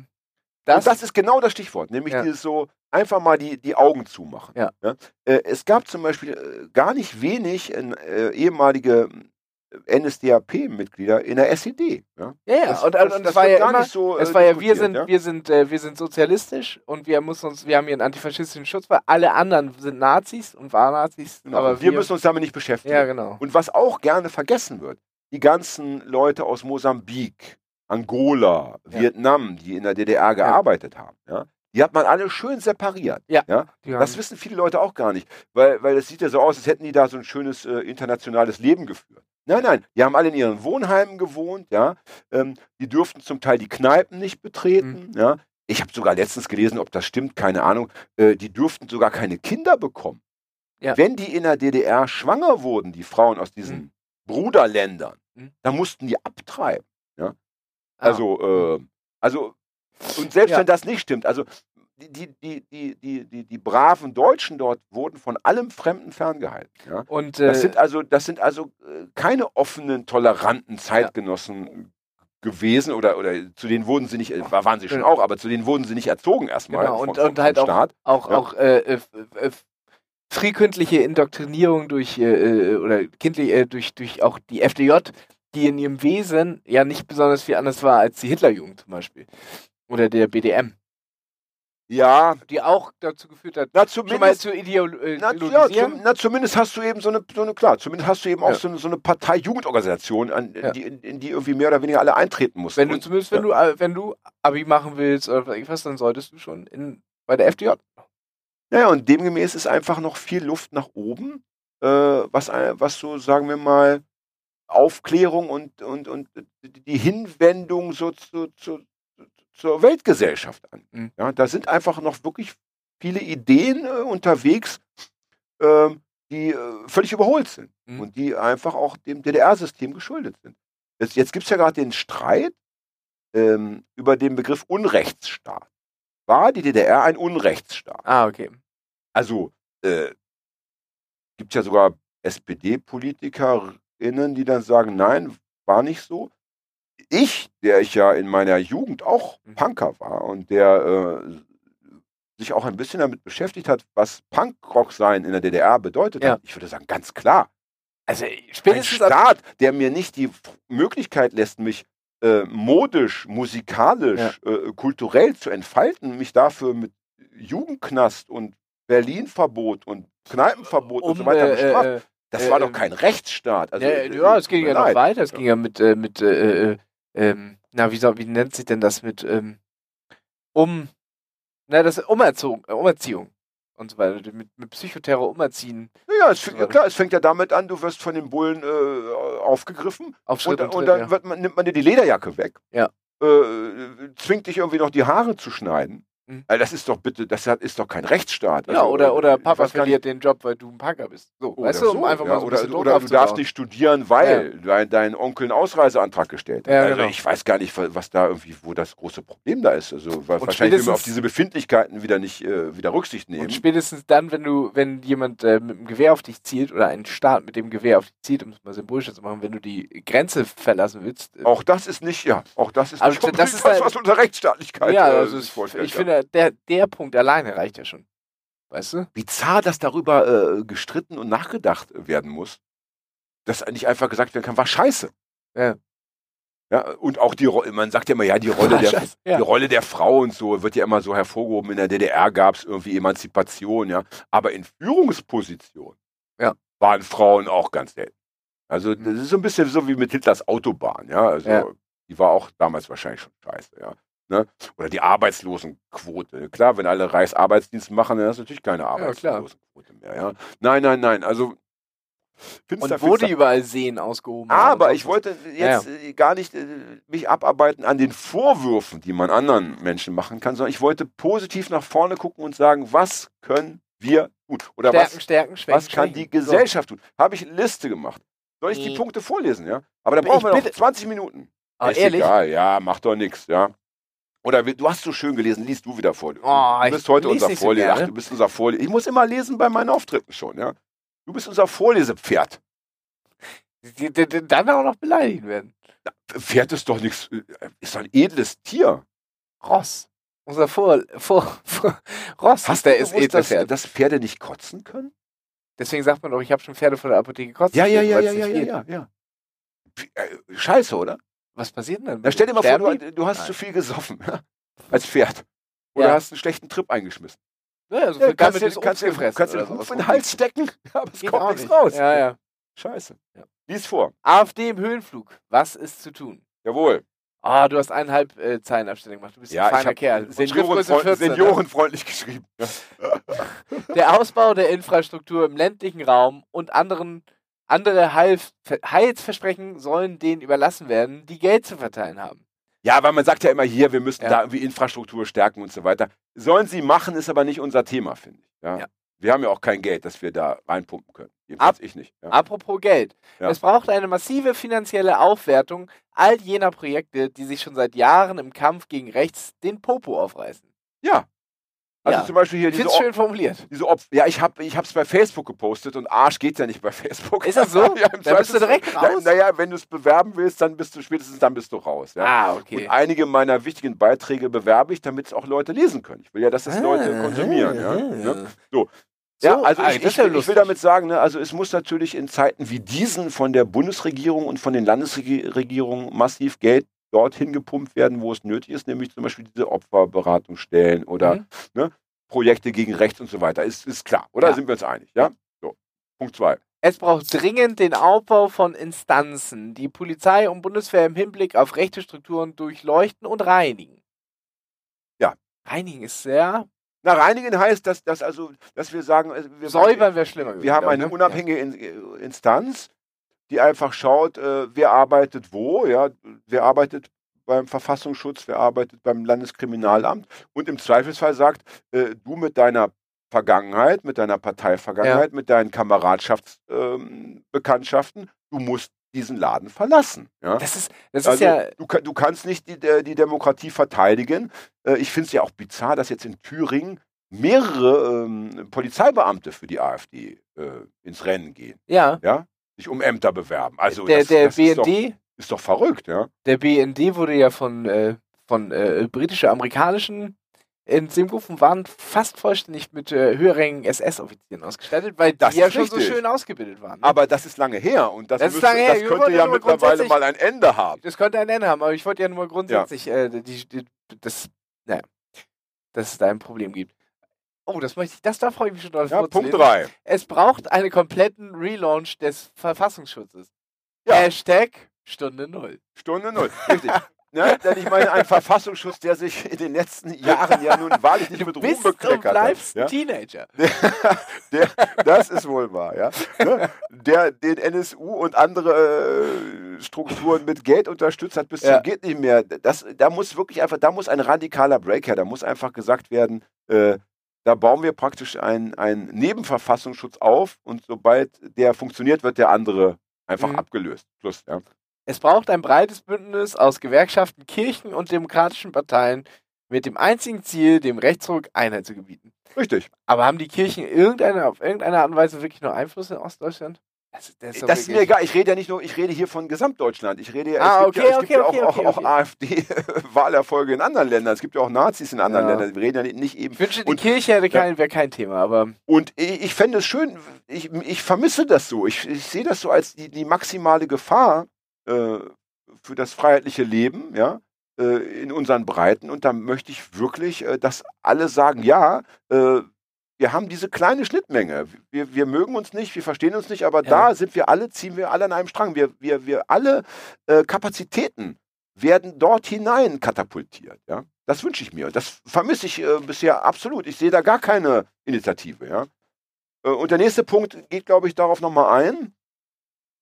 Speaker 2: Das,
Speaker 3: Und das ist genau das Stichwort, nämlich
Speaker 2: Ja.
Speaker 3: dieses so einfach mal die, die Augen zumachen.
Speaker 2: Ja.
Speaker 3: Äh, es gab zum Beispiel äh, gar nicht wenig äh, ehemalige NSDAP-Mitglieder in der SED. Ja?
Speaker 2: ja, ja.
Speaker 3: Das,
Speaker 2: und,
Speaker 3: das,
Speaker 2: und,
Speaker 3: das
Speaker 2: war ja
Speaker 3: gar
Speaker 2: immer,
Speaker 3: nicht so.
Speaker 2: Es war ja, wir sind,
Speaker 3: ja?
Speaker 2: wir sind, äh, wir sind sozialistisch und wir müssen uns, wir haben hier einen antifaschistischen Schutz, weil alle anderen sind Nazis und waren Nazis.
Speaker 3: Genau.
Speaker 2: Aber
Speaker 3: wir, müssen uns damit nicht beschäftigen.
Speaker 2: ja, genau.
Speaker 3: Und was auch gerne vergessen wird, die ganzen Leute aus Mosambik, Angola,
Speaker 2: Ja.
Speaker 3: Vietnam, die in der DDR gearbeitet haben, ja, die hat man alle schön separiert.
Speaker 2: Ja.
Speaker 3: ja? Das wissen viele Leute auch gar nicht, weil, weil es sieht ja so aus, als hätten die da so ein schönes äh, internationales Leben geführt. Nein, nein, die haben alle in ihren Wohnheimen gewohnt, ja. Ähm, die durften zum Teil die Kneipen nicht betreten,
Speaker 2: Mhm.
Speaker 3: ja. Ich habe sogar letztens gelesen, ob das stimmt, keine Ahnung. Äh, die durften sogar keine Kinder bekommen.
Speaker 2: Ja.
Speaker 3: Wenn die in der DDR schwanger wurden, die Frauen aus diesen
Speaker 2: Mhm.
Speaker 3: Bruderländern,
Speaker 2: Mhm.
Speaker 3: dann mussten die abtreiben.
Speaker 2: Ah.
Speaker 3: Also, äh, also, und selbst
Speaker 2: Ja.
Speaker 3: wenn das nicht stimmt, also die, die, die, die, die, die, braven Deutschen dort wurden von allem Fremden ferngehalten. Ja?
Speaker 2: Und
Speaker 3: Das
Speaker 2: äh,
Speaker 3: sind also, das sind also äh, keine offenen, toleranten Zeitgenossen gewesen oder, oder zu denen wurden sie nicht, äh, waren sie schon auch, aber zu denen wurden sie nicht erzogen erstmal.
Speaker 2: Genau,
Speaker 3: von-
Speaker 2: und, und halt auch,
Speaker 3: Staat.
Speaker 2: auch,
Speaker 3: Ja.
Speaker 2: auch äh, äh, äh, frühkindliche Indoktrinierung durch äh, oder kindlich äh, durch, durch auch die FDJ, die in ihrem Wesen ja nicht besonders viel anders war als die Hitlerjugend zum Beispiel. Oder der BDM,
Speaker 3: Ja,
Speaker 2: die auch dazu geführt hat,
Speaker 3: na zumindest,
Speaker 2: zu äh,
Speaker 3: na, ja,
Speaker 2: ideologisieren.
Speaker 3: zum, na, zumindest hast du eben so eine, so eine, klar, zumindest hast du eben auch
Speaker 2: Ja.
Speaker 3: so eine, so eine Partei-Jugendorganisation, an,
Speaker 2: Ja.
Speaker 3: die, in, in die irgendwie mehr oder weniger alle eintreten mussten.
Speaker 2: wenn du
Speaker 3: Und-
Speaker 2: zumindest, wenn du äh, wenn du Abi machen willst oder was, dann solltest du schon in bei der FDJ.
Speaker 3: Naja, und demgemäß ist einfach noch viel Luft nach oben, äh, was, was so, sagen wir mal, Aufklärung und, und, und die Hinwendung so zu, zu, zur Weltgesellschaft an.
Speaker 2: Mhm.
Speaker 3: Ja, da sind einfach noch wirklich viele Ideen äh, unterwegs, ähm, die äh, völlig überholt sind
Speaker 2: Mhm.
Speaker 3: und die einfach auch dem DDR-System geschuldet sind. Jetzt, jetzt gibt es ja gerade den Streit ähm, über den Begriff Unrechtsstaat. War die DDR ein Unrechtsstaat?
Speaker 2: Ah, okay.
Speaker 3: Also äh, gibt ja sogar SPD-PolitikerInnen, die dann sagen, nein, war nicht so. Ich, der ich ja in meiner Jugend auch
Speaker 2: Mhm.
Speaker 3: Punker war und der äh, sich auch ein bisschen damit beschäftigt hat, was Punkrock sein in der DDR bedeutet
Speaker 2: Ja.
Speaker 3: hat, ich würde sagen, ganz klar.
Speaker 2: Also
Speaker 3: Ein
Speaker 2: spätestens ab,
Speaker 3: Staat, der mir nicht die Möglichkeit lässt, mich äh, modisch, musikalisch, äh, kulturell zu entfalten, mich dafür mit Jugendknast und Berlin-Verbot und Kneipenverbot und so weiter
Speaker 2: äh,
Speaker 3: bestraft. Das war doch
Speaker 2: ähm,
Speaker 3: kein Rechtsstaat. Also,
Speaker 2: ja,
Speaker 3: äh,
Speaker 2: ja, es ging ja noch
Speaker 3: leid.
Speaker 2: weiter. Es ging ja mit, äh, mit äh, äh, ähm, na, wie, soll, wie nennt sich denn das mit ähm, um, na, das Umerziehung, äh, Umerziehung und so weiter, mit, mit Psychoterror umerziehen,
Speaker 3: Ja, es fängt, ja klar, es fängt ja damit an, du wirst von den Bullen äh, aufgegriffen
Speaker 2: auf
Speaker 3: und,
Speaker 2: und,
Speaker 3: und
Speaker 2: Tritt,
Speaker 3: dann
Speaker 2: ja.
Speaker 3: wird man, nimmt man dir die Lederjacke weg.
Speaker 2: Ja.
Speaker 3: Äh, zwingt dich irgendwie noch die Haare zu schneiden. Mhm. Also das ist doch bitte, das ist doch kein Rechtsstaat.
Speaker 2: Also, ja, oder, oder Papa verliert den Job, weil du ein Punker bist.
Speaker 3: So, weißt du, um einfach ja, mal so oder, oder du darfst nicht studieren, weil ja. dein, Onkel einen Ausreiseantrag gestellt hat. Ja, also genau. ich weiß gar nicht, was da irgendwie, wo das große Problem da ist. Also weil wahrscheinlich will man auf diese Befindlichkeiten wieder nicht äh, wieder Rücksicht nehmen. Und
Speaker 2: spätestens dann, wenn du, wenn jemand äh, mit dem Gewehr auf dich zielt oder ein Staat mit dem Gewehr auf dich zielt, um es mal symbolisch zu machen, wenn du die Grenze verlassen willst.
Speaker 3: Äh, auch das ist nicht, ja, auch das ist also nicht das ist was, was unter Rechtsstaatlichkeit
Speaker 2: ja, äh, also äh, vorstellt. Ich finde, der, der Punkt alleine reicht ja schon. Weißt du?
Speaker 3: Bizarr, dass darüber äh, gestritten und nachgedacht werden muss. Dass nicht einfach gesagt werden kann, war scheiße. Ja. Ja, und auch die man sagt ja immer, ja, die Rolle, der, ja. die Rolle der Frau und so wird ja immer so hervorgehoben. In der DDR gab es irgendwie Emanzipation, ja. Aber in Führungspositionen ja. waren Frauen auch ganz selten. Also das ist so ein bisschen so wie mit Hitlers Autobahn, ja. Also ja. die war auch damals wahrscheinlich schon scheiße, ja. Ne? Oder die Arbeitslosenquote. Klar, wenn alle Reichsarbeitsdienst machen, dann ist natürlich keine Arbeitslosenquote mehr. Ja? Nein, nein, nein. Also
Speaker 2: Finster, und die überall Seen ausgehoben
Speaker 3: Aber ich wollte jetzt ja. Äh, gar nicht äh, mich abarbeiten an den Vorwürfen, die man anderen Menschen machen kann, sondern ich wollte positiv nach vorne gucken und sagen, was können wir tun? Oder
Speaker 2: stärken,
Speaker 3: was,
Speaker 2: stärken, schwächen,
Speaker 3: was kann die Gesellschaft so. tun? Habe ich eine Liste gemacht. Soll ich nee. die Punkte vorlesen, ja? Aber da brauchen wir noch 20 Minuten.
Speaker 2: Ah, ist ehrlich? egal,
Speaker 3: ja, macht doch nichts, ja. Oder du hast so schön gelesen, liest du wieder vor. Oh, du bist heute unser Vorleser. So du bist unser Vorleser. Ich muss immer lesen bei meinen Auftritten schon, ja. Du bist unser Vorlesepferd.
Speaker 2: Dann auch noch beleidigt werden.
Speaker 3: Pferd ist doch nichts, äh, ist doch ein edles Tier.
Speaker 2: Ross. Unser Vor, Vor, Vor Ross
Speaker 3: Hast der ist edles Pferd. Dass Pferde nicht kotzen können?
Speaker 2: Deswegen sagt man doch, ich habe schon Pferde von der Apotheke gekotzt.
Speaker 3: Ja, ja, ja, ja, ja, ja, ja, Scheiße, oder?
Speaker 2: Was passiert denn dann?
Speaker 3: Na, stell dir mal Sterben vor, du, du hast Nein. zu viel gesoffen. als Pferd. Oder ja. hast einen schlechten Trip eingeschmissen.
Speaker 2: Ja, also ja, kannst,
Speaker 3: du, kannst, du, kannst du den Huf in den Hals stecken, aber es Geht kommt nichts raus.
Speaker 2: Ja, ja.
Speaker 3: Scheiße. Ja. Lies vor.
Speaker 2: AfD im Höhenflug. Was ist zu tun?
Speaker 3: Jawohl.
Speaker 2: Ah, du hast eineinhalb äh, Zeilenabstellung gemacht. Du bist
Speaker 3: ja,
Speaker 2: ein feiner Kerl.
Speaker 3: Seniorenfreund, 14, ne? seniorenfreundlich geschrieben.
Speaker 2: der Ausbau der Infrastruktur im ländlichen Raum und anderen, andere Heilsversprechen sollen denen überlassen werden, die Geld zu verteilen haben.
Speaker 3: Ja, weil man sagt ja immer hier, wir müssen ja. da irgendwie Infrastruktur stärken und so weiter. Sollen sie machen, ist aber nicht unser Thema, finde ich. Ja? ja? Wir haben ja auch kein Geld, das wir da reinpumpen können.
Speaker 2: Jedenfalls ich nicht. Ja? Apropos Geld. Es braucht eine massive finanzielle Aufwertung all jener Projekte, die sich schon seit Jahren im Kampf gegen rechts den Popo aufreißen.
Speaker 3: Ja, also ja. zum Beispiel hier
Speaker 2: diese schön formuliert.
Speaker 3: Diese Opf ja, ich habe ich bei Facebook gepostet und Arsch geht ja nicht bei Facebook.
Speaker 2: Ist das so? ja, dann bist du direkt raus.
Speaker 3: Naja, na wenn du es bewerben willst, dann bist du spätestens dann bist du raus. Ja?
Speaker 2: Ah, okay.
Speaker 3: Und einige meiner wichtigen Beiträge bewerbe ich, damit es auch Leute lesen können. Ich will ja, dass das ah, Leute konsumieren. Ja, ja. Ne? So. So, ja, also ich, ich, ich, will damit sagen, ne, also es muss natürlich in Zeiten wie diesen von der Bundesregierung und von den Landesregierungen massiv Geld dorthin gepumpt werden, wo es nötig ist, nämlich zum Beispiel diese Opferberatungsstellen oder mhm. ne, Projekte gegen rechts und so weiter. Ist, ist klar, oder? Ja. Sind wir uns einig? Ja? So. Punkt zwei.
Speaker 2: Es braucht dringend den Aufbau von Instanzen, die Polizei und Bundeswehr im Hinblick auf rechte Strukturen durchleuchten und reinigen.
Speaker 3: Ja.
Speaker 2: Reinigen ist sehr.
Speaker 3: Na, reinigen heißt, dass, dass, also, dass wir sagen, also
Speaker 2: wir, Säubern wäre schlimmer.
Speaker 3: Wir haben eine ne? unabhängige ja. Instanz, die einfach schaut, äh, wer arbeitet wo, ja, wer arbeitet beim Verfassungsschutz, wer arbeitet beim Landeskriminalamt und im Zweifelsfall sagt, äh, du mit deiner Vergangenheit, mit deiner Parteivergangenheit, ja. mit deinen Kameradschaftsbekanntschaften, ähm, du musst diesen Laden verlassen. Ja?
Speaker 2: Das ist, das also, ist ja.
Speaker 3: Du, du, kannst nicht die, die Demokratie verteidigen. Äh, ich finde es ja auch bizarr, dass jetzt in Thüringen mehrere ähm, Polizeibeamte für die AfD äh, ins Rennen gehen.
Speaker 2: Ja.
Speaker 3: ja. Sich um Ämter bewerben. Also
Speaker 2: der,
Speaker 3: das,
Speaker 2: der
Speaker 3: das
Speaker 2: BND
Speaker 3: ist doch verrückt, ja.
Speaker 2: Der BND wurde ja von, äh, von äh, britische-amerikanischen ins Leben gerufen, waren fast vollständig mit äh, höherrangigen SS-Offizieren ausgestattet, weil
Speaker 3: das
Speaker 2: die ja schon richtig. so schön ausgebildet waren. Ne?
Speaker 3: Aber das ist lange her und das, das, müsste, her. das könnte ja mittlerweile mal ein Ende haben.
Speaker 2: Das könnte ein Ende haben, aber ich wollte ja nur grundsätzlich, ja. Äh, die, die, das, naja, dass es da ein Problem gibt. Oh, das möchte ich, das da freue ich mich schon drauf.
Speaker 3: Ja, Punkt 3.
Speaker 2: Es braucht einen kompletten Relaunch des Verfassungsschutzes. Ja. Hashtag Stunde Null.
Speaker 3: Stunde Null, richtig. Ne? Denn ich meine, ein Verfassungsschutz, der sich in den letzten Jahren ja nun wahrlich nicht mit Ruhm
Speaker 2: Bist du
Speaker 3: bekleckert
Speaker 2: bleibst
Speaker 3: hat. Ja?
Speaker 2: Teenager.
Speaker 3: der, das ist wohl wahr, ja. Ne? Der den NSU und andere äh, Strukturen mit Geld unterstützt hat, bis
Speaker 2: Ja.
Speaker 3: zum geht nicht mehr. Das, da muss wirklich einfach, da muss ein radikaler Break her. Da muss einfach gesagt werden, äh, da bauen wir praktisch einen, Nebenverfassungsschutz auf und sobald der funktioniert, wird der andere einfach
Speaker 2: Mhm.
Speaker 3: abgelöst. Schluss, ja.
Speaker 2: Es braucht ein breites Bündnis aus Gewerkschaften, Kirchen und demokratischen Parteien mit dem einzigen Ziel, dem Rechtsruck Einheit zu gebieten.
Speaker 3: Richtig.
Speaker 2: Aber haben die Kirchen irgendeine, auf irgendeine Art und Weise wirklich nur Einfluss in Ostdeutschland? Das, das
Speaker 3: Das,
Speaker 2: doch
Speaker 3: ist mir egal. Ich rede ja nicht nur, ich rede hier von Gesamtdeutschland. Ich rede
Speaker 2: Ah,
Speaker 3: es gibt
Speaker 2: okay,
Speaker 3: ja, es gibt
Speaker 2: okay,
Speaker 3: ja auch,
Speaker 2: okay,
Speaker 3: auch,
Speaker 2: okay,
Speaker 3: auch
Speaker 2: okay.
Speaker 3: AfD-Wahlerfolge in anderen Ländern. Es gibt ja auch Nazis in anderen
Speaker 2: Ja.
Speaker 3: Ländern. Wir reden ja nicht- eben
Speaker 2: Ich wünsche, die
Speaker 3: Und-
Speaker 2: Kirche hätte kein, wäre kein Thema, aber
Speaker 3: Und ich, ich fände es schön, ich, ich vermisse das so. Ich, ich sehe das so als die, die maximale Gefahr äh, für das freiheitliche Leben, ja, äh, in unseren Breiten. Und da möchte ich wirklich, äh, dass alle sagen, ja, äh, wir haben diese kleine Schnittmenge. Wir, wir mögen uns nicht, wir verstehen uns nicht, aber
Speaker 2: Ja.
Speaker 3: da sind wir alle, ziehen wir alle an einem Strang. Wir, wir, wir alle äh, Kapazitäten werden dort hinein katapultiert. Ja? Das wünsche ich mir. Das vermisse ich äh, bisher absolut. Ich sehe da gar keine Initiative. Ja? Äh, und der nächste Punkt geht, glaube ich, darauf nochmal ein.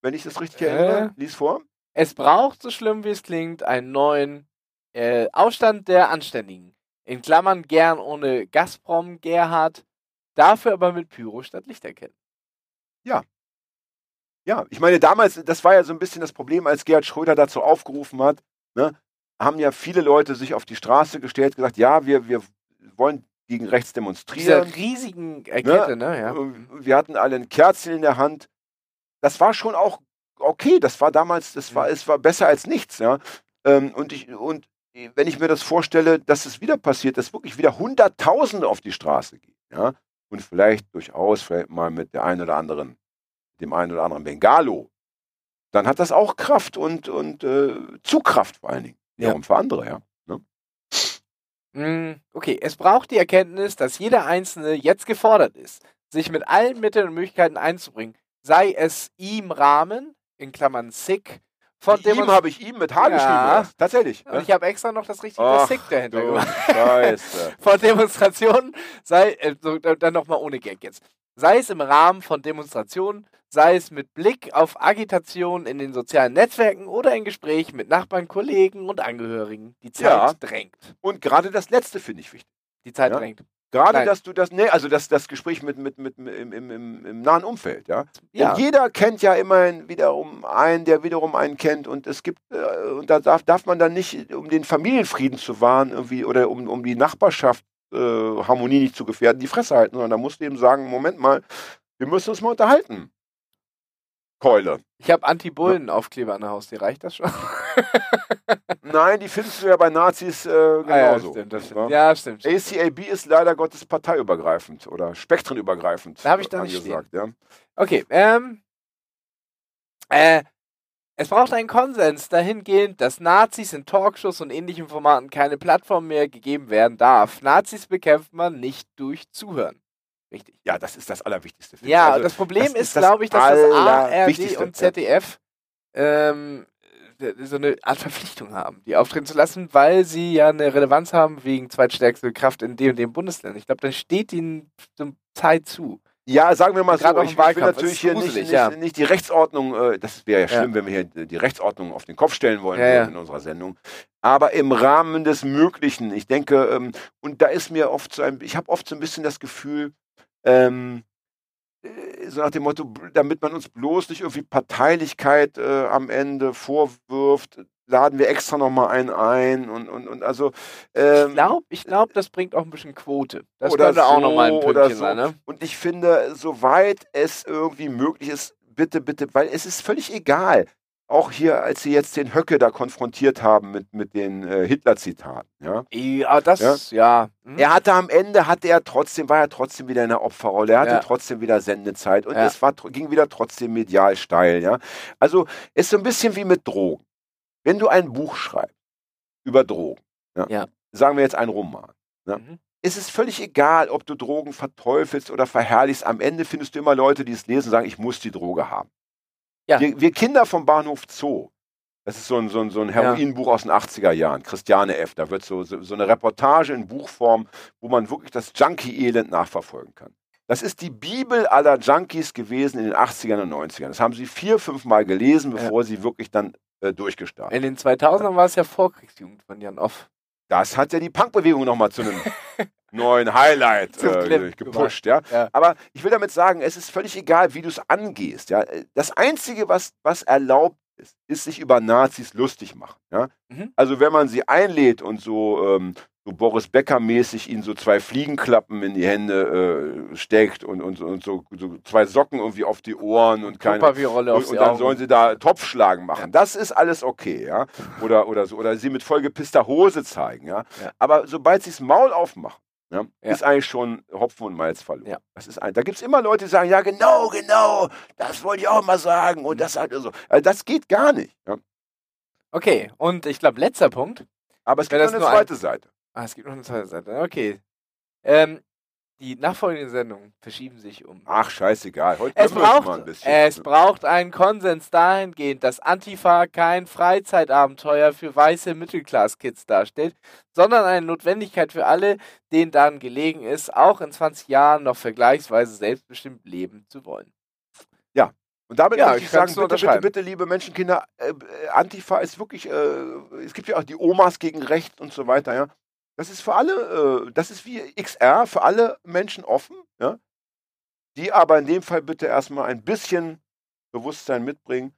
Speaker 3: Wenn ich das richtig
Speaker 2: Äh.
Speaker 3: erinnere, lies vor.
Speaker 2: es braucht, so schlimm wie es klingt, einen neuen äh, Aufstand der Anständigen. In Klammern gern ohne Gazprom, Gerhard, dafür aber mit Pyro statt Lichterketten.
Speaker 3: Ja, ich meine, damals, das war ja so ein bisschen das Problem, als Gerhard Schröder dazu aufgerufen hat, ne, haben ja viele Leute sich auf die Straße gestellt, gesagt, ja, wir, wir wollen gegen rechts demonstrieren.
Speaker 2: riesigen äh, Kette, ne? Ja.
Speaker 3: Äh, Wir hatten alle ein Kerzchen in der Hand. Das war schon auch okay. Das war damals, das war, es war besser als nichts, ja. Ähm, und ich, und wenn ich mir das vorstelle, dass es wieder passiert, dass wirklich wieder Hunderttausende auf die Straße gehen, ja, und vielleicht durchaus vielleicht mal mit der einen oder anderen, dem einen oder anderen Bengalo, dann hat das auch Kraft und, und äh, Zugkraft vor allen Dingen.
Speaker 2: Ja.
Speaker 3: Wiederum für andere, ja.
Speaker 2: Mm, Okay, es braucht die Erkenntnis, dass jeder Einzelne jetzt gefordert ist, sich mit allen Mitteln und Möglichkeiten einzubringen, sei es ihm Rahmen, in Klammern SICK, von
Speaker 3: Ihm
Speaker 2: dem
Speaker 3: habe ich ihm mit H
Speaker 2: Ja.
Speaker 3: geschrieben. oder? Tatsächlich.
Speaker 2: und ich habe extra noch das richtige
Speaker 3: Ach,
Speaker 2: SICK dahinter gemacht.
Speaker 3: Scheiße.
Speaker 2: Von Demonstrationen, sei, äh, so, dann nochmal ohne Gag jetzt, sei es im Rahmen von Demonstrationen, sei es mit Blick auf Agitation in den sozialen Netzwerken oder in Gespräch mit Nachbarn, Kollegen und Angehörigen. Die Zeit
Speaker 3: Ja.
Speaker 2: drängt.
Speaker 3: Und gerade das letzte finde ich wichtig.
Speaker 2: Die Zeit
Speaker 3: Ja.
Speaker 2: drängt.
Speaker 3: Gerade,
Speaker 2: Nein.
Speaker 3: dass du das, nee, also das, das Gespräch mit, mit, mit, im, im, im, im nahen Umfeld, ja.
Speaker 2: Ja.
Speaker 3: Denn jeder kennt ja immerhin wiederum einen, der wiederum einen kennt und es gibt, äh, und da darf, darf man dann nicht, um den Familienfrieden zu wahren, irgendwie, oder um, um die Nachbarschaft äh, Harmonie nicht zu gefährden, die Fresse halten, sondern da musst du eben sagen, Moment mal, wir müssen uns mal unterhalten. Keule.
Speaker 2: Ich habe Anti-Bullen-Aufkleber an der Haustür. Reicht das schon?
Speaker 3: Nein, die findest du ja bei Nazis äh, genauso.
Speaker 2: Ah, ja, stimmt, das stimmt. Ja, stimmt.
Speaker 3: ACAB ist leider Gottes parteiübergreifend oder spektrenübergreifend.
Speaker 2: Da hab ich
Speaker 3: äh,
Speaker 2: da nicht
Speaker 3: angesagt, ja.
Speaker 2: Okay, ähm. Äh, es braucht einen Konsens dahingehend, dass Nazis in Talkshows und ähnlichen Formaten keine Plattform mehr gegeben werden darf. Nazis bekämpft man nicht durch Zuhören. Richtig.
Speaker 3: ja, das ist das Allerwichtigste.
Speaker 2: Ja,
Speaker 3: Also,
Speaker 2: das Problem
Speaker 3: das
Speaker 2: ist,
Speaker 3: ist
Speaker 2: glaube ich, dass das ARD
Speaker 3: Allerwichtigste,
Speaker 2: und ZDF ähm, so eine Art Verpflichtung haben, die auftreten zu lassen, weil sie ja eine Relevanz haben wegen zweitstärkste Kraft in dem und dem Bundesland. Ich glaube, dann steht ihnen so Zeit zu.
Speaker 3: ja, sagen wir mal so,
Speaker 2: Gerade auch
Speaker 3: ich, ich will natürlich hier nicht, nicht,
Speaker 2: ja.
Speaker 3: nicht die Rechtsordnung, äh, das wäre ja
Speaker 2: Ja.
Speaker 3: schlimm, wenn wir hier die Rechtsordnung auf den Kopf stellen wollen
Speaker 2: Ja, ja.
Speaker 3: in unserer Sendung. Aber im Rahmen des Möglichen, ich denke, ähm, und da ist mir oft so ein, ich habe oft so ein bisschen das Gefühl, ähm, äh, so nach dem Motto, damit man uns bloß nicht irgendwie Parteilichkeit äh, am Ende vorwirft, laden wir extra nochmal einen ein und, und, und also ähm,
Speaker 2: Ich glaube, ich glaub, das bringt auch ein bisschen Quote. Das
Speaker 3: oder
Speaker 2: könnte auch
Speaker 3: so,
Speaker 2: nochmal ein
Speaker 3: oder
Speaker 2: Pünktchen
Speaker 3: so.
Speaker 2: sein, ne?
Speaker 3: Und ich finde, soweit es irgendwie möglich ist, bitte, bitte, weil es ist völlig egal. Auch hier, als sie jetzt den Höcke da konfrontiert haben mit, mit den äh, Hitler-Zitaten. Ja?
Speaker 2: Ja, das, ja. Hm?
Speaker 3: Er hatte am Ende, hatte er trotzdem, war er trotzdem wieder in der Opferrolle. Er hatte
Speaker 2: Ja.
Speaker 3: trotzdem wieder Sendezeit und
Speaker 2: Ja.
Speaker 3: es war, ging wieder trotzdem medial steil. Ja? Also, es ist so ein bisschen wie mit Drogen. Wenn du ein Buch schreibst über Drogen, ja,
Speaker 2: Ja.
Speaker 3: sagen wir jetzt einen Roman, ja,
Speaker 2: Mhm.
Speaker 3: es ist völlig egal, ob du Drogen verteufelst oder verherrlichst. Am Ende findest du immer Leute, die es lesen und sagen, ich muss die Droge haben.
Speaker 2: Ja.
Speaker 3: Wir, wir Kinder vom Bahnhof Zoo, Das ist so ein, so ein, so ein Heroinbuch aus den 80er Jahren, Christiane F. Da wird so, so, so eine Reportage in Buchform, wo man wirklich das Junkie-Elend nachverfolgen kann. Das ist die Bibel aller Junkies gewesen in den 80ern und 90ern. Das haben sie vier, fünf Mal gelesen, bevor ja. sie wirklich dann äh, durchgestartet
Speaker 2: In den 2000ern war es ja Vorkriegsjugend von Jan Off.
Speaker 3: Das hat ja die Punkbewegung nochmal zu einem neuen Highlight äh, gepusht, ja? ja? Aber ich will damit sagen, es ist völlig egal, wie du es angehst, ja. Das Einzige, was, was erlaubt ist, ist sich über Nazis lustig machen, ja. Mhm. Also wenn man sie einlädt und so ähm, so Boris Becker-mäßig ihnen so zwei Fliegenklappen in die Hände äh, steckt und, und, und so, so, zwei Socken irgendwie auf die Ohren und keine und, und dann sollen sie da Topfschlagen machen. Das ist alles okay, ja. Oder, oder so, oder sie mit vollgepisster Hose zeigen, ja. ja. Aber sobald sie das Maul aufmachen, ja, ja. ist eigentlich schon Hopfen und Malz verloren. Ja. Das ist ein, da gibt es immer Leute, die sagen, ja genau, genau, das wollte ich auch mal sagen und das halt so. Also das geht gar nicht.
Speaker 2: Okay, und ich glaube, letzter Punkt.
Speaker 3: Aber es gibt noch eine zweite ein... Seite.
Speaker 2: Ah, es gibt noch eine zweite Seite. Okay. Ähm, die nachfolgenden Sendungen verschieben sich um.
Speaker 3: Ach, scheißegal. Heute
Speaker 2: es braucht, mal ein bisschen. Es braucht einen Konsens dahingehend, dass Antifa kein Freizeitabenteuer für weiße Mittelklass-Kids darstellt, sondern eine Notwendigkeit für alle, denen daran gelegen ist, auch in 20 Jahren noch vergleichsweise selbstbestimmt leben zu wollen.
Speaker 3: Ja, und damit ja, ich, ich sagen, bitte, bitte, bitte, liebe Menschenkinder, äh, Antifa ist wirklich, äh, es gibt ja auch die Omas gegen Recht und so weiter, ja. Das ist für alle, äh, das ist wie XR, für alle Menschen offen, ja? die aber in dem Fall bitte erstmal ein bisschen Bewusstsein mitbringen.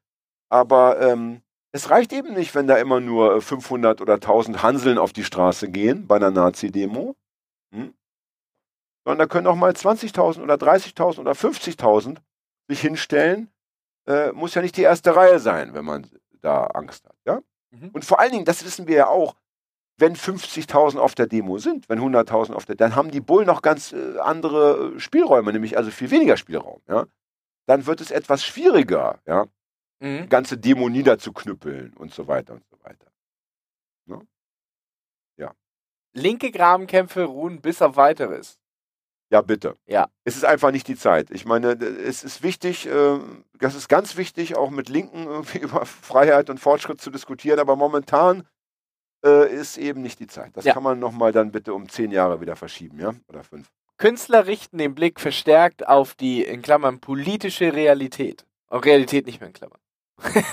Speaker 3: Aber ähm, es reicht eben nicht, wenn da immer nur 500 äh, oder 1000 Hanseln auf die Straße gehen bei einer Nazi-Demo. Hm? Sondern da können auch mal 20.000 oder 30.000 oder 50.000 sich hinstellen. Äh, muss ja nicht die erste Reihe sein, wenn man da Angst hat. Ja? Mhm. Und vor allen Dingen, das wissen wir ja auch, wenn 50.000 auf der Demo sind, wenn 100.000 auf der, dann haben die Bullen noch ganz äh, andere Spielräume, nämlich also viel weniger Spielraum. Ja? Dann wird es etwas schwieriger, ja, mhm. die ganze Demo niederzuknüppeln und so weiter und so weiter. Ne? Ja.
Speaker 2: Linke Grabenkämpfe ruhen bis auf weiteres.
Speaker 3: Ja, bitte.
Speaker 2: Ja.
Speaker 3: Es ist einfach nicht die Zeit. Ich meine, es ist wichtig, äh, das ist ganz wichtig, auch mit Linken irgendwie über Freiheit und Fortschritt zu diskutieren, aber momentan äh, ist eben nicht die Zeit. Das ja. kann man nochmal dann bitte um zehn Jahre wieder verschieben, ja? Oder fünf.
Speaker 2: Künstler richten den Blick verstärkt auf die, in Klammern, politische Realität. Auch Realität nicht mehr in Klammern.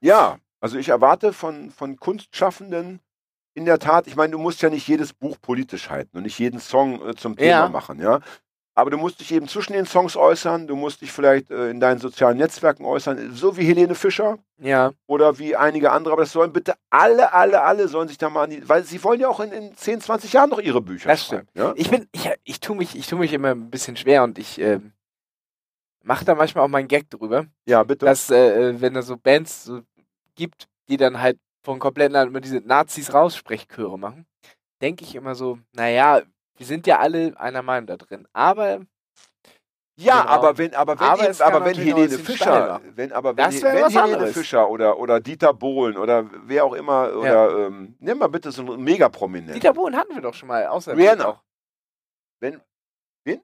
Speaker 3: ja, also ich erwarte von, von Kunstschaffenden in der Tat, ich meine, du musst ja nicht jedes Buch politisch halten und nicht jeden Song äh, zum Thema ja. machen, ja. Aber du musst dich eben zwischen den Songs äußern, du musst dich vielleicht äh, in deinen sozialen Netzwerken äußern, so wie Helene Fischer.
Speaker 2: Ja.
Speaker 3: Oder wie einige andere. Aber das sollen bitte alle, alle, alle sollen sich da mal an die, weil sie wollen ja auch in, in 10, 20 Jahren noch ihre Bücher
Speaker 2: das schreiben. Stimmt. Ja? Ich bin, ich, ich tue mich, ich tue mich immer ein bisschen schwer und ich äh, mache da manchmal auch meinen Gag drüber.
Speaker 3: Ja, bitte.
Speaker 2: Dass, äh, äh wenn es so Bands so gibt, die dann halt von kompletten Land immer diese Nazis raussprechchöre machen, denke ich immer so, naja, wir sind ja alle einer Meinung da drin. Aber.
Speaker 3: Ja, genau. aber wenn, aber wenn, aber, eben, aber wenn Helene Fischer, wenn, aber wenn, wenn Helene Fischer oder, oder Dieter Bohlen oder wer auch immer, oder, ja. ähm, nimm mal bitte so einen Mega-Prominenten.
Speaker 2: Dieter Bohlen hatten wir doch schon mal,
Speaker 3: außer Rihanna. Wenn, wen?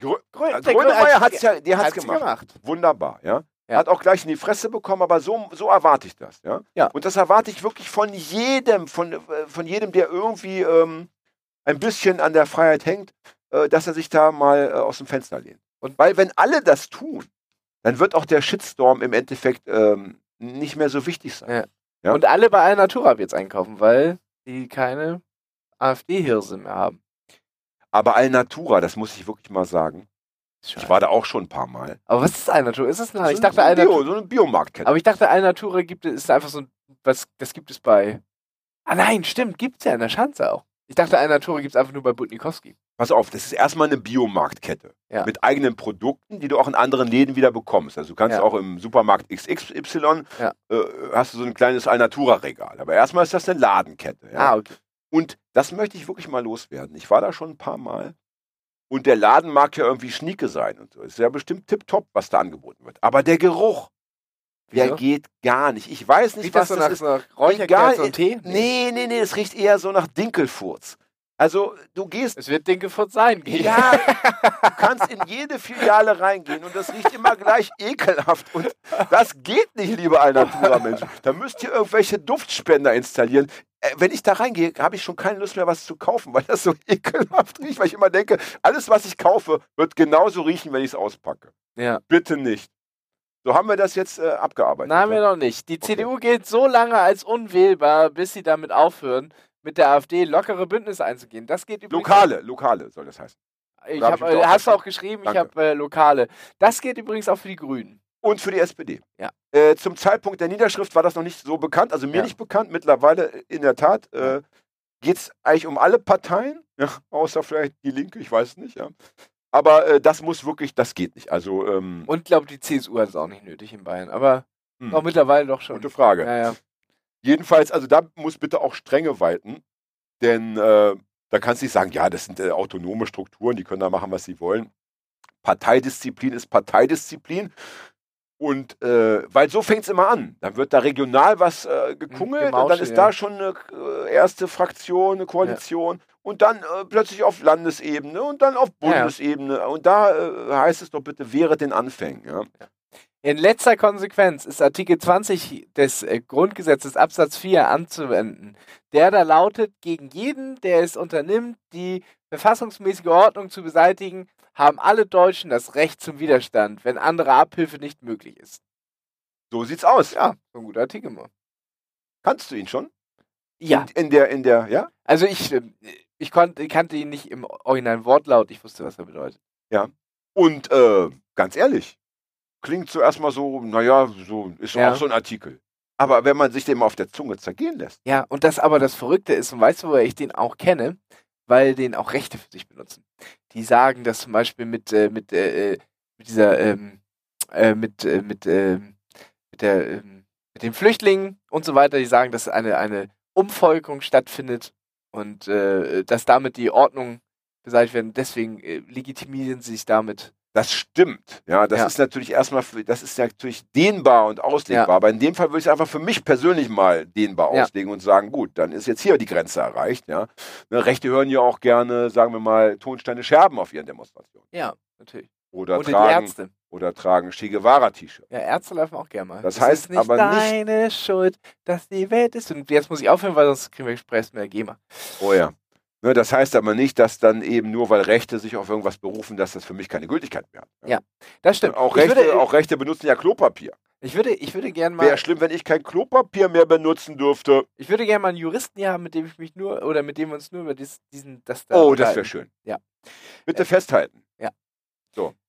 Speaker 3: Grö Grö Grönemeyer hat es ja, hat's, hat's gemacht. gemacht. Wunderbar, ja. Ja. Hat auch gleich in die Fresse bekommen, aber so, so erwarte ich das. Ja?
Speaker 2: ja.
Speaker 3: Und das erwarte ich wirklich von jedem, von, äh, von jedem, der irgendwie ähm, ein bisschen an der Freiheit hängt, äh, dass er sich da mal äh, aus dem Fenster lehnt. Und weil wenn alle das tun, dann wird auch der Shitstorm im Endeffekt ähm, nicht mehr so wichtig sein.
Speaker 2: Ja. Ja? Und alle bei Alnatura jetzt einkaufen, weil die keine AfD-Hirse mehr haben.
Speaker 3: Aber Alnatura, das muss ich wirklich mal sagen. Ich war da auch schon ein paar Mal.
Speaker 2: Aber was ist Alnatura? Ist es
Speaker 3: ein, so ich dachte so, ein Bio, so eine Biomarktkette.
Speaker 2: Aber ich dachte, Alnatura gibt es, ist einfach so ein, was, das gibt es bei. Ah nein, stimmt, gibt es ja in der Schanze auch. Ich dachte, Alnatura gibt es einfach nur bei Butnikowski.
Speaker 3: Pass auf, das ist erstmal eine Biomarktkette ja. mit eigenen Produkten, die du auch in anderen Läden wieder bekommst. Also du kannst ja. auch im Supermarkt XXY ja. äh, hast du so ein kleines Alnatura-Regal. Aber erstmal ist das eine Ladenkette.
Speaker 2: Ah, okay.
Speaker 3: Und das möchte ich wirklich mal loswerden. Ich war da schon ein paar Mal. Und der Laden mag ja irgendwie schnieke sein und so. Ist ja bestimmt tipptopp, was da angeboten wird. Aber der Geruch, der Wieso? geht gar nicht. Ich weiß nicht, Riecht was das, so das
Speaker 2: nach, ist. Nach Räucherkerze und Tee?
Speaker 3: Nee, nee, nee, es riecht eher so nach Dinkelfurz. Also du gehst.
Speaker 2: Es wird Dinkefurt sein.
Speaker 3: Ja, du kannst in jede Filiale reingehen und das riecht immer gleich ekelhaft. Und das geht nicht, liebe Alnatura-Menschen. Da müsst ihr irgendwelche Duftspender installieren. Äh, wenn ich da reingehe, habe ich schon keine Lust mehr, was zu kaufen, weil das so ekelhaft riecht, weil ich immer denke, alles, was ich kaufe, wird genauso riechen, wenn ich es auspacke.
Speaker 2: Ja.
Speaker 3: Bitte nicht. So haben wir das jetzt äh, abgearbeitet.
Speaker 2: Nein, wir
Speaker 3: ja?
Speaker 2: noch nicht. Die CDU gilt so lange als unwählbar, bis sie damit aufhören, mit der AfD lockere Bündnisse einzugehen. Das geht übrigens.
Speaker 3: Lokale, lokale soll das heißen.
Speaker 2: Ich
Speaker 3: hab
Speaker 2: hab,
Speaker 3: ich
Speaker 2: äh, hast du auch geschrieben,
Speaker 3: Danke.
Speaker 2: ich habe äh, lokale. Das geht übrigens auch für die Grünen.
Speaker 3: Und für die SPD.
Speaker 2: Ja.
Speaker 3: Äh, zum Zeitpunkt der Niederschrift war das noch nicht so bekannt, also mir
Speaker 2: Ja.
Speaker 3: nicht bekannt. Mittlerweile äh, in der Tat äh, geht es eigentlich um alle Parteien, ja, außer vielleicht die Linke, ich weiß es nicht. Ja. Aber äh, das muss wirklich, das geht nicht. Also ähm,
Speaker 2: Und glaube, die CSU hat es auch nicht nötig in Bayern. Aber
Speaker 3: hm,
Speaker 2: auch mittlerweile doch schon.
Speaker 3: gute Frage.
Speaker 2: Ja, ja.
Speaker 3: Jedenfalls, also da muss bitte auch Strenge walten, denn äh, da kannst du nicht sagen, ja, das sind äh, autonome Strukturen, die können da machen, was sie wollen. Parteidisziplin ist Parteidisziplin. Und äh, weil so fängt es immer an. Dann wird da regional was äh, gekungelt und dann
Speaker 2: Gemausche,
Speaker 3: ist
Speaker 2: ja.
Speaker 3: da schon eine äh, erste Fraktion, eine Koalition und dann äh, plötzlich auf Landesebene und dann auf
Speaker 2: Ja, ja.
Speaker 3: Bundesebene. Und da äh, heißt es doch bitte, wäre den Anfängen. Ja?
Speaker 2: In letzter Konsequenz ist Artikel 20 des äh, Grundgesetzes Absatz 4 anzuwenden, der da lautet, gegen jeden, der es unternimmt, die verfassungsmäßige Ordnung zu beseitigen, haben alle Deutschen das Recht zum Widerstand, wenn andere Abhilfe nicht möglich ist.
Speaker 3: So sieht's aus.
Speaker 2: Ja, so ein guter Artikel.
Speaker 3: Kannst du ihn schon?
Speaker 2: Ja,
Speaker 3: In, in der, in der, ja?
Speaker 2: also ich, ich konnte, kannte ihn nicht im originalen Wortlaut, ich wusste, was er bedeutet.
Speaker 3: Und äh, ganz ehrlich, klingt zuerst mal so, naja, so ist
Speaker 2: Ja.
Speaker 3: auch so ein Artikel. Aber wenn man sich den mal auf der Zunge zergehen lässt,
Speaker 2: Ja, und das aber das Verrückte ist, und weißt du, woher ich den auch kenne? Weil den auch Rechte für sich benutzen. Die sagen, dass zum Beispiel mit, äh, mit, äh, äh, mit dieser, ähm, äh, mit, äh, mit, ähm, mit der, ähm, mit den Flüchtlingen und so weiter, die sagen, dass eine, eine Umvolkung stattfindet und äh, dass damit die Ordnung beseitigt werden. Deswegen äh, legitimieren sie sich damit.
Speaker 3: das stimmt. Ja, das
Speaker 2: Ja.
Speaker 3: ist natürlich erstmal, für, das ist natürlich dehnbar und auslegbar.
Speaker 2: Ja.
Speaker 3: Aber in dem Fall würde ich es einfach für mich persönlich mal dehnbar
Speaker 2: Ja.
Speaker 3: auslegen und sagen, gut, dann ist jetzt hier die Grenze erreicht. Ja. Ne, Rechte hören ja auch gerne, sagen wir mal, Tonsteine Scherben auf ihren Demonstrationen.
Speaker 2: Ja, natürlich.
Speaker 3: Oder
Speaker 2: Oder die
Speaker 3: tragen,
Speaker 2: Ärzte.
Speaker 3: Oder tragen Che Guevara-T-Shirts.
Speaker 2: Ja, Ärzte laufen auch gerne mal.
Speaker 3: Das
Speaker 2: Es
Speaker 3: heißt
Speaker 2: ist nicht
Speaker 3: aber nicht-
Speaker 2: deine Schuld, dass die Welt ist. Und jetzt muss ich aufhören, weil sonst kriegen wir Express mehr GEMA.
Speaker 3: Oh ja. Ne, das heißt aber nicht, dass dann eben nur, weil Rechte sich auf irgendwas berufen, dass das für mich keine Gültigkeit mehr hat.
Speaker 2: Ja. Das stimmt.
Speaker 3: Auch Rechte,
Speaker 2: würde,
Speaker 3: auch Rechte benutzen ja Klopapier.
Speaker 2: ich würde, ich würde gerne mal,
Speaker 3: Wäre schlimm, wenn ich kein Klopapier mehr benutzen dürfte.
Speaker 2: ich würde gerne mal einen Juristen hier haben, mit dem ich mich nur, oder mit dem wir uns nur über dies, diesen, das da
Speaker 3: Oh, das wäre schön.
Speaker 2: Ja.
Speaker 3: Bitte festhalten.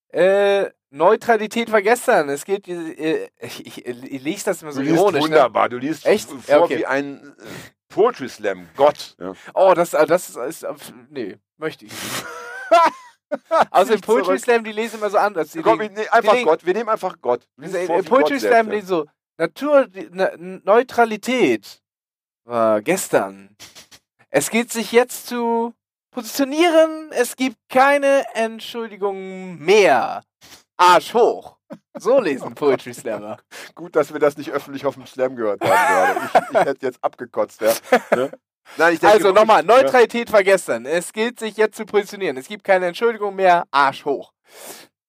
Speaker 2: Äh, Neutralität war gestern. Es geht, äh, ich, ich, ich lese das immer so
Speaker 3: Du liest
Speaker 2: ironisch. Ne?
Speaker 3: wunderbar. Du liest
Speaker 2: Echt?
Speaker 3: vor
Speaker 2: Ja, okay.
Speaker 3: wie ein äh, Poetry Slam. Gott. Ja.
Speaker 2: Oh, das, äh, das ist, nee, möchte ich nicht. Außerdem
Speaker 3: Nicht
Speaker 2: Poetry
Speaker 3: zurück.
Speaker 2: Slam, die lesen immer so anders. Die
Speaker 3: Komm,
Speaker 2: legen-
Speaker 3: einfach
Speaker 2: legen-
Speaker 3: Gott. Wir nehmen einfach Gott.
Speaker 2: Äh,
Speaker 3: wie
Speaker 2: Poetry
Speaker 3: Gott
Speaker 2: Slam, die
Speaker 3: ja.
Speaker 2: so, Natur, die, Na, Neutralität war gestern. Es geht sich jetzt zu positionieren, es gibt keine Entschuldigung mehr. Arsch hoch. So lesen Poetry Slammer.
Speaker 3: Gut, dass wir das nicht öffentlich auf dem Slam gehört haben gerade. Ich, ich hätte jetzt abgekotzt, ja. Ne? Nein, ich denke
Speaker 2: Also nochmal,
Speaker 3: ja.
Speaker 2: Neutralität war gestern. Es gilt sich jetzt zu positionieren. Es gibt keine Entschuldigung mehr. Arsch hoch.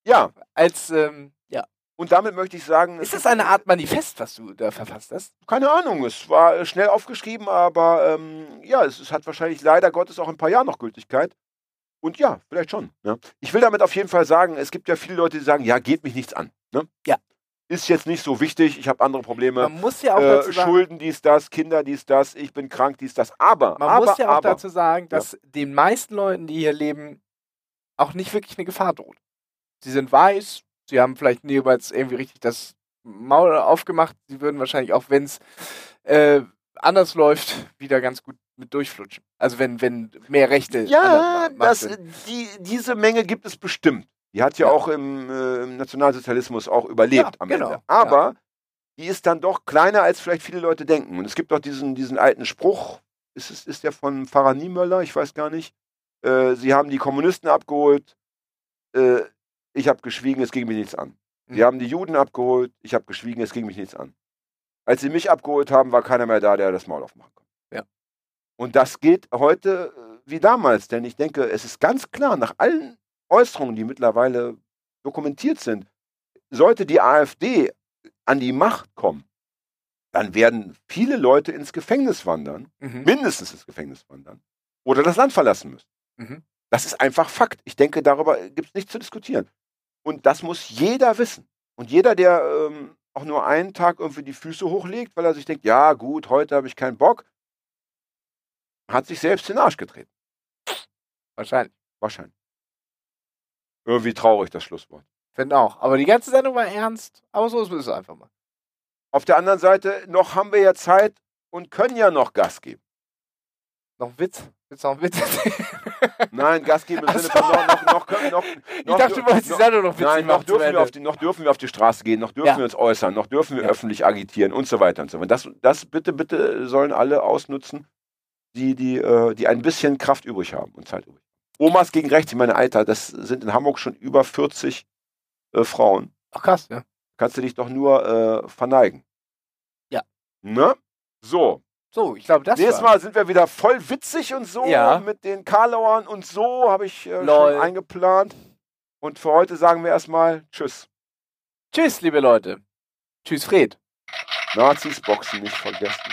Speaker 3: Ja,
Speaker 2: Als, ähm, ja.
Speaker 3: und damit möchte ich sagen,
Speaker 2: Ist das eine Art Manifest, was du da verfasst hast?
Speaker 3: Keine Ahnung, es war äh, schnell aufgeschrieben, aber ähm, ja, es, es hat wahrscheinlich leider Gottes auch in ein paar Jahren noch Gültigkeit. Und ja, vielleicht schon. Ja. Ich will damit auf jeden Fall sagen, es gibt ja viele Leute, die sagen, ja, geht mich nichts an. Ne?
Speaker 2: Ja.
Speaker 3: Ist jetzt nicht so wichtig, ich habe andere Probleme.
Speaker 2: Man muss ja auch dazu
Speaker 3: Äh,
Speaker 2: sagen,
Speaker 3: Schulden, dies, das, Kinder, dies, das, ich bin krank, dies, das. Aber,
Speaker 2: man
Speaker 3: aber,
Speaker 2: muss ja auch
Speaker 3: aber,
Speaker 2: dazu sagen, dass den meisten Leuten, die hier leben, auch nicht wirklich eine Gefahr droht. Sie sind weiß, sie haben vielleicht jeweils irgendwie richtig das Maul aufgemacht. Sie würden wahrscheinlich auch, wenn es äh, anders läuft, wieder ganz gut mit durchflutschen. Also wenn, wenn mehr Rechte
Speaker 3: Ja, das, die, diese Menge gibt es bestimmt. Die hat ja,
Speaker 2: Ja.
Speaker 3: auch im, äh, im Nationalsozialismus auch überlebt
Speaker 2: Ja,
Speaker 3: am
Speaker 2: genau,
Speaker 3: Ende. Aber die ist dann doch kleiner, als vielleicht viele Leute denken. Und es gibt auch diesen, diesen alten Spruch, ist, es, ist der von Pfarrer Niemöller, ich weiß gar nicht. Äh, sie haben die Kommunisten abgeholt, äh, ich habe geschwiegen, es ging mich nichts an. Sie
Speaker 2: Mhm.
Speaker 3: haben die Juden abgeholt, ich habe geschwiegen, es ging mich nichts an. Als sie mich abgeholt haben, war keiner mehr da, der das Maul aufmachen konnte. Und das gilt heute äh, wie damals, denn ich denke, es ist ganz klar, nach allen Äußerungen, die mittlerweile dokumentiert sind, sollte die AfD an die Macht kommen, dann werden viele Leute ins Gefängnis wandern,
Speaker 2: Mhm.
Speaker 3: mindestens ins Gefängnis wandern, oder das Land verlassen müssen.
Speaker 2: Mhm.
Speaker 3: Das ist einfach Fakt. Ich denke, darüber gibt es nichts zu diskutieren. Und das muss jeder wissen. Und jeder, der ähm, auch nur einen Tag irgendwie die Füße hochlegt, weil er sich denkt, ja gut, heute habe ich keinen Bock, hat sich selbst in den Arsch getreten.
Speaker 2: Wahrscheinlich.
Speaker 3: Wahrscheinlich. Irgendwie traurig, das Schlusswort.
Speaker 2: Finde auch. Aber die ganze Sendung war ernst. Aber so ist es einfach mal.
Speaker 3: Auf der anderen Seite, noch haben wir ja Zeit und können ja noch Gas geben.
Speaker 2: Noch ein Witz? Willst du noch einen Witz erzählen?
Speaker 3: Nein, Gas geben im Sinne
Speaker 2: so.
Speaker 3: von noch, noch, noch, können- noch,
Speaker 2: Ich
Speaker 3: noch
Speaker 2: dachte, du wolltest die Sendung noch witzig
Speaker 3: Nein, noch dürfen, wir auf die, noch dürfen wir auf die Straße gehen, noch dürfen
Speaker 2: Ja.
Speaker 3: wir uns äußern, noch dürfen wir
Speaker 2: Ja.
Speaker 3: öffentlich agitieren und so weiter und so fort. Das, das bitte, bitte sollen alle ausnutzen, die, die, äh, die ein bisschen Kraft übrig haben und Zeit übrig. Omas gegen rechts, ich meine, Alter, das sind in Hamburg schon über 40 äh, Frauen.
Speaker 2: Ach krass, ja.
Speaker 3: Kannst du dich doch nur äh, verneigen.
Speaker 2: Ja.
Speaker 3: Ne? So,
Speaker 2: So, ich glaube, das
Speaker 3: nächstes
Speaker 2: war.
Speaker 3: Mal sind wir wieder voll witzig und so
Speaker 2: Ja.
Speaker 3: mit den Karlauern und so habe ich äh, schon eingeplant. Und für heute sagen wir erstmal Tschüss.
Speaker 2: Tschüss, liebe Leute. Tschüss, Fred.
Speaker 3: Nazis boxen nicht vergessen.